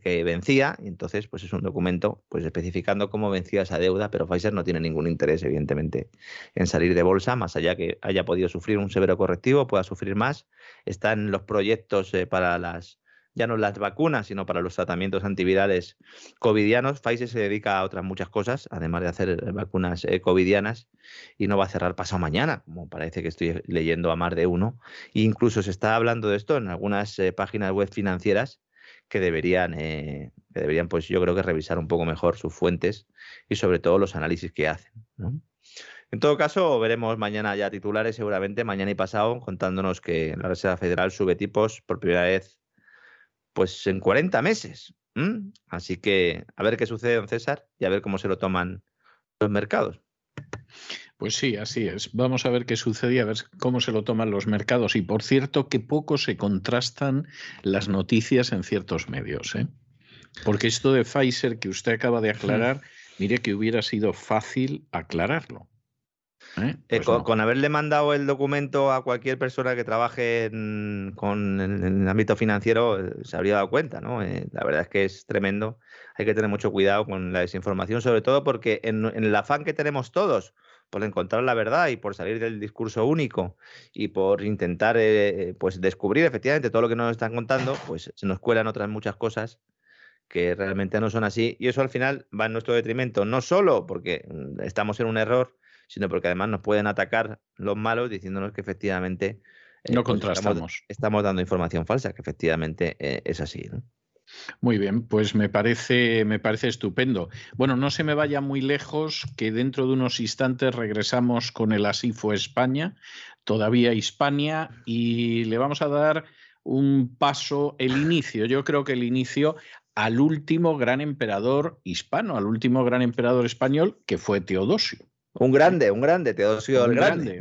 que vencía y entonces pues es un documento pues especificando cómo vencía esa deuda, pero Pfizer no tiene ningún interés evidentemente en salir de bolsa, más allá que haya podido sufrir un severo correctivo, pueda sufrir más. Están los proyectos eh, para las ya no las vacunas, sino para los tratamientos antivirales covidianos. Pfizer se dedica a otras muchas cosas, además de hacer eh, vacunas eh, covidianas, y no va a cerrar pasado mañana, como parece que estoy leyendo a más de uno. E incluso se está hablando de esto en algunas páginas web financieras, que deberían, eh, deberían, pues yo creo que revisar un poco mejor sus fuentes y sobre todo los análisis que hacen. En todo caso, veremos mañana ya titulares, seguramente mañana y pasado, contándonos que la Reserva Federal sube tipos por primera vez pues en 40 meses. Así que a ver qué sucede, don César, y a ver cómo se lo toman los mercados. Pues sí, así es. Vamos a ver qué sucede y a ver cómo se lo toman los mercados. Y por cierto, que poco se contrastan las noticias en ciertos medios. ¿eh? Porque esto de Pfizer que usted acaba de aclarar, mire que hubiera sido fácil aclararlo. ¿Eh? Eh, pues con, haberle mandado el documento a cualquier persona que trabaje en, con, en, el ámbito financiero, eh, se habría dado cuenta, ¿no? la verdad es que es tremendo. Hay que tener mucho cuidado con la desinformación, sobre todo porque en, el afán que tenemos todos por encontrar la verdad y por salir del discurso único y por intentar pues descubrir efectivamente todo lo que nos están contando, pues se nos cuelan otras muchas cosas que realmente no son así y eso al final va en nuestro detrimento, no solo porque mm, estamos en un error, sino porque además nos pueden atacar los malos diciéndonos que efectivamente eh, no contrastamos. Estamos, dando información falsa, que efectivamente eh, es así. Muy bien, pues me parece, me parece estupendo. Bueno, no se me vaya muy lejos, que dentro de unos instantes regresamos con el Así fue España, todavía Hispania, y le vamos a dar un paso, el inicio, yo creo que el inicio al último gran emperador hispano, al último gran emperador español, que fue Teodosio. Un grande, un grande, Teodosio el Grande.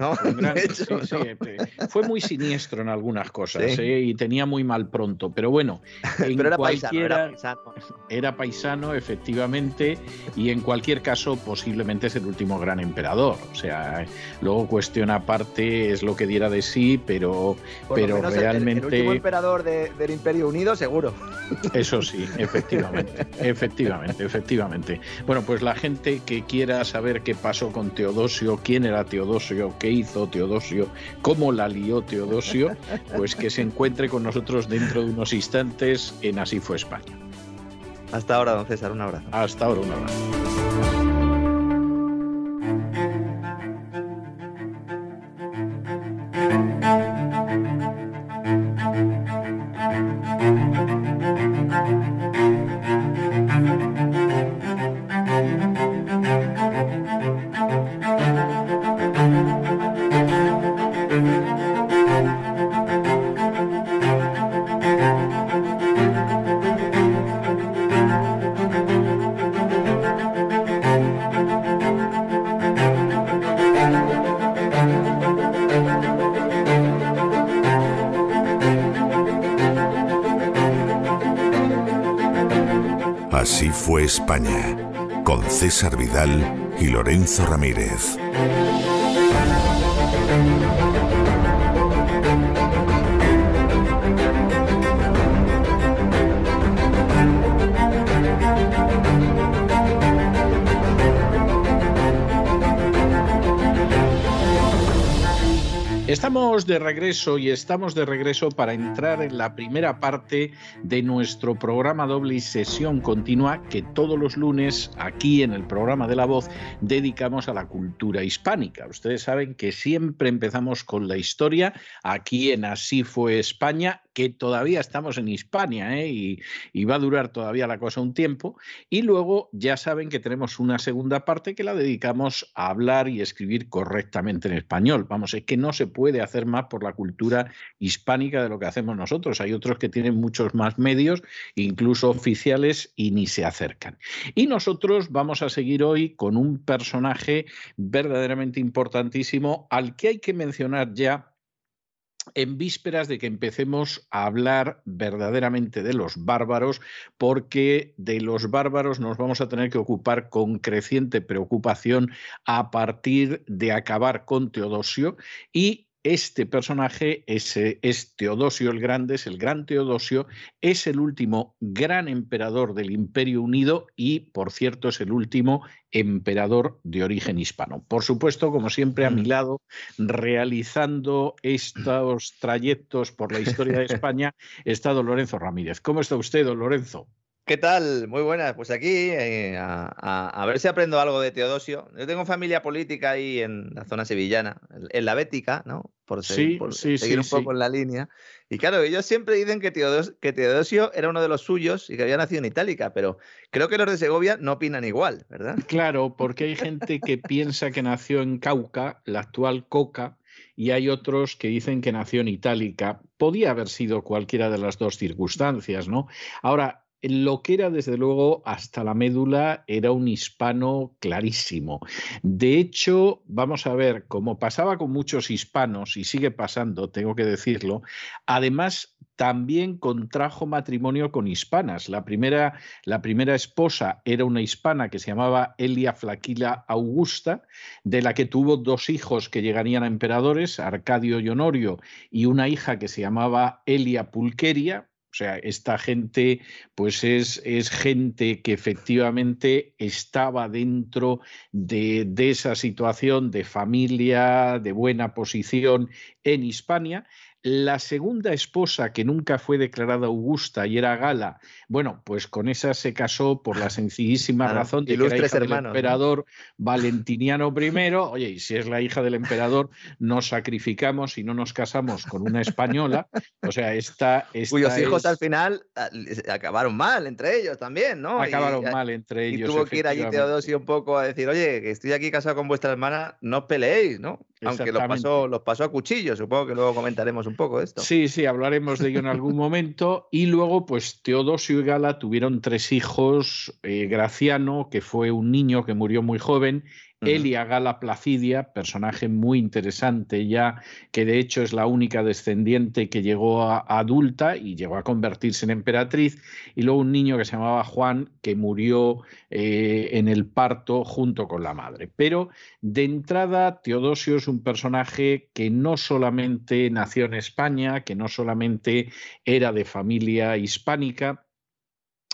Fue muy siniestro en algunas cosas ¿eh? y tenía muy mal pronto, pero bueno, en pero era, paisano, era, paisano, era paisano. efectivamente, y en cualquier caso posiblemente es el último gran emperador. O sea, luego cuestión aparte es lo que diera de sí, pero, pero realmente... El, último emperador del Imperio Unido, seguro. Eso sí, efectivamente, efectivamente, efectivamente. Bueno, pues la gente que quiera saber qué pasó con Teodosio, quién era Teodosio, qué hizo Teodosio, cómo la lió Teodosio, pues que se encuentre con nosotros dentro de unos instantes en Así fue España. Hasta ahora, don César, un abrazo. Hasta ahora, un abrazo. César Vidal y Lorenzo Ramírez. Estamos de regreso y estamos de regreso para entrar en la primera parte de nuestro programa doble y sesión continua que todos los lunes aquí en el programa de la voz dedicamos a la cultura hispánica. Ustedes saben que siempre empezamos con la historia aquí en Así fue España que todavía estamos en Hispania ¿eh? y, va a durar todavía la cosa un tiempo. Y luego ya saben que tenemos una segunda parte que la dedicamos a hablar y escribir correctamente en español. Vamos, es que no se puede hacer más por la cultura hispánica de lo que hacemos nosotros. Hay otros que tienen muchos más medios, incluso oficiales, y ni se acercan. Y nosotros vamos a seguir hoy con un personaje verdaderamente importantísimo al que hay que mencionar ya en vísperas de que empecemos a hablar verdaderamente de los bárbaros, porque de los bárbaros nos vamos a tener que ocupar con creciente preocupación a partir de acabar con Teodosio y este personaje es, es, Teodosio el Grande, es el gran Teodosio, es el último gran emperador del Imperio Unido y, por cierto, es el último emperador de origen hispano. Por supuesto, como siempre, a mi lado, realizando estos trayectos por la historia de España, está don Lorenzo Ramírez. ¿Cómo está usted, don Lorenzo? ¿Qué tal? Muy buenas. Pues aquí eh, a, a- a ver si aprendo algo de Teodosio. Yo tengo familia política ahí en la zona sevillana, en- la Bética, ¿no? Por, se- Sí, por sí, seguir sí, un poco en la línea. Y claro, ellos siempre dicen que, Teodos- que Teodosio era uno de los suyos y que había nacido en Itálica, pero creo que los de Segovia no opinan igual, ¿verdad? Claro, porque hay gente que piensa que nació en Cauca, la actual Coca, y hay otros que dicen que nació en Itálica. Podía haber sido cualquiera de las dos circunstancias, ¿no? Ahora, lo que era desde luego hasta la médula era un hispano clarísimo. De hecho, vamos a ver, como pasaba con muchos hispanos y sigue pasando, tengo que decirlo, además también contrajo matrimonio con hispanas. La primera, la primera esposa era una hispana que se llamaba Elia Flaquila Augusta, de la que tuvo dos hijos que llegarían a emperadores, Arcadio y Honorio, y una hija que se llamaba Elia Pulqueria. Sea, esta gente, pues es, es gente que efectivamente estaba dentro de, de esa situación de familia, de buena posición en Hispania. La segunda esposa, que nunca fue declarada Augusta y era Gala, bueno, pues con esa se casó por la sencillísima razón de que era hija del hermanos, ¿no? emperador Valentiniano I. Oye, y si es la hija del emperador, nos sacrificamos y no nos casamos con una española. O sea, esta, esta Cuyos hijos al final ah, acabaron mal entre ellos también, ¿no? Y- acabaron y- mal entre Y ellos. tuvo que ir allí. Teodosio un poco a decir, oye, que estoy aquí casado con vuestra hermana, no os peleéis, ¿no? Aunque los pasó, los pasó a cuchillo, supongo que luego comentaremos un poco esto. Sí, sí, hablaremos de ello en algún momento. Y luego, pues Teodosio y Gala tuvieron tres hijos. eh, Graciano, que fue un niño que murió muy joven. Elia Gala Placidia, personaje muy interesante ya, que de hecho es la única descendiente que llegó a, a adulta y llegó a convertirse en emperatriz. Y luego un niño que se llamaba Juan, que murió eh, en el parto junto con la madre. Pero de entrada, Teodosio es un personaje que no solamente nació en España, que no solamente era de familia hispánica,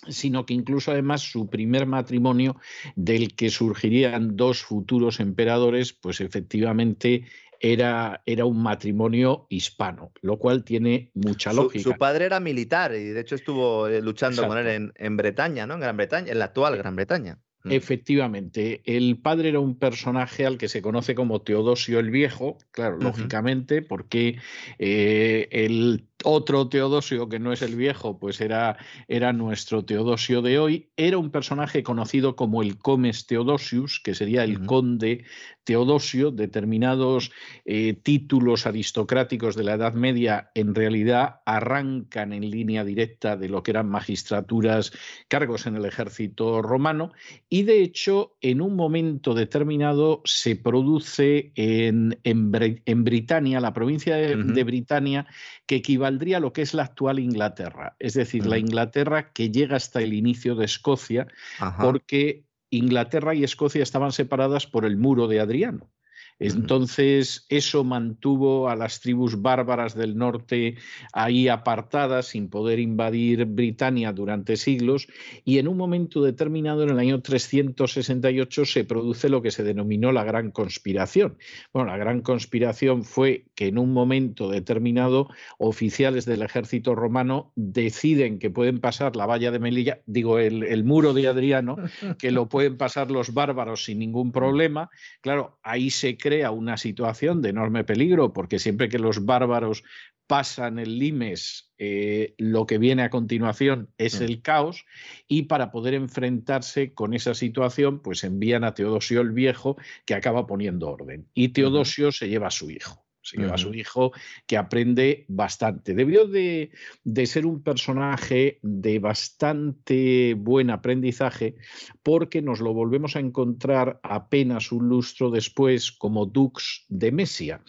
sino que incluso además su primer matrimonio del que surgirían dos futuros emperadores, pues efectivamente era, era un matrimonio hispano, lo cual tiene mucha lógica. su padre era militar y de hecho estuvo eh, luchando con él en, en Bretaña, ¿no? En Gran Bretaña, en la actual Gran Bretaña. Mm. Efectivamente, el padre era un personaje al que se conoce como Teodosio el Viejo, claro, lógicamente, porque eh, el otro Teodosio, que no es el viejo, pues era, era nuestro Teodosio de hoy, era un personaje conocido como el Comes Theodosius, que sería el conde Teodosio, determinados eh, títulos aristocráticos de la Edad Media en realidad arrancan en línea directa de lo que eran magistraturas, cargos en el ejército romano, y de hecho, en un momento determinado se produce en, en, Bre- en Britania, la provincia de, Ujú. de Britania, que equivaldría a lo que es la actual Inglaterra, es decir, la Ujú. Inglaterra que llega hasta el inicio de Escocia, Ajá. porque Inglaterra y Escocia estaban separadas por el muro de Adriano. Entonces, eso mantuvo a las tribus bárbaras del norte ahí apartadas, sin poder invadir Britania durante siglos, y en un momento determinado, en el año 368, se produce lo que se denominó la Gran Conspiración. Bueno, la Gran Conspiración fue que en un momento determinado oficiales del ejército romano deciden que pueden pasar la valla de Melilla, digo, el, el muro de Adriano, que lo pueden pasar los bárbaros sin ningún problema. Claro, ahí se crea una situación de enorme peligro, porque siempre que los bárbaros pasan el limes, eh, lo que viene a continuación es Mm. el caos, y para poder enfrentarse con esa situación, pues envían a Teodosio el Viejo, que acaba poniendo orden. Y Teodosio se lleva a su hijo. Se lleva a su hijo que aprende bastante. Debió de, de ser un personaje de bastante buen aprendizaje porque nos lo volvemos a encontrar apenas un lustro después como dux de Mesia.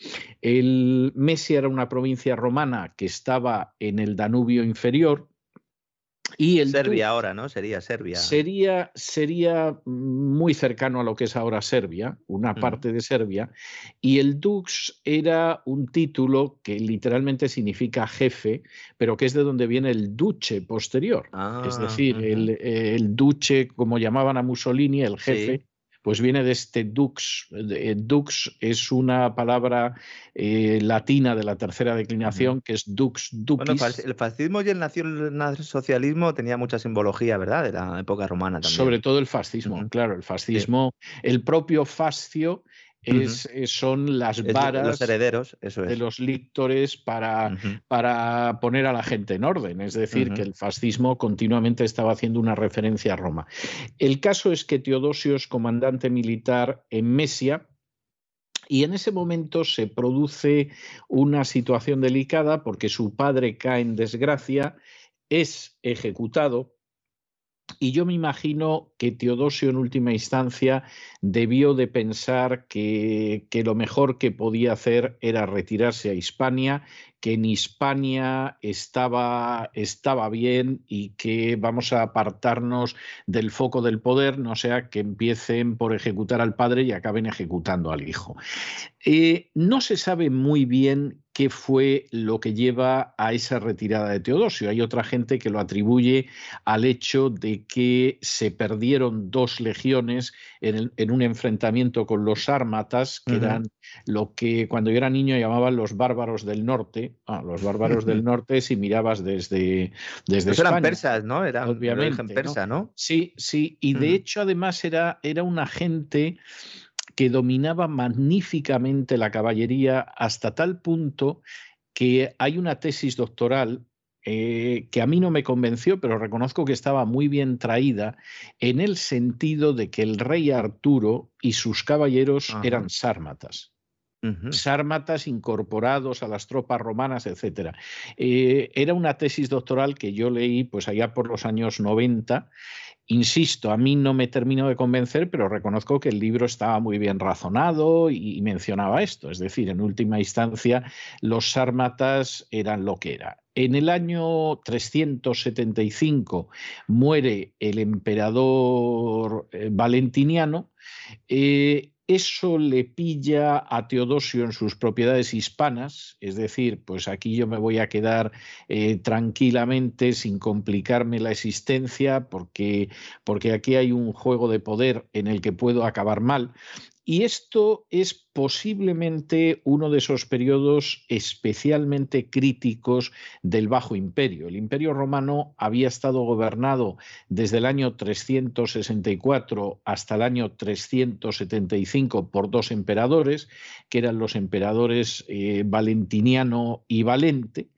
El Mesia era una provincia romana que estaba en el Danubio inferior y el Serbia ahora, ¿no? Sería Serbia. Sería, sería muy cercano a lo que es ahora Serbia, una Ujú. parte de Serbia, y el Dux era un título que literalmente significa jefe, pero que es de donde viene el duce posterior. es Ah, decir, ujú. el, el duce, como llamaban a Mussolini, el jefe, Sí. Pues viene de este dux. Dux es una palabra eh, latina de la tercera declinación, que es dux dupis. Bueno, el fascismo y el nacionalsocialismo tenía mucha simbología, ¿verdad? De la época romana también. Sobre todo el fascismo, claro, el fascismo, el propio fascio es, eh, son las varas los herederos, de los lictores para, para, poner a la gente en orden. Es decir, que el fascismo continuamente estaba haciendo una referencia a Roma. El caso es que Teodosio es comandante militar en Mesia. Y en ese momento se produce una situación delicada porque su padre cae en desgracia, es ejecutado y yo me imagino que Teodosio en última instancia debió de pensar que, que, lo mejor que podía hacer era retirarse a Hispania, que en Hispania estaba, estaba bien y que vamos a apartarnos del foco del poder, no sea que empiecen por ejecutar al padre y acaben ejecutando al hijo. Eh, no se sabe muy bien qué fue lo que lleva a esa retirada de Teodosio. Hay otra gente que lo atribuye al hecho de que se perdieron dos legiones en, un enfrentamiento con los ármatas, que eran lo que cuando yo era niño llamaban los bárbaros del norte. Ah, los bárbaros del norte, si mirabas desde, desde España. eran persas, ¿no? Era obviamente persa, ¿no? Sí, sí. Y de hecho, además, era, era una gente que dominaba magníficamente la caballería hasta tal punto que hay una tesis doctoral eh, que a mí no me convenció, pero reconozco que estaba muy bien traída en el sentido de que el rey Arturo y sus caballeros eran sármatas. Sármatas incorporados a las tropas romanas, etc. Eh, era una tesis doctoral que yo leí pues allá por los años 90 Insisto, a mí no me terminó de convencer, pero reconozco que el libro estaba muy bien razonado y mencionaba esto. Es decir, en última instancia, los sármatas eran lo que era. En el año 375 muere el emperador eh, Valentiniano. Eh, eso le pilla a Teodosio en sus propiedades hispanas, es decir, pues aquí yo me voy a quedar eh, tranquilamente sin complicarme la existencia porque, porque aquí hay un juego de poder en el que puedo acabar mal. Y esto es posiblemente uno de esos periodos especialmente críticos del Bajo Imperio. El Imperio Romano había estado gobernado desde el año 364 hasta el año 375 por dos emperadores, que eran los emperadores eh, Valentiniano y Valente.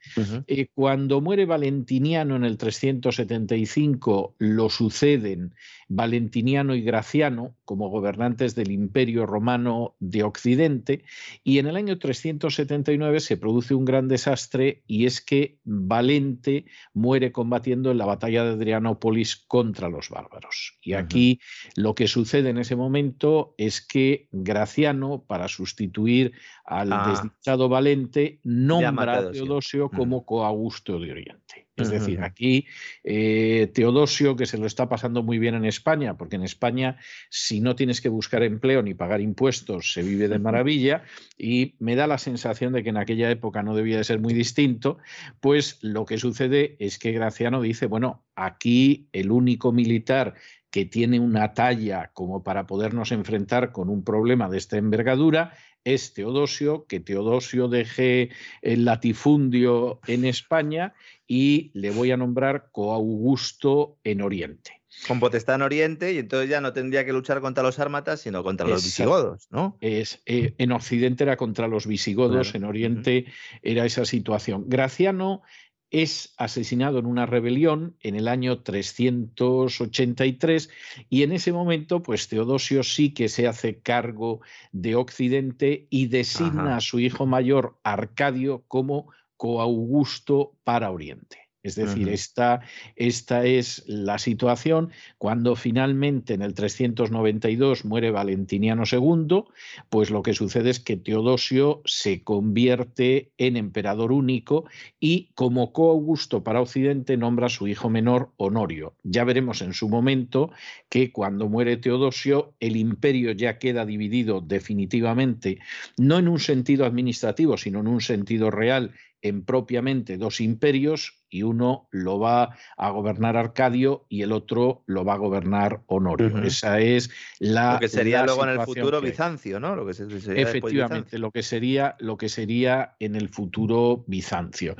Eh, cuando muere Valentiniano en el 375, lo suceden Valentiniano y Graciano como gobernantes del Imperio Romano de Occidente y en el año 379 se produce un gran desastre y es que Valente muere combatiendo en la batalla de Adrianópolis contra los bárbaros. Y aquí lo que sucede en ese momento es que Graciano, para sustituir al ah. desdichado Valente, nombra a Teodosio como coaugusto de Oriente. Es decir, aquí eh, Teodosio, que se lo está pasando muy bien en España, porque en España si no tienes que buscar empleo ni pagar impuestos, se vive de maravilla, y me da la sensación de que en aquella época no debía de ser muy distinto, pues lo que sucede es que Graciano dice, bueno, aquí el único militar que tiene una talla como para podernos enfrentar con un problema de esta envergadura es Teodosio, que Teodosio deje el latifundio en España y le voy a nombrar coaugusto en Oriente. Con potestad en Oriente y entonces ya no tendría que luchar contra los ármatas, sino contra los visigodos, ¿no? Es, eh, en Occidente era contra los visigodos, en Oriente era esa situación. Graciano es asesinado en una rebelión en el año 383 y en ese momento pues Teodosio sí que se hace cargo de Occidente y designa a su hijo mayor Arcadio como coaugusto para Oriente. Es decir, esta, esta, es la situación cuando finalmente en el 392 muere Valentiniano II, pues lo que sucede es que Teodosio se convierte en emperador único y como coaugusto para Occidente nombra a su hijo menor Honorio. Ya veremos en su momento que cuando muere Teodosio el imperio ya queda dividido definitivamente, no en un sentido administrativo, sino en un sentido real en propiamente dos imperios y uno lo va a gobernar Arcadio y el otro lo va a gobernar Honorio. Esa es la. Lo que sería luego en el futuro Bizancio, ¿no? Lo que sería Efectivamente, lo que sería lo que sería en el futuro Bizancio.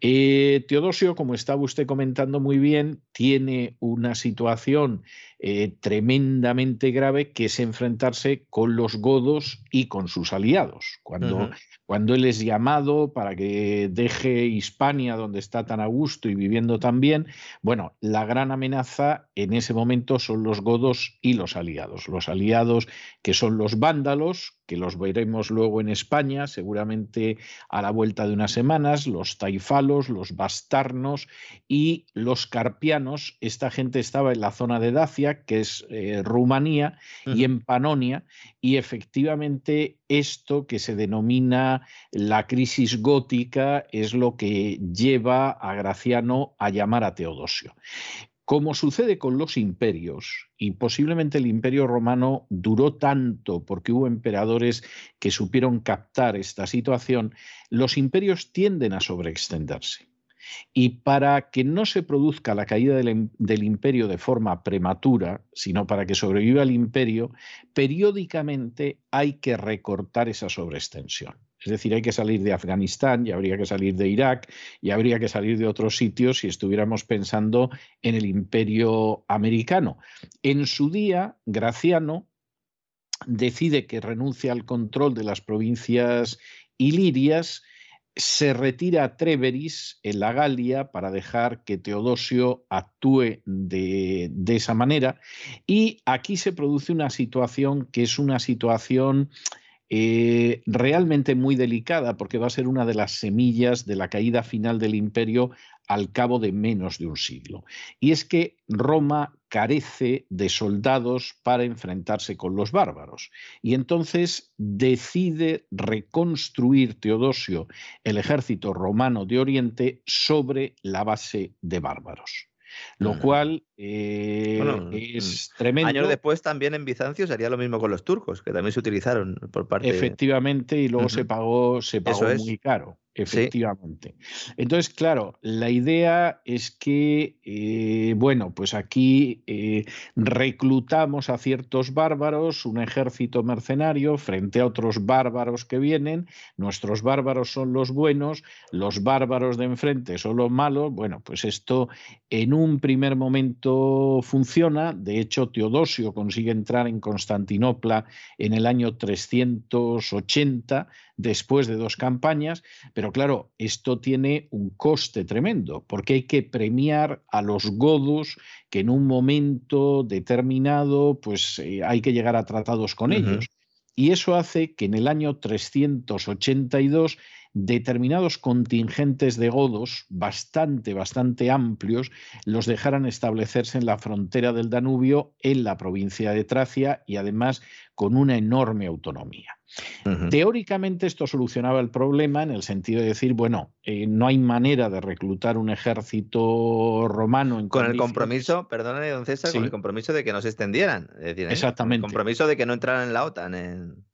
Eh, Teodosio, como estaba usted comentando muy bien, tiene una situación eh, tremendamente grave que es enfrentarse con los godos y con sus aliados. Cuando cuando él es llamado para que deje Hispania, donde está tan gusto y viviendo tan bien, bueno, la gran amenaza en ese momento son los godos y los aliados. Los aliados que son los vándalos, que los veremos luego en España, seguramente a la vuelta de unas semanas, los taifalos, los bastarnos y los carpianos. Esta gente estaba en la zona de Dacia, que es eh, Rumanía, y en Panonia, y efectivamente esto que se denomina la crisis gótica es lo que lleva a Graciano a llamar a Teodosio. Como sucede con los imperios, y posiblemente el imperio romano duró tanto porque hubo emperadores que supieron captar esta situación, los imperios tienden a sobreextenderse. Y para que no se produzca la caída del, imperio de forma prematura, sino para que sobreviva el imperio, periódicamente hay que recortar esa sobreextensión. Es decir, hay que salir de Afganistán y habría que salir de Irak y habría que salir de otros sitios si estuviéramos pensando en el imperio americano. En su día, Graciano decide que renuncia al control de las provincias ilirias, se retira a Treveris en la Galia para dejar que Teodosio actúe de, de, esa manera y aquí se produce una situación que es una situación eh, realmente muy delicada porque va a ser una de las semillas de la caída final del imperio al cabo de menos de un siglo. Y es que Roma carece de soldados para enfrentarse con los bárbaros. Y entonces decide reconstruir Teodosio el ejército romano de Oriente sobre la base de bárbaros lo cual eh, es tremendo. Años después también en Bizancio sería lo mismo con los turcos, que también se utilizaron por parte. Efectivamente, y luego se pagó, se pagó muy caro. Efectivamente. Entonces, claro, la idea es que, eh, bueno, pues aquí eh, reclutamos a ciertos bárbaros, un ejército mercenario frente a otros bárbaros que vienen. Nuestros bárbaros son los buenos, los bárbaros de enfrente son los malos. Bueno, pues esto en un primer momento funciona. De hecho, Teodosio consigue entrar en Constantinopla en el año 380 después de dos campañas, pero claro, esto tiene un coste tremendo, porque hay que premiar a los godos que en un momento determinado pues eh, hay que llegar a tratados con ellos. Y eso hace que en el año 382 determinados contingentes de godos bastante, bastante amplios los dejaran establecerse en la frontera del Danubio, en la provincia de Tracia y además con una enorme autonomía. Teóricamente esto solucionaba el problema en el sentido de decir, bueno, eh, no hay manera de reclutar un ejército romano. En con el compromiso, perdóname, don César, con el compromiso de que no se extendieran. Es decir, ¿eh? exactamente. El compromiso de que no entraran en la OTAN.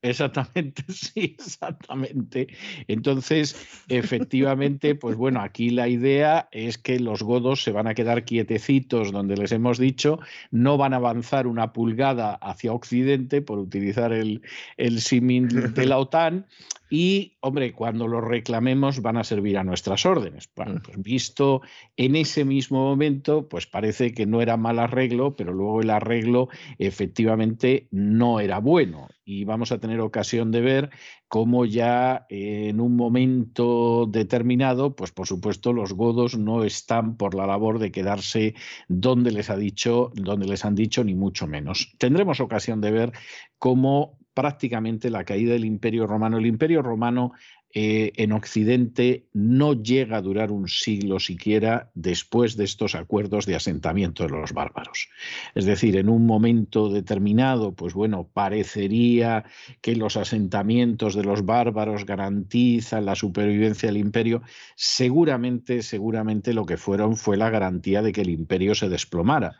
Exactamente, sí, exactamente. Entonces, efectivamente, pues bueno, aquí la idea es que los godos se van a quedar quietecitos donde les hemos dicho, no van a avanzar una pulgada hacia Occidente, por utilizar el, el de la OTAN y, hombre, cuando los reclamemos van a servir a nuestras órdenes. Bueno, pues visto en ese mismo momento, pues parece que no era mal arreglo, pero luego el arreglo efectivamente no era bueno. Y vamos a tener ocasión de ver cómo ya en un momento determinado, pues por supuesto los godos no están por la labor de quedarse donde les ha dicho, donde les han dicho, ni mucho menos. Tendremos ocasión de ver cómo prácticamente la caída del Imperio Romano. El Imperio Romano eh, en Occidente no llega a durar un siglo siquiera después de estos acuerdos de asentamiento de los bárbaros. Es decir, en un momento determinado, pues bueno, parecería que los asentamientos de los bárbaros garantizan la supervivencia del imperio. Seguramente, seguramente lo que fueron fue la garantía de que el imperio se desplomara.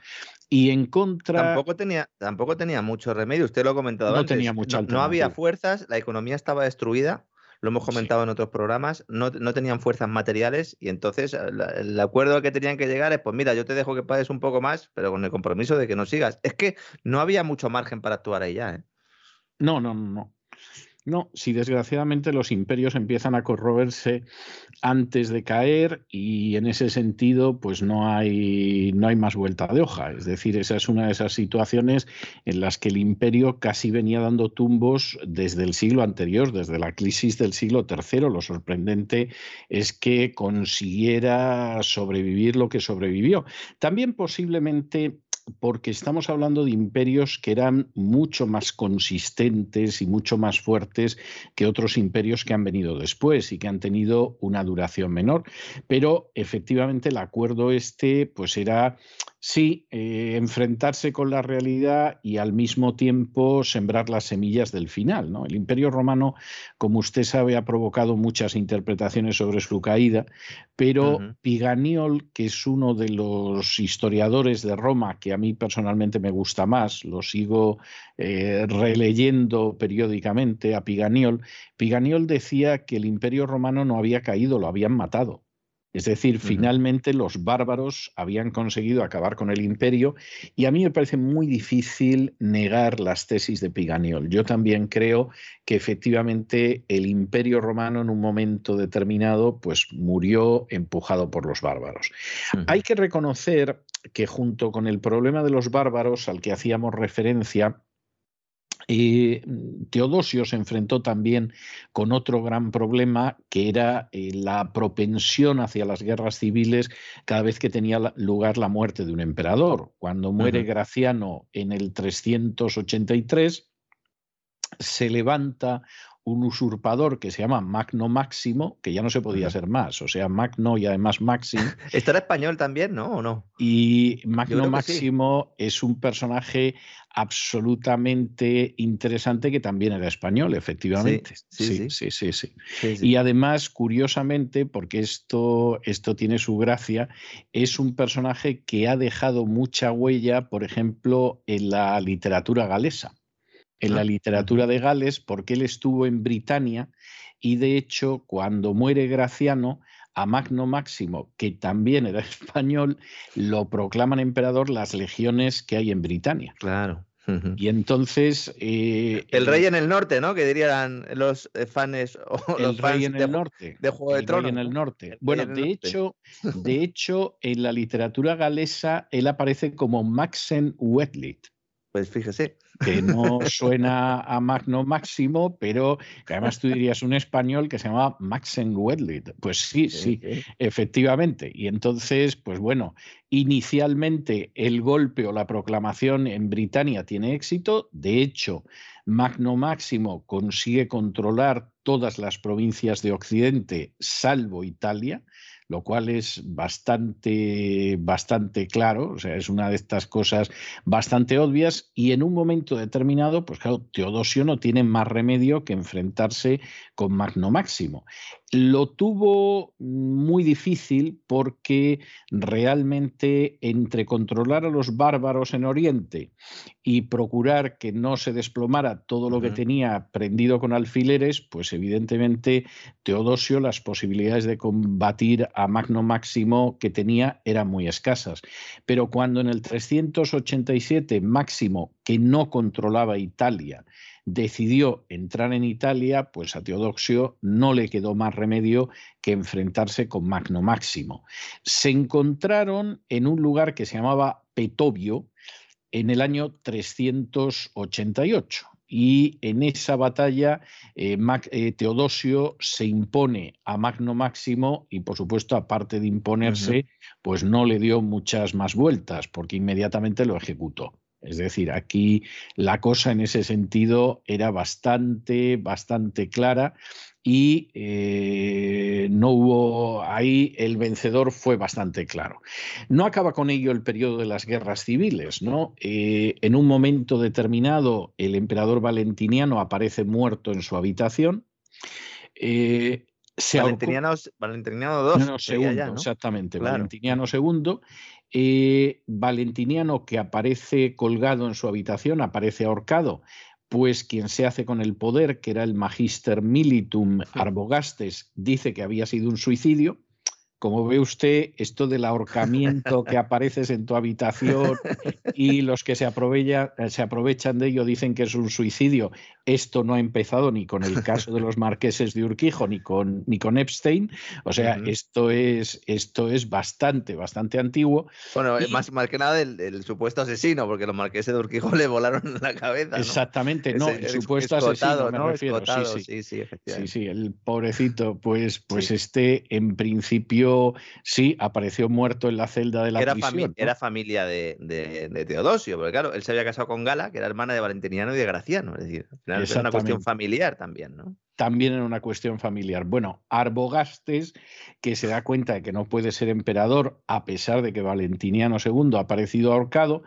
Y en contra. Tampoco tenía, tampoco tenía mucho remedio, usted lo ha comentado no antes. Tenía mucha no, no había fuerzas, la economía estaba destruida, lo hemos comentado en otros programas, no, no tenían fuerzas materiales y entonces el, el acuerdo al que tenían que llegar es, pues mira, yo te dejo que pagues un poco más, pero con el compromiso de que no sigas. Es que no había mucho margen para actuar ahí ya. ¿eh? No, no, no, no. No, si desgraciadamente los imperios empiezan a corroerse antes de caer y en ese sentido pues no hay, no hay más vuelta de hoja. Es decir, esa es una de esas situaciones en las que el imperio casi venía dando tumbos desde el siglo anterior, desde la crisis del siglo III. Lo sorprendente es que consiguiera sobrevivir lo que sobrevivió. También posiblemente porque estamos hablando de imperios que eran mucho más consistentes y mucho más fuertes que otros imperios que han venido después y que han tenido una duración menor. Pero efectivamente el acuerdo este pues era Sí, eh, enfrentarse con la realidad y al mismo tiempo sembrar las semillas del final. ¿no? El Imperio Romano, como usted sabe, ha provocado muchas interpretaciones sobre su caída, pero Piganiol, que es uno de los historiadores de Roma que a mí personalmente me gusta más, lo sigo eh, releyendo periódicamente a Piganiol, Piganiol decía que el Imperio Romano no había caído, lo habían matado. Es decir, finalmente los bárbaros habían conseguido acabar con el imperio y a mí me parece muy difícil negar las tesis de Piganiol. Yo también creo que efectivamente el imperio romano en un momento determinado pues murió empujado por los bárbaros. Hay que reconocer que junto con el problema de los bárbaros al que hacíamos referencia, mm, Teodosio se enfrentó también con otro gran problema que era eh, la propensión hacia las guerras civiles cada vez que tenía lugar la muerte de un emperador. Cuando muere Graciano en el 383, se levanta un usurpador que se llama Magno Máximo, que ya no se podía ser más, o sea, Magno y además Máximo. ¿Estará español también, no? ¿O no? Y Magno Máximo es un personaje absolutamente interesante que también era español, efectivamente. Sí, sí, sí, sí. Y además, curiosamente, porque esto, esto tiene su gracia, es un personaje que ha dejado mucha huella, por ejemplo, en la literatura galesa en la ah, literatura de Gales porque él estuvo en Britania y de hecho cuando muere Graciano, a Magno Máximo, que también era español, lo proclaman emperador las legiones que hay en Britania. Claro. Y entonces... Eh, el rey en el norte, ¿no? Que dirían los eh, fans o el rey en el norte. De Juego de Tronos. en el norte. bueno, de hecho, de hecho, en la literatura galesa él aparece como Maxen Wetlit. Pues fíjese. Que no suena a Magno Máximo, pero que además tú dirías un español que se llama Maxen Wedlit. Pues sí, sí, efectivamente. Y entonces, pues bueno, inicialmente el golpe o la proclamación en Britania tiene éxito. De hecho, Magno Máximo consigue controlar todas las provincias de Occidente, salvo Italia lo cual es bastante, bastante claro, o sea, es una de estas cosas bastante obvias y en un momento determinado, pues claro, Teodosio no tiene más remedio que enfrentarse con Magno Máximo. Lo tuvo muy difícil porque realmente entre controlar a los bárbaros en Oriente y procurar que no se desplomara todo lo que tenía prendido con alfileres, pues evidentemente Teodosio las posibilidades de combatir a Magno Máximo que tenía eran muy escasas. Pero cuando en el 387 Máximo, que no controlaba Italia, decidió entrar en Italia, pues a Teodosio no le quedó más remedio que enfrentarse con Magno Máximo. Se encontraron en un lugar que se llamaba Petovio en el año 388 y en esa batalla eh, eh, Teodosio se impone a Magno Máximo y por supuesto aparte de imponerse pues no le dio muchas más vueltas porque inmediatamente lo ejecutó. Es decir, aquí la cosa en ese sentido era bastante, bastante clara y eh, no hubo ahí el vencedor fue bastante claro. No acaba con ello el periodo de las guerras civiles, ¿no? Eh, en un momento determinado el emperador Valentiniano aparece muerto en su habitación. Eh, Valentiniano, Valentiniano II. segundo, exactamente. Valentiniano II eh, Valentiniano, que aparece colgado en su habitación, aparece ahorcado, pues quien se hace con el poder, que era el Magister Militum Arbogastes, dice que había sido un suicidio. Como ve usted, esto del ahorcamiento que apareces en tu habitación y los que se, se aprovechan de ello dicen que es un suicidio, esto no ha empezado ni con el caso de los marqueses de Urquijo ni con, ni con Epstein. O sea, esto, es, esto es bastante, bastante antiguo. Bueno, más, más que nada del, supuesto asesino, porque los marqueses de Urquijo le volaron la cabeza. Exactamente, no, el, supuesto asesino me refiero. sí, sí. Sí, sí, sí, el pobrecito, pues, pues este en principio sí apareció muerto en la celda de la era prisión. Era familia de, de, Teodosio, porque claro, él se había casado con Gala, que era hermana de Valentiniano y de Graciano, es decir, es una cuestión familiar también, ¿no? También era una cuestión familiar. Bueno, Arbogastes, que se da cuenta de que no puede ser emperador a pesar de que Valentiniano II ha aparecido ahorcado,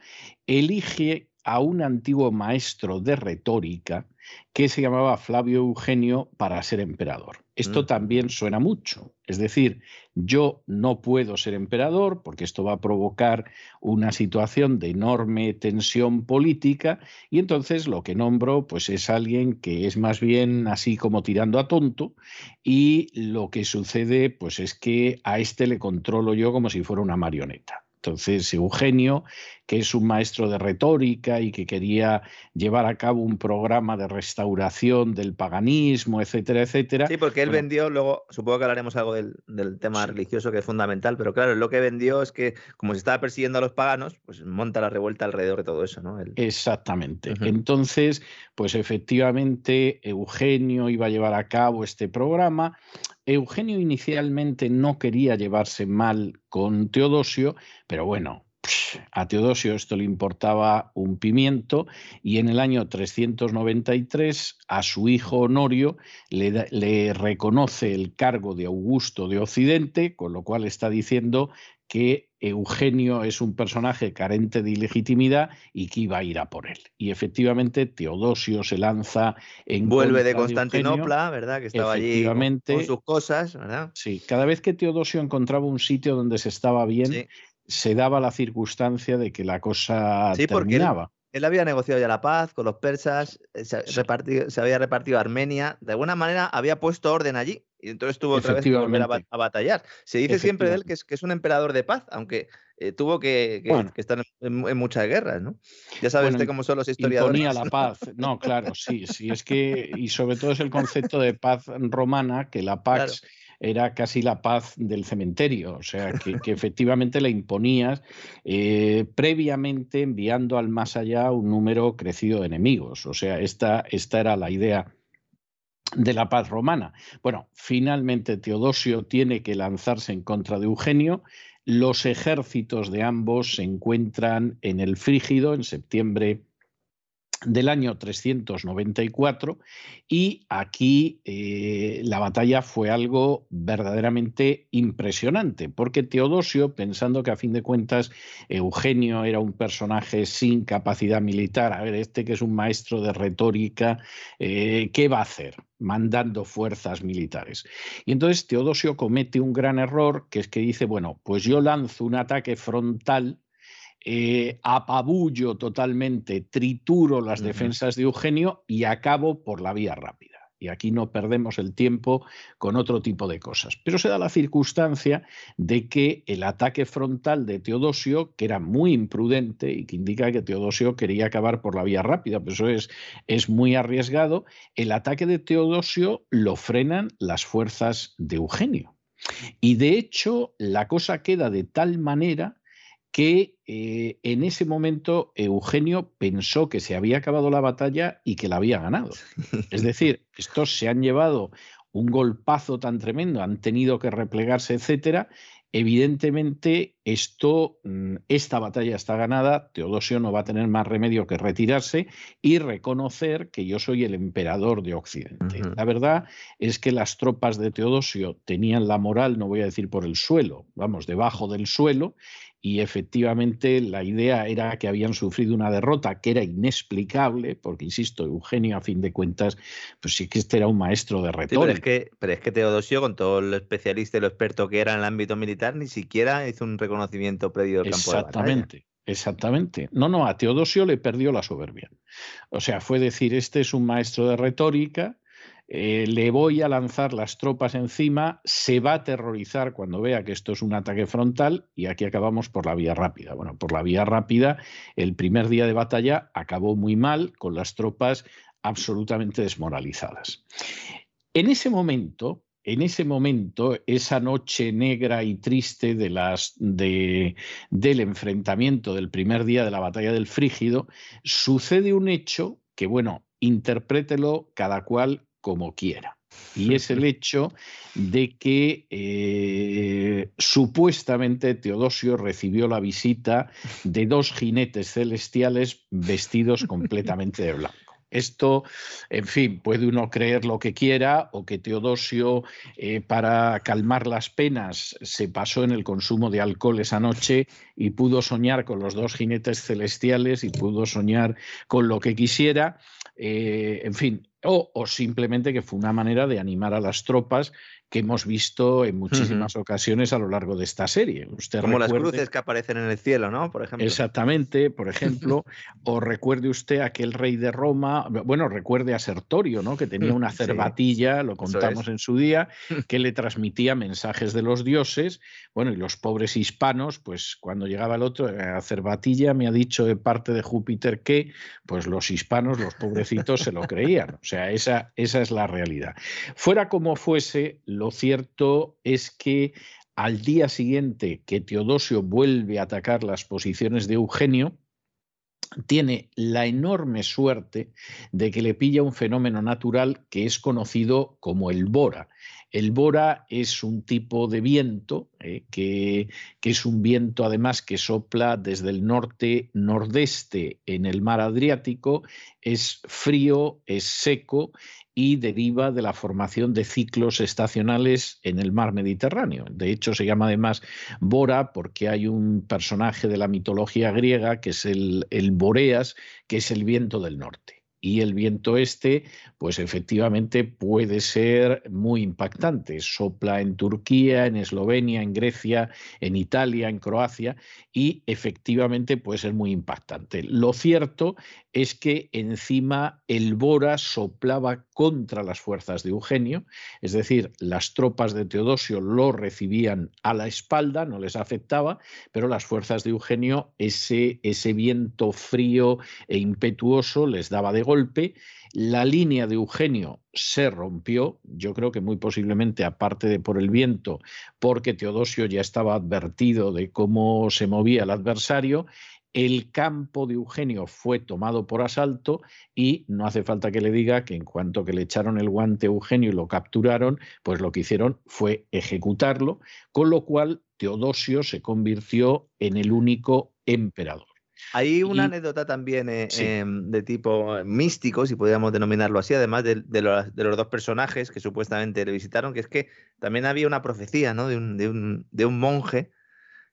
elige a un antiguo maestro de retórica que se llamaba Flavio Eugenio para ser emperador. Esto mm. también suena mucho. Es decir, yo no puedo ser emperador porque esto va a provocar una situación de enorme tensión política y entonces lo que nombro pues es alguien que es más bien así como tirando a tonto y lo que sucede pues es que a este le controlo yo como si fuera una marioneta. Entonces, Eugenio, que es un maestro de retórica y que quería llevar a cabo un programa de restauración del paganismo, etcétera, etcétera. Sí, porque él vendió, luego supongo que hablaremos algo del, tema religioso que es fundamental, pero claro, lo que vendió es que como se estaba persiguiendo a los paganos, pues monta la revuelta alrededor de todo eso, ¿no? Exactamente. Entonces, pues efectivamente, Eugenio iba a llevar a cabo este programa Eugenio inicialmente no quería llevarse mal con Teodosio, pero bueno, a Teodosio esto le importaba un pimiento y en el año 393 a su hijo Honorio le, le, reconoce el cargo de Augusto de Occidente, con lo cual está diciendo que Eugenio es un personaje carente de ilegitimidad y que iba a ir a por él. Y efectivamente Teodosio se lanza en... Vuelve de Constantinopla, ¿verdad? Que estaba allí con, sus cosas, ¿verdad? Sí, cada vez que Teodosio encontraba un sitio donde se estaba bien, se daba la circunstancia de que la cosa sí, terminaba. Él, había negociado ya la paz con los persas, eh, se, se había repartido Armenia, de alguna manera había puesto orden allí y entonces tuvo otra vez que volver a, batallar. Se dice siempre de él que es, que es un emperador de paz, aunque eh, tuvo que, estar en, muchas guerras, ¿no? Ya sabes cómo son los historiadores. Imponía la paz. No, claro, sí, sí, es que, y sobre todo es el concepto de paz romana, que la paz era casi la paz del cementerio, o sea, que, efectivamente le imponías eh, previamente enviando al más allá un número crecido de enemigos. O sea, esta, esta era la idea de la paz romana. Bueno, finalmente Teodosio tiene que lanzarse en contra de Eugenio. Los ejércitos de ambos se encuentran en el Frígido en septiembre del año 394 y aquí eh, la batalla fue algo verdaderamente impresionante porque Teodosio, pensando que a fin de cuentas Eugenio era un personaje sin capacidad militar, a ver, este que es un maestro de retórica, eh, ¿qué va a hacer? mandando fuerzas militares. Y entonces Teodosio comete un gran error, que es que dice, bueno, pues yo lanzo un ataque frontal eh, apabullo totalmente, trituro las defensas de Eugenio y acabo por la vía rápida. Y aquí no perdemos el tiempo con otro tipo de cosas. Pero se da la circunstancia de que el ataque frontal de Teodosio, que era muy imprudente y que indica que Teodosio quería acabar por la vía rápida, pues eso es, es muy arriesgado, el ataque de Teodosio lo frenan las fuerzas de Eugenio. Y de hecho, la cosa queda de tal manera que eh, en ese momento Eugenio pensó que se había acabado la batalla y que la había ganado. Es decir, estos se han llevado un golpazo tan tremendo, han tenido que replegarse, etcétera, Evidentemente, esto, mm, esta batalla está ganada, Teodosio no va a tener más remedio que retirarse y reconocer que yo soy el emperador de Occidente. La verdad es que las tropas de Teodosio tenían la moral, no voy a decir por el suelo, vamos, debajo del suelo, y efectivamente la idea era que habían sufrido una derrota que era inexplicable, porque insisto, Eugenio a fin de cuentas, pues sí que este era un maestro de retórica. pero, es que, pero es que Teodosio, con todo lo especialista y lo experto que era en el ámbito militar, ni siquiera hizo un reconocimiento previo del campo Exactamente. Exactamente. No, no, a Teodosio le perdió la soberbia. O sea, fue decir, este es un maestro de retórica, eh, le voy a lanzar las tropas encima, se va a aterrorizar cuando vea que esto es un ataque frontal y aquí acabamos por la vía rápida. Bueno, por la vía rápida, el primer día de batalla acabó muy mal con las tropas absolutamente desmoralizadas. En ese momento, en ese momento, esa noche negra y triste del enfrentamiento del primer día de la batalla del Frígido, sucede un hecho que, bueno, interprételo cada cual como quiera. Y es el hecho de que eh, supuestamente Teodosio recibió la visita de dos jinetes celestiales vestidos completamente de blanco. Esto, en fin, puede uno creer lo que quiera o que Teodosio, eh, para calmar las penas, se pasó en el consumo de alcohol esa noche y pudo soñar con los dos jinetes celestiales y pudo soñar con lo que quisiera. Eh, en fin, o, o, simplemente que fue una manera de animar a las tropas que hemos visto en muchísimas ocasiones a lo largo de esta serie. Usted Como las cruces que aparecen en el cielo, ¿no? Por ejemplo. Exactamente, por ejemplo, o recuerde usted aquel rey de Roma, bueno, recuerde a Sertorio, ¿no? Que tenía una cervatilla, lo contamos en su día, que le transmitía mensajes de los dioses, bueno, y los pobres hispanos, pues cuando llegaba el otro, eh, a cervatilla me ha dicho de parte de Júpiter que, pues los hispanos, los pobrecitos, se lo creían. O sea, esa, esa es la realidad. Fuera como fuese, lo cierto es que al día siguiente que Teodosio vuelve a atacar las posiciones de Eugenio, tiene la enorme suerte de que le pilla un fenómeno natural que es conocido como el bora. El bora es un tipo de viento eh, que, es un viento además que sopla desde el norte nordeste en el mar Adriático, es frío, es seco y deriva de la formación de ciclos estacionales en el mar Mediterráneo. De hecho, se llama además Bora porque hay un personaje de la mitología griega que es el, el Boreas, que es el viento del norte y el viento este, pues efectivamente puede ser muy impactante. Sopla en Turquía, en Eslovenia, en Grecia, en Italia, en Croacia y efectivamente puede ser muy impactante. Lo cierto es que encima el Bora soplaba contra las fuerzas de Eugenio, es decir, las tropas de Teodosio lo recibían a la espalda, no les afectaba, pero las fuerzas de Eugenio ese, ese viento frío e impetuoso les daba de golpe. La línea de Eugenio se rompió, yo creo que muy posiblemente aparte de por el viento, porque Teodosio ya estaba advertido de cómo se movía el adversario el campo de Eugenio fue tomado por asalto y no hace falta que le diga que en cuanto que le echaron el guante a Eugenio y lo capturaron, pues lo que hicieron fue ejecutarlo, con lo cual Teodosio se convirtió en el único emperador. Hay una anécdota también eh, em, de tipo místico, si podríamos denominarlo así, además de, los, dos personajes que supuestamente le visitaron, que es que también había una profecía ¿no? de, un, de un monje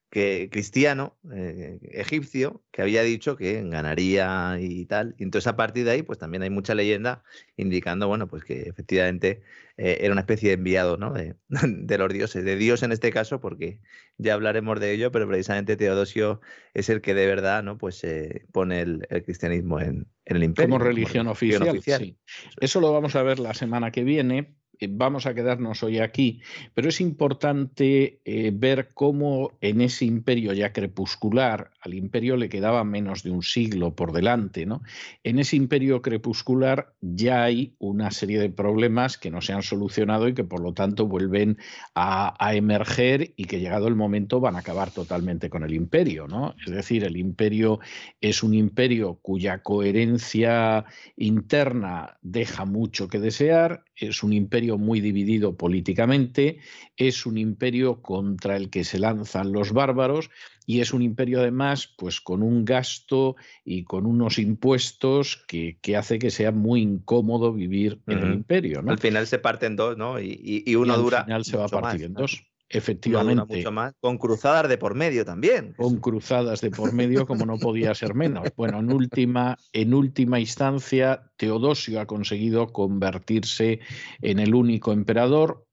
que cristiano eh, egipcio que había dicho que ganaría y tal. Y entonces a partir de ahí, pues también hay mucha leyenda indicando, bueno, pues que efectivamente eh, era una especie de enviado, ¿no? De, los dioses, de Dios en este caso, porque ya hablaremos de ello, pero precisamente Teodosio es el que de verdad, ¿no? Pues eh, pone el, cristianismo en, el imperio. Como religión, oficial. Sí. Eso lo vamos a ver la semana que viene, vamos a quedarnos hoy aquí, pero es importante eh, ver cómo en ese imperio ya crepuscular, al imperio le quedaba menos de un siglo por delante, ¿no? En ese imperio crepuscular ya hay una serie de problemas que no se han solucionado y que por lo tanto vuelven a, a emerger y que llegado el momento van a acabar totalmente con el imperio, ¿no? Es decir, el imperio es un imperio cuya coherencia interna deja mucho que desear, es un imperio muy dividido políticamente, es un imperio contra el que se lanzan los bárbaros y es un imperio además pues con un gasto y con unos impuestos que, hace que sea muy incómodo vivir en el imperio. Al final se parte en dos, ¿no? Y, uno dura. Al final se va a partir en dos. Efectivamente. mucho más, con cruzadas de por medio también. Con cruzadas de por medio, como no podía ser menos. Bueno, en última, en última instancia, Teodosio ha conseguido convertirse en el único emperador.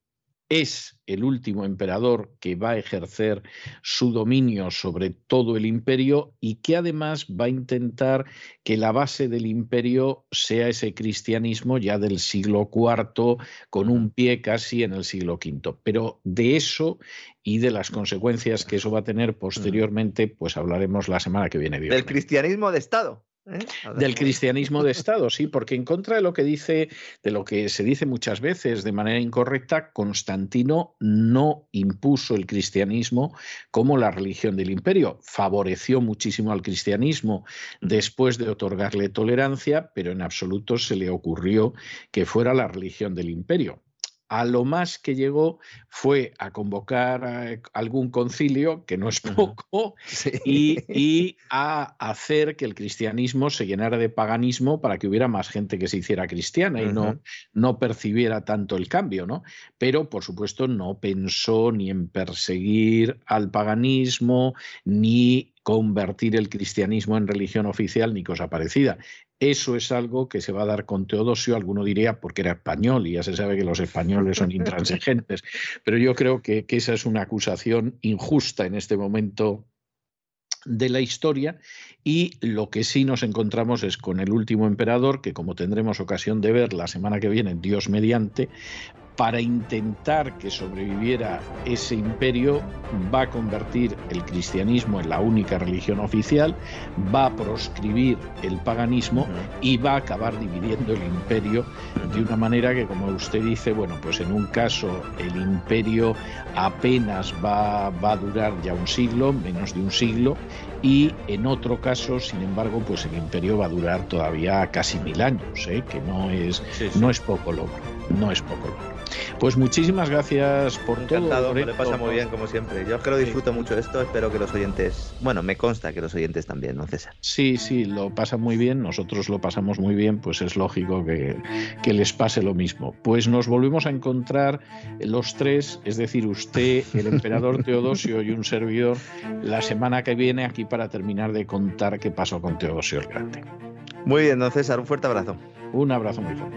Es el último emperador que va a ejercer su dominio sobre todo el imperio y que además va a intentar que la base del imperio sea ese cristianismo ya del siglo IV, con un pie casi en el siglo V. Pero de eso y de las consecuencias que eso va a tener posteriormente, pues hablaremos la semana que viene. Del cristianismo de Estado. ¿Eh? Del cristianismo de Estado, sí, porque en contra de lo que dice, de lo que se dice muchas veces de manera incorrecta, Constantino no impuso el cristianismo como la religión del imperio. Favoreció muchísimo al cristianismo después de otorgarle tolerancia, pero en absoluto se le ocurrió que fuera la religión del imperio a lo más que llegó fue a convocar algún concilio, que no es poco, y, a hacer que el cristianismo se llenara de paganismo para que hubiera más gente que se hiciera cristiana y no, no percibiera tanto el cambio, ¿no? Pero, por supuesto, no pensó ni en perseguir al paganismo, ni convertir el cristianismo en religión oficial ni cosa parecida. Eso es algo que se va a dar con Teodosio, alguno diría porque era español y ya se sabe que los españoles son intransigentes, pero yo creo que, que esa es una acusación injusta en este momento de la historia y lo que sí nos encontramos es con el último emperador, que como tendremos ocasión de ver la semana que viene, Dios mediante, para intentar que sobreviviera ese imperio, va a convertir el cristianismo en la única religión oficial, va a proscribir el paganismo y va a acabar dividiendo el imperio de una manera que, como usted dice, bueno, pues en un caso el imperio apenas va, va a durar ya un siglo, menos de un siglo, y en otro caso, sin embargo, pues el imperio va a durar todavía casi mil años, ¿eh? que no es, no es poco logro, no es poco logro. Pues muchísimas gracias por Encantado, todo. Me le pasa muy bien, como siempre. Yo creo que disfruto mucho esto. Espero que los oyentes. Bueno, me consta que los oyentes también, ¿no, César? Sí, sí, lo pasan muy bien. Nosotros lo pasamos muy bien. Pues es lógico que, que les pase lo mismo. Pues nos volvemos a encontrar los tres, es decir, usted, el emperador Teodosio y un servidor, la semana que viene aquí para terminar de contar qué pasó con Teodosio el Grande. Muy bien, don César. Un fuerte abrazo. Un abrazo muy fuerte.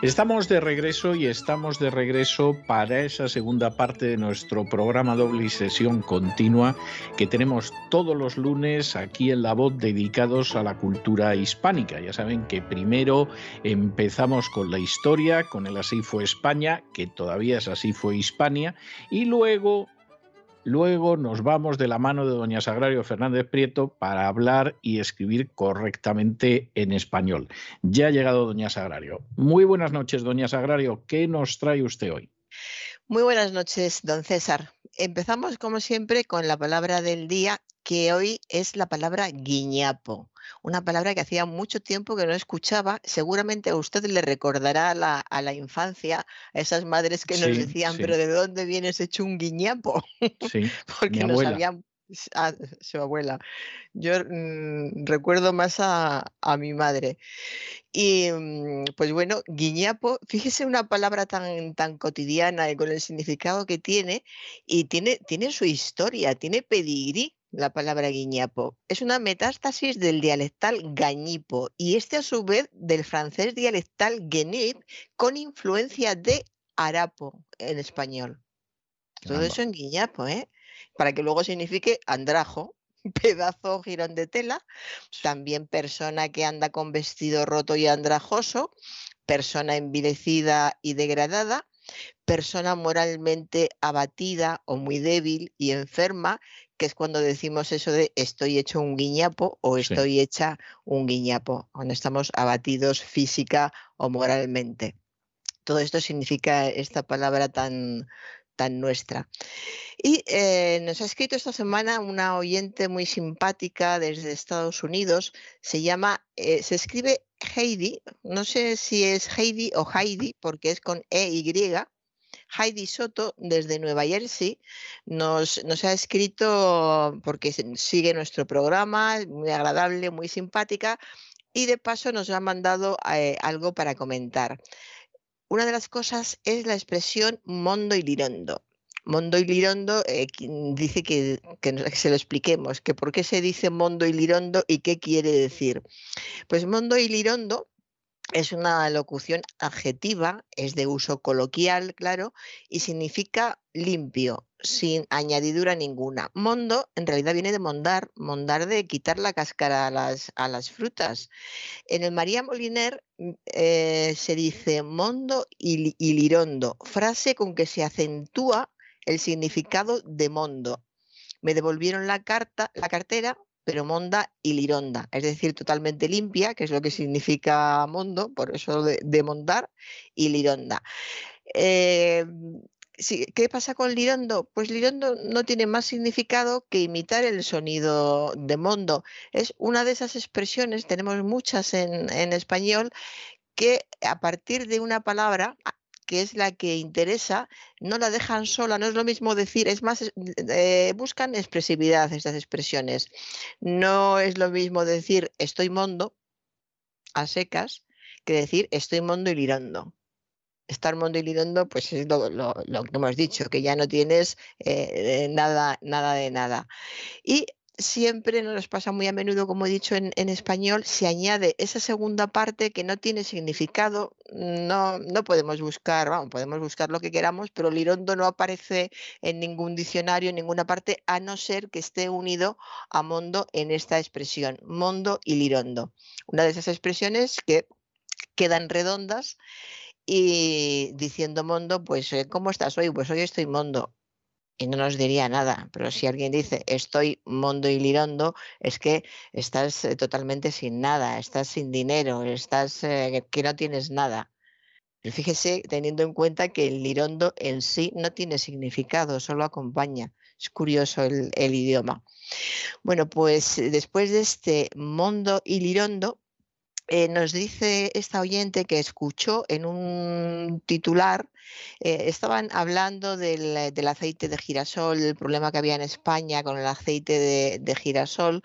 Estamos de regreso y estamos de regreso para esa segunda parte de nuestro programa doble y sesión continua que tenemos todos los lunes aquí en La Voz dedicados a la cultura hispánica. Ya saben que primero empezamos con la historia, con el Así fue España, que todavía es Así fue Hispania, y luego Luego nos vamos de la mano de doña Sagrario Fernández Prieto para hablar y escribir correctamente en español. Ya ha llegado doña Sagrario. Muy buenas noches, doña Sagrario. ¿Qué nos trae usted hoy? Muy buenas noches, don César. Empezamos, como siempre, con la palabra del día, que hoy es la palabra guiñapo una palabra que hacía mucho tiempo que no escuchaba. Seguramente a usted le recordará a la, a la infancia, a esas madres que nos decían, pero ¿de dónde viene ese chunguiñapo? Sí, Porque no sabían a su abuela. Yo mm, recuerdo más a, a, mi madre. Y mm, pues bueno, guiñapo, fíjese una palabra tan, tan cotidiana y con el significado que tiene, y tiene, tiene su historia, tiene pedigrí la palabra guiñapo. Es una metástasis del dialectal gañipo y este a su vez del francés dialectal guenip con influencia de arapo en español. Todo eso en guiñapo, ¿eh? Para que luego signifique andrajo, pedazo girón de tela, también persona que anda con vestido roto y andrajoso, persona envilecida y degradada, persona moralmente abatida o muy débil y enferma que es cuando decimos eso de estoy hecho un guiñapo o estoy hecha un guiñapo, cuando estamos abatidos física o moralmente. Todo esto significa esta palabra tan, tan nuestra. Y eh, nos ha escrito esta semana una oyente muy simpática desde Estados Unidos, se llama, eh, se escribe Heidi, no sé si es Heidi o Heidi porque es con EY, Heidi Soto, desde Nueva Jersey, nos, nos ha escrito, porque sigue nuestro programa, muy agradable, muy simpática, y de paso nos ha mandado eh, algo para comentar. Una de las cosas es la expresión mondo y lirondo. Mondo y Lirondo eh, dice que, que, se lo expliquemos, que por qué se dice Mondo y Lirondo y qué quiere decir. Pues Mondo y Lirondo es una locución adjetiva, es de uso coloquial, claro, y significa limpio, sin añadidura ninguna. Mondo en realidad viene de mondar, mondar de quitar la cáscara a las, a las frutas. En el María Moliner mm, eh, se dice mondo y, y lirondo, frase con que se acentúa el significado de mondo. Me devolvieron la carta, la cartera, pero monda y lironda, es decir, totalmente limpia, que es lo que significa mondo, por eso de, mondar, y lironda. Eh, ¿Qué pasa con lirondo? Pues lirondo no tiene más significado que imitar el sonido de mondo. Es una de esas expresiones, tenemos muchas en, en español, que a partir de una palabra que es la que interesa, no la dejan sola, no es lo mismo decir, es más, eh, buscan expresividad estas expresiones. No es lo mismo decir estoy mondo a secas que decir estoy mondo y lirando. Estar mondo y lirando, pues es lo, que hemos dicho, que ya no tienes eh, nada, nada de nada. Y siempre nos pasa muy a menudo, como he dicho en, español, se añade esa segunda parte que no tiene significado. No, no podemos buscar, vamos, podemos buscar lo que queramos, pero lirondo no aparece en ningún diccionario, en ninguna parte, a no ser que esté unido a mondo en esta expresión, mondo y lirondo. Una de esas expresiones que quedan redondas y diciendo mondo, pues, ¿cómo estás hoy? Pues hoy estoy mondo y no nos diría nada. Pero si alguien dice estoy mondo y lirondo, es que estás eh, totalmente sin nada, estás sin dinero, estás eh, que no tienes nada. Pero fíjese, teniendo en cuenta que el lirondo en sí no tiene significado, solo acompaña. Es curioso el, el idioma. Bueno, pues después de este mondo y lirondo, eh, nos dice esta oyente que escuchó en un titular, eh, estaban hablando del, aceite de girasol, el problema que había en España con el aceite de, girasol,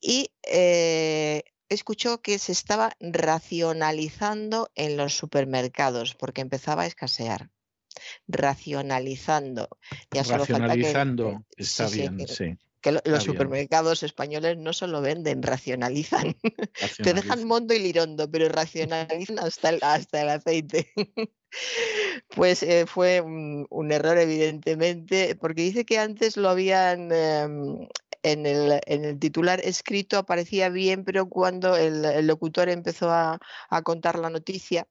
y eh, escuchó que se estaba racionalizando en los supermercados porque empezaba a escasear. Racionalizando. Ya racionalizando, está bien, sí que los supermercados españoles no solo venden, racionalizan. Te dejan mondo y lirondo, pero racionalizan hasta el, hasta el aceite. pues eh, fue un, error, evidentemente, porque dice que antes lo habían... Em, en el, titular escrito aparecía bien, pero cuando el, locutor empezó a, contar la noticia,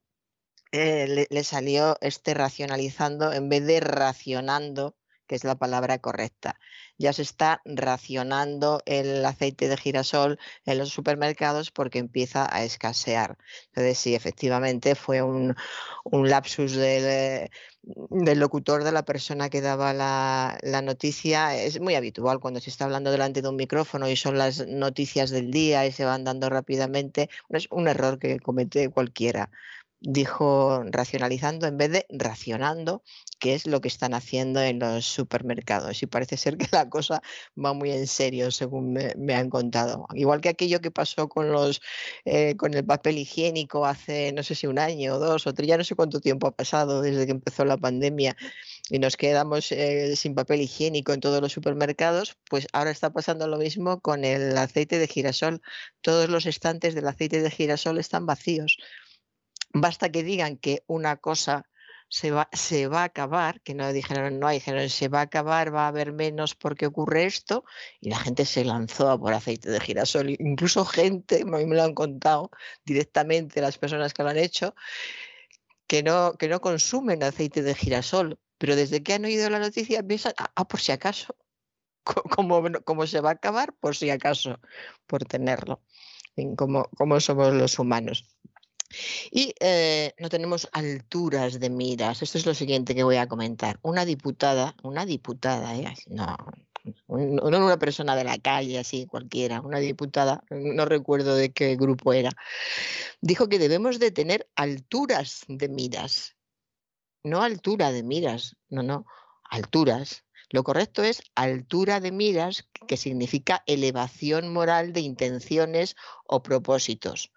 eh, le, salió este racionalizando en vez de racionando, que es la palabra correcta ya se está racionando el aceite de girasol en los supermercados porque empieza a escasear. Entonces, sí, efectivamente fue un, lapsus del, locutor, de la persona que daba la, la, noticia. Es muy habitual cuando se está hablando delante de un micrófono y son las noticias del día y se van dando rápidamente. Es un error que comete cualquiera dijo racionalizando en vez de racionando, que es lo que están haciendo en los supermercados. Y parece ser que la cosa va muy en serio, según me, han contado. Igual que aquello que pasó con, los, eh, con el papel higiénico hace, no sé si un año o dos o tres, ya no sé cuánto tiempo ha pasado desde que empezó la pandemia y nos quedamos eh, sin papel higiénico en todos los supermercados, pues ahora está pasando lo mismo con el aceite de girasol. Todos los estantes del aceite de girasol están vacíos Basta que digan que una cosa se va, a acabar, que no dijeron no, dijeron se va a acabar, va a haber menos porque ocurre esto, y la gente se lanzó a por aceite de girasol. Incluso gente, a mí me lo han contado directamente las personas que lo han hecho, que no, que no consumen aceite de girasol, pero desde que han oído la noticia piensan, ah, ah por si acaso, como, se va a acabar, por si acaso, por tenerlo, como somos los humanos. Y eh, no tenemos alturas de miras. Esto es lo siguiente que voy a comentar. Una diputada, una diputada, ¿eh? no, no una persona de la calle, así cualquiera, una diputada, no recuerdo de qué grupo era, dijo que debemos de tener alturas de miras. No altura de miras, no, no, alturas. Lo correcto es altura de miras, que significa elevación moral de intenciones o propósitos.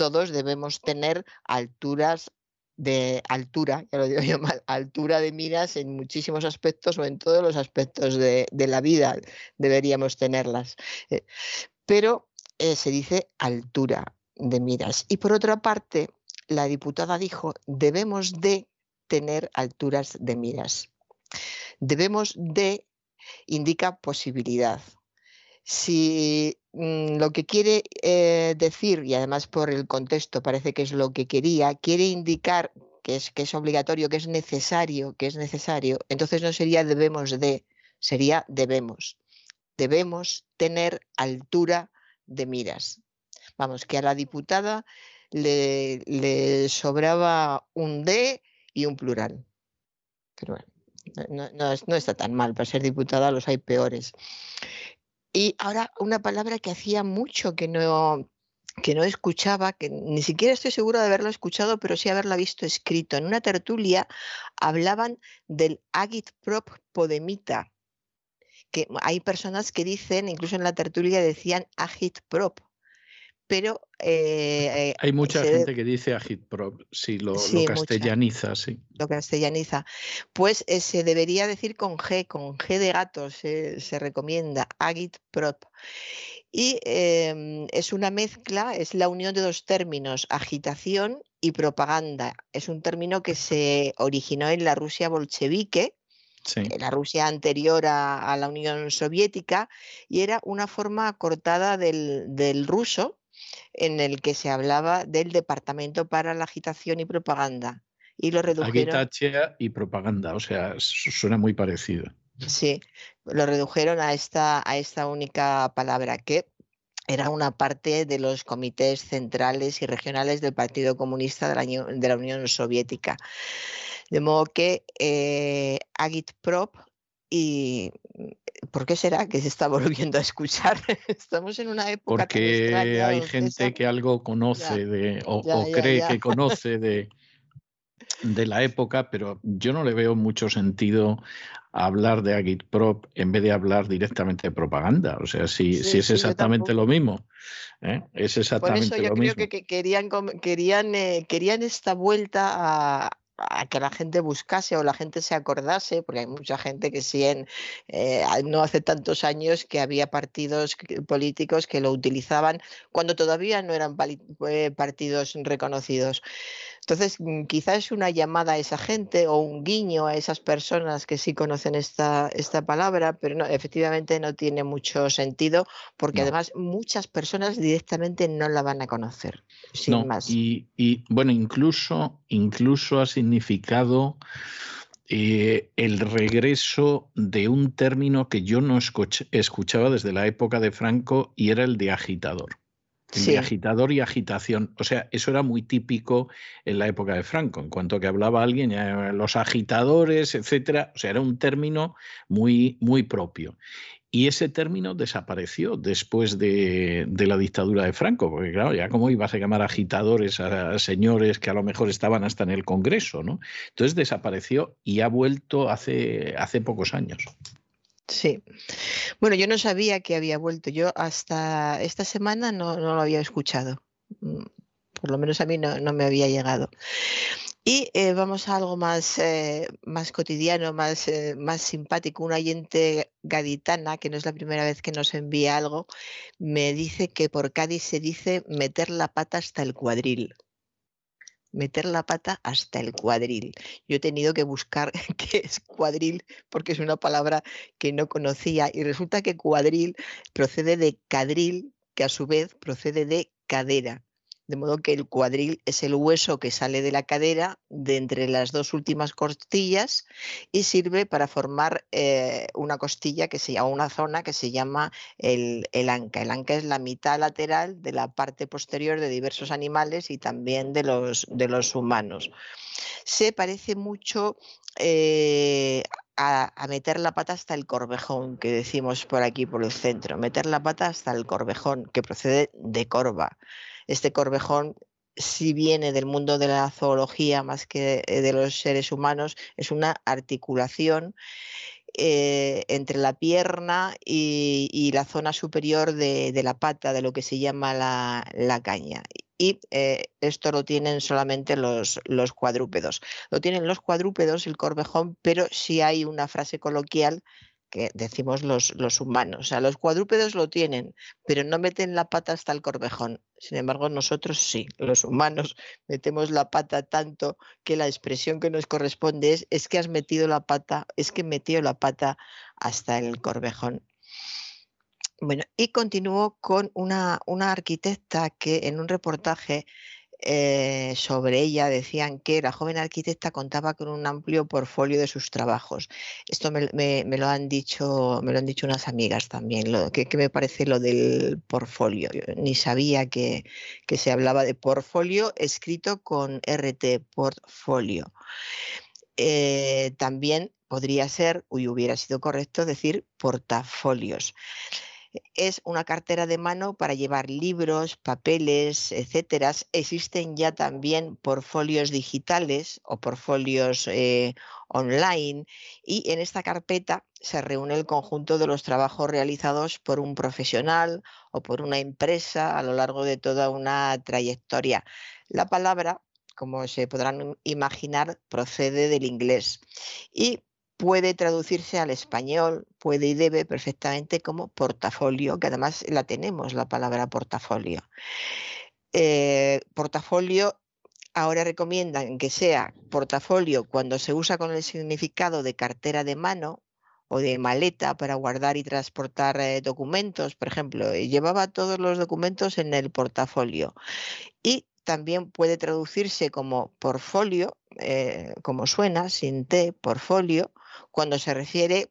Todos debemos tener alturas de altura, ya lo digo yo mal, altura de miras en muchísimos aspectos o en todos los aspectos de, la vida deberíamos tenerlas. Eh, pero eh, se dice altura de miras. Y por otra parte, la diputada dijo, debemos de tener alturas de miras. Debemos de indica posibilidad. Si mm, lo que quiere eh, decir, y además por el contexto parece que es lo que quería, quiere indicar que es, que es obligatorio, que es necesario, que es necesario, entonces no sería debemos de, sería debemos. Debemos tener altura de miras. Vamos, que a la diputada le, le sobraba un de y un plural. Pero bueno, no, no, está tan mal, para ser diputada los hay peores. Y ahora una palabra que hacía mucho que no, que no escuchaba, que ni siquiera estoy segura de haberla escuchado, pero sí haberla visto escrito. En una tertulia hablaban del agitprop podemita, que hay personas que dicen, incluso en la tertulia decían agitprop, pero... Eh, Hay mucha gente que dice agitprop, si lo, castellaniza, sí. Lo castellaniza. Pues eh, se debería decir con G, con G de gato, se, recomienda agitprop. Y em, es una mezcla, es la unión de dos términos, agitación y propaganda. Es un término que se originó en la Rusia bolchevique, la Rusia anterior a, la Unión Soviética, y era una forma cortada del, del ruso, en el que se hablaba del Departamento para la Agitación y Propaganda. Y lo redujeron. Agitación y propaganda, o sea, suena muy parecido. Sí, lo redujeron a esta, a esta única palabra que era una parte de los comités centrales y regionales del Partido Comunista de la, de la Unión Soviética. De modo que eh, Agitprop y ¿por qué será que se está volviendo a escuchar? Estamos en una época. Porque hay gente que algo conoce de, o, cree que conoce de, de la época, pero yo no le veo mucho sentido hablar de Agitprop en vez de hablar directamente de propaganda. O sea, si, si es exactamente lo mismo. ¿eh? Es exactamente Por eso yo creo que querían, querían, eh, querían esta vuelta a, a que la gente buscase o la gente se acordase, porque hay mucha gente que sí en, eh, no hace tantos años que había partidos políticos que lo utilizaban cuando todavía no eran eh, partidos reconocidos. Entonces, mm, quizás es una llamada a esa gente o un guiño a esas personas que sí conocen esta, esta palabra, pero no, efectivamente no tiene mucho sentido porque además muchas personas directamente no la van a conocer, sin más. Y, y, bueno, incluso, incluso ha significado eh, el regreso de un término que yo no escuchaba desde la época de Franco y era el de agitador agitador y agitación. O sea, eso era muy típico en la época de Franco. En cuanto que hablaba alguien, los agitadores, etcétera. O sea, era un término muy, muy propio. Y ese término desapareció después de, la dictadura de Franco, porque claro, ya cómo ibas a llamar agitadores a, señores que a lo mejor estaban hasta en el Congreso, ¿no? Entonces desapareció y ha vuelto hace, hace pocos años. Sí. Bueno, yo no sabía que había vuelto. Yo hasta esta semana no, lo había escuchado. Mm, por lo menos a mí no, me había llegado. Y eh, vamos a algo más, eh, más cotidiano, más, eh, más simpático. Un oyente gaditana, que no es la primera vez que nos envía algo, me dice que por Cádiz se dice meter la pata hasta el cuadril meter la pata hasta el cuadril. Yo he tenido que buscar qué es cuadril porque es una palabra que no conocía y resulta que cuadril procede de cadril, que a su vez procede de cadera. De modo que el cuadril es el hueso que sale de la cadera de entre las dos últimas costillas y sirve para formar eh, una costilla que se llama una zona que se llama el, anca. El anca es la mitad lateral de la parte posterior de diversos animales y también de los, de los humanos. Se parece mucho eh, a, a, meter la pata hasta el corvejón, que decimos por aquí, por el centro, meter la pata hasta el corvejón, que procede de corva. Este corvejón si viene del mundo de la zoología más que de los seres humanos, es una articulación eh, entre la pierna y, la zona superior de, la pata, de lo que se llama la, caña. y eh, esto lo tienen solamente los, los cuadrúpedos. Lo tienen los cuadrúpedos, el corvejón, pero sí hay una frase coloquial que decimos los, los, humanos. O sea, los cuadrúpedos lo tienen, pero no meten la pata hasta el corvejón. Sin embargo, nosotros sí, los humanos metemos la pata tanto que la expresión que nos corresponde es es que has metido la pata, es que metió la pata hasta el corvejón. Bueno, y continúo con una, una arquitecta que en un reportaje eh, sobre ella decían que la joven arquitecta contaba con un amplio portfolio de sus trabajos. Esto me, lo han dicho, me lo han dicho unas amigas también. Lo, que, me parece lo del portfolio? ni sabía que, que se hablaba de portfolio escrito con RT, portfolio. Eh, también podría ser, y hubiera sido correcto decir portafolios es una cartera de mano para llevar libros, papeles, etcétera. Existen ya también portfolios digitales o portfolios eh, online y en esta carpeta se reúne el conjunto de los trabajos realizados por un profesional o por una empresa a lo largo de toda una trayectoria. La palabra como se podrán imaginar, procede del inglés y puede traducirse al español, puede y debe perfectamente como portafolio, que además la tenemos, la palabra portafolio. Eh, portafolio ahora recomiendan que sea portafolio cuando se usa con el significado de cartera de mano o de maleta para guardar y transportar eh, documentos, por ejemplo, eh, llevaba todos los documentos en el portafolio. Y también puede traducirse como portfolio, como suena, sin T, portfolio, cuando se refiere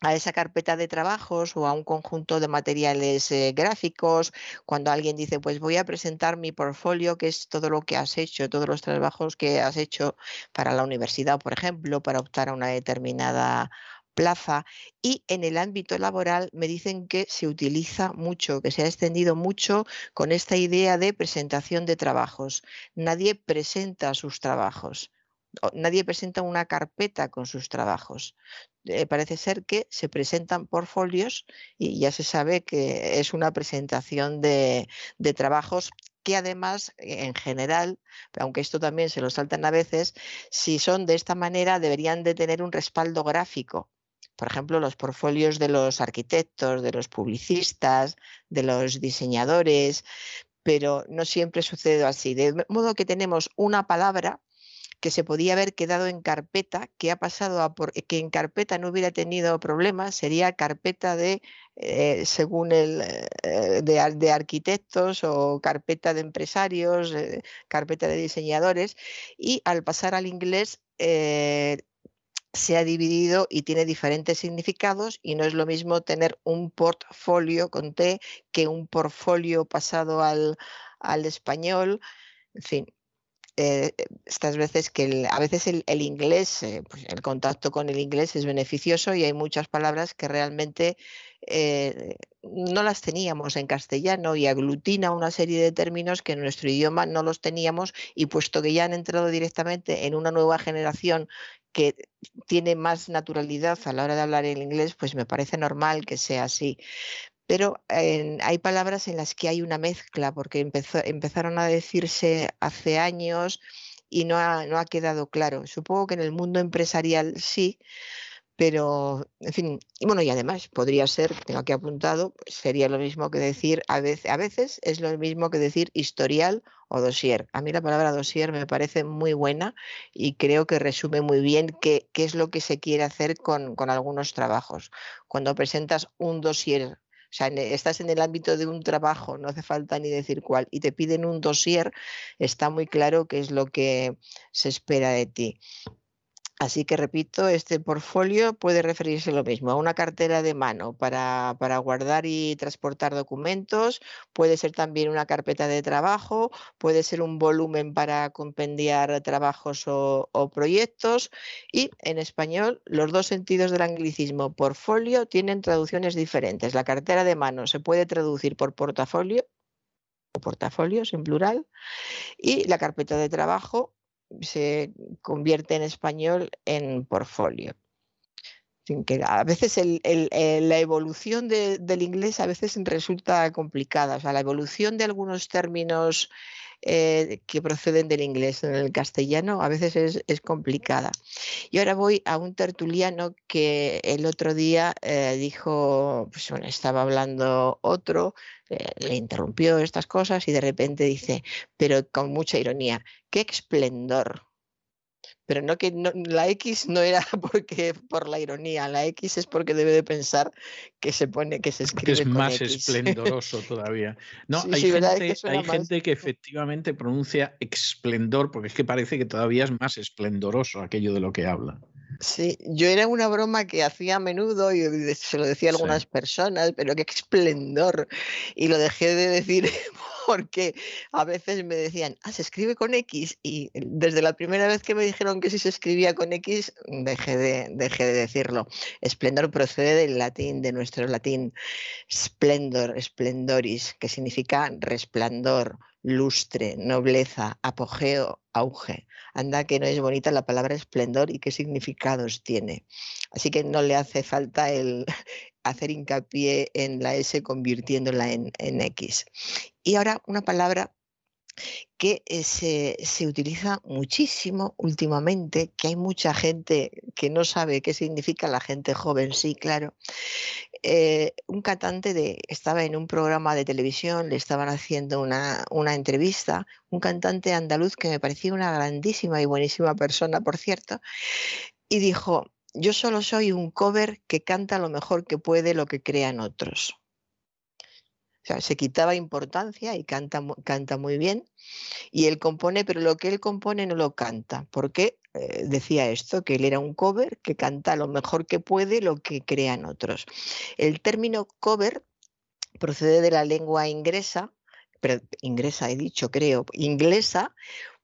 a esa carpeta de trabajos o a un conjunto de materiales eh, gráficos, cuando alguien dice, pues voy a presentar mi portfolio, que es todo lo que has hecho, todos los trabajos que has hecho para la universidad, por ejemplo, para optar a una determinada plaza y en el ámbito laboral me dicen que se utiliza mucho, que se ha extendido mucho con esta idea de presentación de trabajos. Nadie presenta sus trabajos nadie presenta una carpeta con sus trabajos. Eh, parece ser que se presentan portfolios y ya se sabe que es una presentación de, trabajos que además, en general, aunque esto también se lo saltan a veces, si son de esta manera deberían de tener un respaldo gráfico. Por ejemplo, los portfolios de los arquitectos, de los publicistas, de los diseñadores, pero no siempre sucede así. De modo que tenemos una palabra que se podía haber quedado en carpeta, que ha pasado a por, que en carpeta no hubiera tenido problemas, sería carpeta de, eh, según el, eh, de, arquitectos o carpeta de empresarios, eh, carpeta de diseñadores, y al pasar al inglés se ha dividido y tiene diferentes significados y no es lo mismo tener un portfolio con T que un portfolio pasado al, al español. En fin, eh, estas veces que a veces el, inglés, eh, pues el contacto con el inglés es beneficioso y hay muchas palabras que realmente eh, no las teníamos en castellano y aglutina una serie de términos que en nuestro idioma no los teníamos y puesto que ya han entrado directamente en una nueva generación que tiene más naturalidad a la hora de hablar el inglés, pues me parece normal que sea así pero hay palabras en las que hay una mezcla, porque empezaron a decirse hace años y no ha, quedado claro. Supongo que en el mundo empresarial sí, pero, en fin, y bueno, y además podría ser, tengo aquí apuntado, pues, sería lo mismo que decir, a veces, a veces es lo mismo que decir historial o dossier. A mí la palabra dossier me parece muy buena y creo que resume muy bien qué, qué es lo que se quiere hacer con, con algunos trabajos. Cuando presentas un dossier o sea, estás en el ámbito de un trabajo, no hace falta ni decir cuál, y te piden un dossier, está muy claro qué es lo que se espera de ti. Así que repito, este portfolio puede referirse lo mismo a una cartera de mano para, guardar y transportar documentos, puede ser también una carpeta de trabajo, puede ser un volumen para compendiar trabajos o, o proyectos y en español los dos sentidos del anglicismo portfolio tienen traducciones diferentes. La cartera de mano se puede traducir por portafolio o portafolios en plural y la carpeta de trabajo se convierte en español en portfolio. Que a veces la evolución del inglés a veces resulta complicada. O sea, la evolución de algunos términos eh, que proceden del inglés. En el castellano a veces es, complicada. Y ahora voy a un tertuliano que el otro día eh, dijo, pues bueno, estaba hablando otro, eh, le interrumpió estas cosas y de repente dice, pero con mucha ironía, qué esplendor pero no que la X no era porque por la ironía, la X es porque debe de pensar que se pone, que se escribe. Que es más esplendoroso todavía. No, hay, gente, que, hay gente que efectivamente pronuncia esplendor, porque es que parece que todavía es más esplendoroso aquello de lo que habla. Sí, yo era una broma que hacía a menudo y se lo decía a algunas personas, pero qué esplendor. Y lo dejé de decir porque a veces me decían, ah, se escribe con X. Y desde la primera vez que me dijeron que si se escribía con X, dejé de, dejé de decirlo. Esplendor procede del latín, de nuestro latín splendor, splendoris, que significa resplandor, lustre, nobleza, apogeo, auge. Anda que no es bonita la palabra esplendor y qué significados tiene. Así que no le hace falta el hacer hincapié en la S convirtiéndola en, X. Y ahora una palabra que eh, se, utiliza muchísimo últimamente, que hay mucha gente que no sabe qué significa la gente joven, sí, claro. Eh, un cantante de, estaba en un programa de televisión, le estaban haciendo una, una entrevista, un cantante andaluz que me parecía una grandísima y buenísima persona, por cierto, y dijo, yo solo soy un cover que canta lo mejor que puede lo que crean otros se quitaba importancia y canta, canta muy bien. Y él compone, pero lo que él compone no lo canta. porque eh, decía esto? Que él era un cover que canta lo mejor que puede lo que crean otros. El término cover procede de la lengua inglesa, pero inglesa he dicho, creo, inglesa,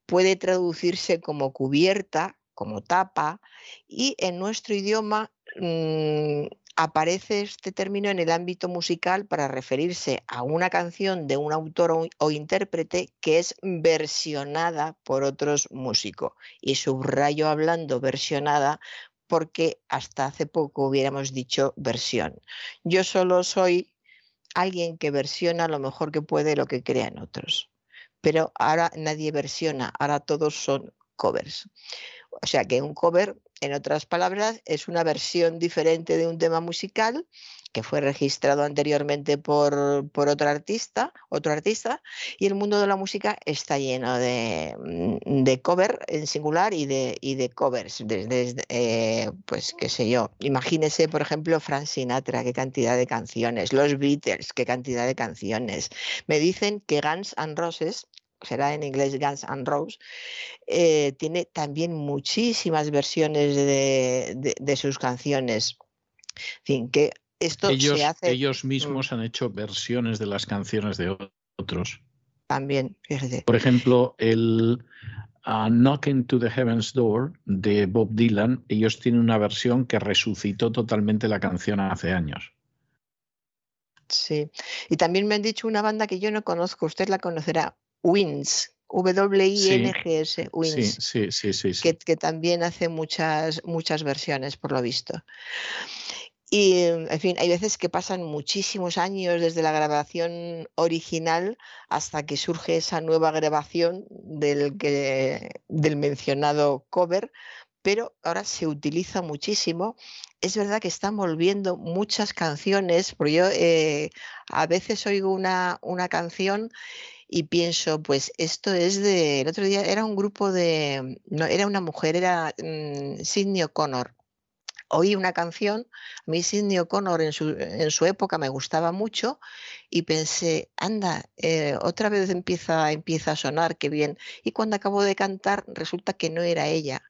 puede traducirse como cubierta, como tapa, y en nuestro idioma mm, aparece este término en el ámbito musical para referirse a una canción de un autor o, intérprete que es versionada por otros músicos. Y subrayo hablando versionada porque hasta hace poco hubiéramos dicho versión. Yo solo soy alguien que versiona lo mejor que puede lo que crean otros. Pero ahora nadie versiona, ahora todos son covers. O sea que un cover en otras palabras, es una versión diferente de un tema musical que fue registrado anteriormente por, otro artista, otro artista, y el mundo de la música está lleno de, mm, de cover en singular y de, de covers. Eh, pues qué sé yo, imagínese, por ejemplo, Frank Sinatra, qué cantidad de canciones, los Beatles, qué cantidad de canciones. Me dicen que Guns N' Roses será en inglés Guns N' Roses, eh, tiene también muchísimas versiones de, sus canciones. En fin, que esto ellos, se hace... Ellos mm. mismos han hecho versiones de las canciones de otros. También, fíjese. Por ejemplo, el uh, Knocking to the Heaven's Door de Bob Dylan, ellos tienen una versión que resucitó totalmente la canción hace años. Sí, y también me han dicho una banda que yo no conozco, usted la conocerá, Wins, W-I-N-G-S, Wins, sí, sí, sí, que, que, también hace muchas, muchas versiones, por lo visto. Y, en fin, hay veces que pasan muchísimos años desde la grabación original hasta que surge esa nueva grabación del, que, del mencionado cover, pero ahora se utiliza muchísimo. Es verdad que están volviendo muchas canciones, porque yo eh, a veces oigo una, una canción y pienso, pues esto es de, el otro día era un grupo de, no, era una mujer, era mm, Sidney O'Connor. Oí una canción, a mí Sidney O'Connor en su, en su época me gustaba mucho y pensé, anda, eh, otra vez empieza, empieza a sonar, qué bien. Y cuando acabo de cantar resulta que no era ella,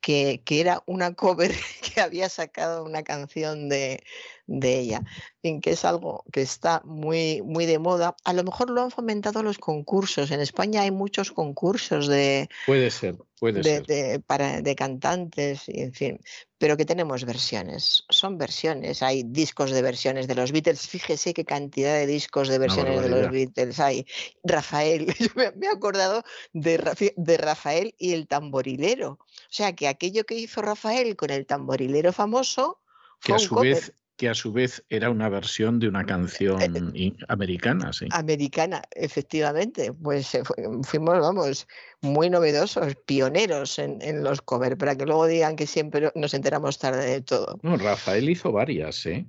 que, que, era una cover que había sacado una canción de, de ella, en que es algo que está muy, muy de moda. A lo mejor lo han fomentado los concursos. En España hay muchos concursos de... Puede ser, puede ser. De, para, de cantantes, y en fin, pero que tenemos versiones. Son versiones. Hay discos de versiones de los Beatles. Fíjese qué cantidad de discos de versiones de los Beatles hay. Rafael, yo me, he acordado de, de Rafael y el tamborilero. O sea, que aquello que hizo Rafael con el tamborilero famoso... Que a su vez que a su vez era una versión de una canción in- americana, sí. Americana, efectivamente. Pues eh, fu- fuimos, vamos, muy novedosos, pioneros en, en los covers, para que luego digan que siempre nos enteramos tarde de todo. No, Rafael hizo varias, ¿eh?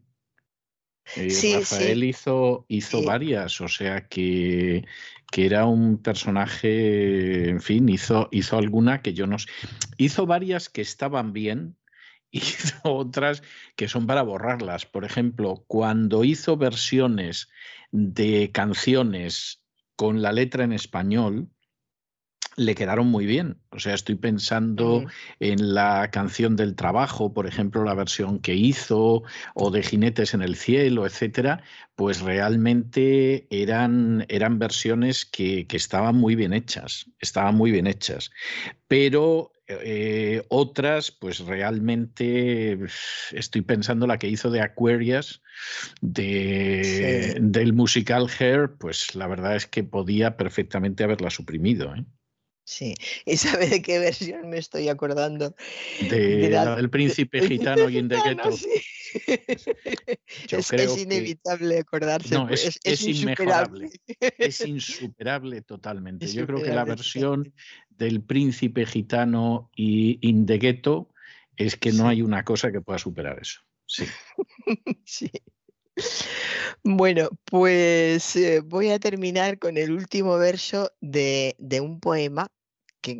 Eh, Sí, Rafael sí. hizo, hizo Sí. varias, o sea que, que era un personaje, en fin, hizo, hizo alguna que yo no sé. Hizo varias que estaban bien, hizo otras que son para borrarlas. Por ejemplo, cuando hizo versiones de canciones con la letra en español, le quedaron muy bien. O sea, estoy pensando en la canción del trabajo, por ejemplo, la versión que hizo, o de Jinetes en el Cielo, etcétera, pues realmente eran, eran versiones que, que estaban muy bien hechas, estaban muy bien hechas. Pero eh, otras, pues realmente estoy pensando la que hizo de Aquarius, de, Sí. del musical Hair, pues la verdad es que podía perfectamente haberla suprimido. ¿eh? Sí. ¿Y sabe de qué versión me estoy acordando? De la- la del príncipe gitano y sí. Yo es, creo es que- inevitable acordarse. No, es- es, es insuperable. Es insuperable totalmente. Yo creo que la versión. Del príncipe gitano y Indegueto es que no Sí. hay una cosa que pueda superar eso. Sí. Sí. Bueno, pues eh, voy a terminar con el último verso de, de un poema que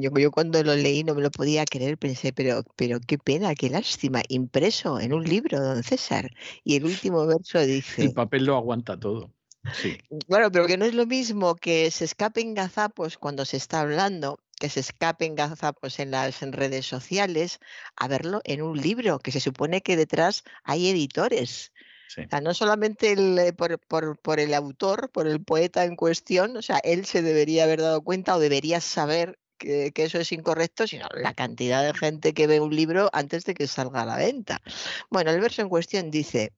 yo, yo cuando lo leí no me lo podía creer, pensé, pero, pero qué pena, qué lástima, impreso en un libro, don César. Y el último verso El dice, papel lo aguanta todo. Sí. Claro, pero que no es lo mismo que se escapen gazapos cuando se está hablando, que se escapen gazapos en las redes sociales, a verlo en un libro, que se supone que detrás hay editores. sí. O sea, no solamente el, eh, por, por- por el autor, por el poeta en cuestión, o sea, él se debería haber dado cuenta o debería saber que, que eso es incorrecto, sino la cantidad de gente que ve un libro antes de que salga a la venta. Bueno, el verso en cuestión dice,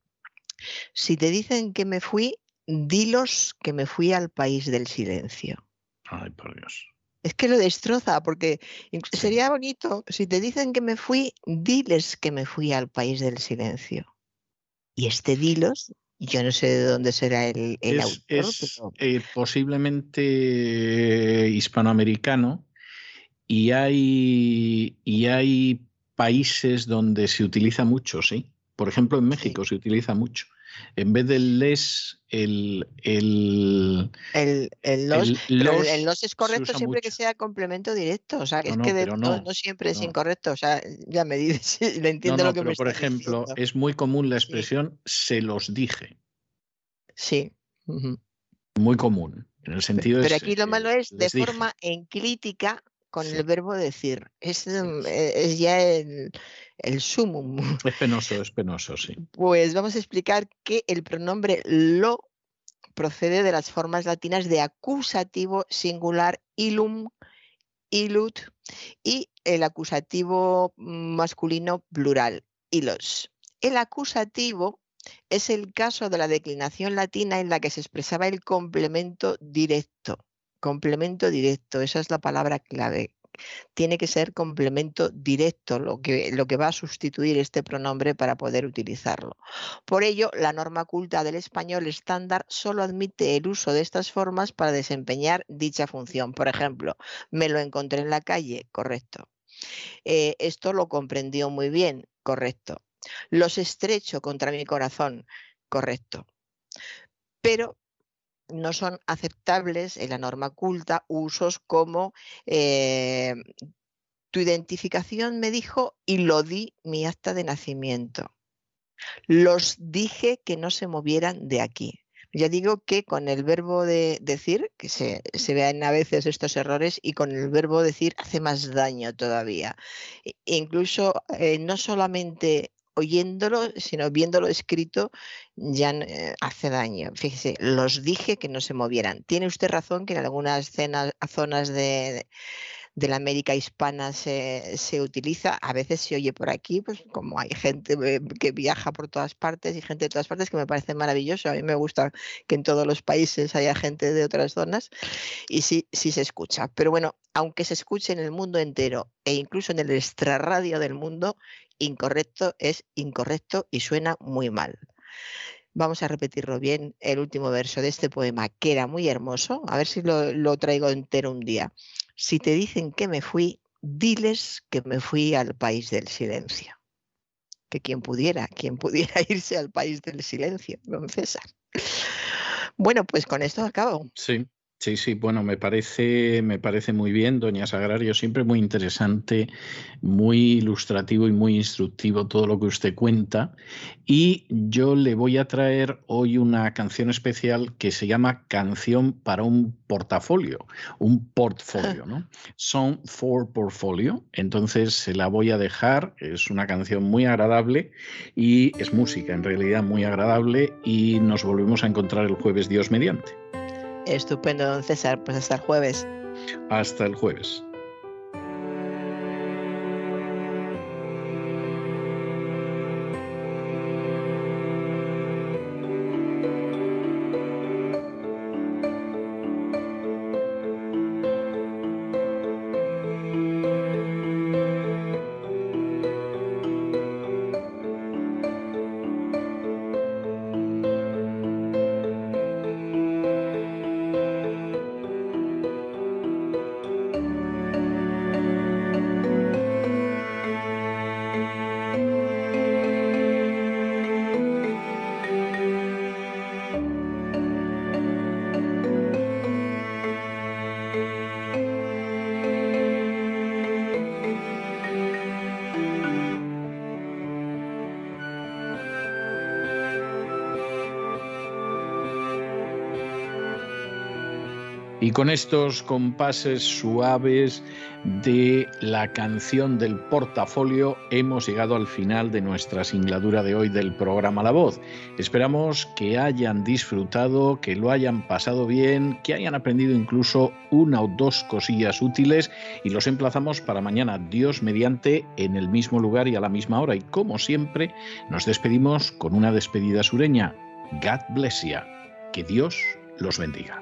si te dicen que me fui, dilos que me fui al país del silencio. Ay, por Dios. Es que lo destroza, porque sería bonito, si te dicen que me fui, diles que me fui al país del silencio. Y este dilos, yo no sé de dónde será el, el es autor, es, pero eh, posiblemente hispanoamericano y hay, y hay países donde se utiliza mucho, sí. Por ejemplo, en México se utiliza mucho. En vez del les, el, el, el, el los, el pero los el los es correcto siempre que sea complemento directo. O sea, que No, es no, que de- no, siempre es incorrecto. O sea, ya me dices, le entiendo lo que pero me por ejemplo, diciendo. es muy común la Sí. expresión se los dije. Sí. Muy común. En el sentido Pero es, aquí lo eh, malo es de dije. forma enclítica con Sí. el verbo decir. Es, mm, eh, es ya el, el sumum. Es penoso, es penoso, sí. Pues vamos a explicar que el pronombre lo procede de las formas latinas de acusativo singular ilum, ilut y el acusativo masculino plural, ilos. El acusativo es el caso de la declinación latina en la que se expresaba el complemento directo. Complemento directo, esa es la palabra clave. Tiene que ser complemento directo lo que, lo que va a sustituir este pronombre para poder utilizarlo. Por ello, la norma culta del español estándar solo admite el uso de estas formas para desempeñar dicha función. Por ejemplo, me lo encontré en la calle, correcto. Eh, esto lo comprendió muy bien, correcto. Los estrecho contra mi corazón, correcto. Pero no son aceptables en la norma culta usos como eh, tu identificación me dijo y lo di mi acta de nacimiento. Los dije que no se movieran de aquí. Ya digo que con el verbo de decir, que se, se vean a veces estos errores, y con el verbo decir hace más daño todavía. E- incluso eh, no solamente oyéndolo, sino viéndolo escrito, ya eh, hace daño. Fíjese, los dije que no se movieran. Tiene usted razón que en algunas zonas de, de la América hispana se, se utiliza, a veces se oye por aquí, pues como hay gente eh, que viaja por todas partes y gente de todas partes que me parece maravilloso. A mí me gusta que en todos los países haya gente de otras zonas y sí, sí se escucha. Pero bueno, aunque se escuche en el mundo entero e incluso en el extrarradio del mundo, incorrecto es incorrecto y suena muy mal. Vamos a repetirlo bien, el último verso de este poema, que era muy hermoso. A ver si lo, traigo entero un día. Si te dicen que me fui, diles que me fui al país del silencio. Que quien pudiera, quien pudiera irse al país del silencio, don César. Bueno, pues con esto acabo. Sí, Sí, sí, bueno, me parece, me parece muy bien, doña Sagrario, siempre muy interesante, muy ilustrativo y muy instructivo todo lo que usted cuenta. Y yo le voy a traer hoy una canción especial que se llama Canción para un portafolio, un portfolio, ¿no? Song for Portfolio. Entonces se la voy a dejar, es una canción muy agradable y es música en realidad muy agradable y nos volvemos a encontrar el jueves Dios mediante. Estupendo, don César. Pues hasta el jueves. Hasta el jueves. Con estos compases suaves de la canción del portafolio hemos llegado al final de nuestra singladura de hoy del programa La Voz. Esperamos que hayan disfrutado, que lo hayan pasado bien, que hayan aprendido incluso una o dos cosillas útiles y los emplazamos para mañana, Dios mediante, en el mismo lugar y a la misma hora. Y como siempre, nos despedimos con una despedida sureña. God bless you. Que Dios los bendiga.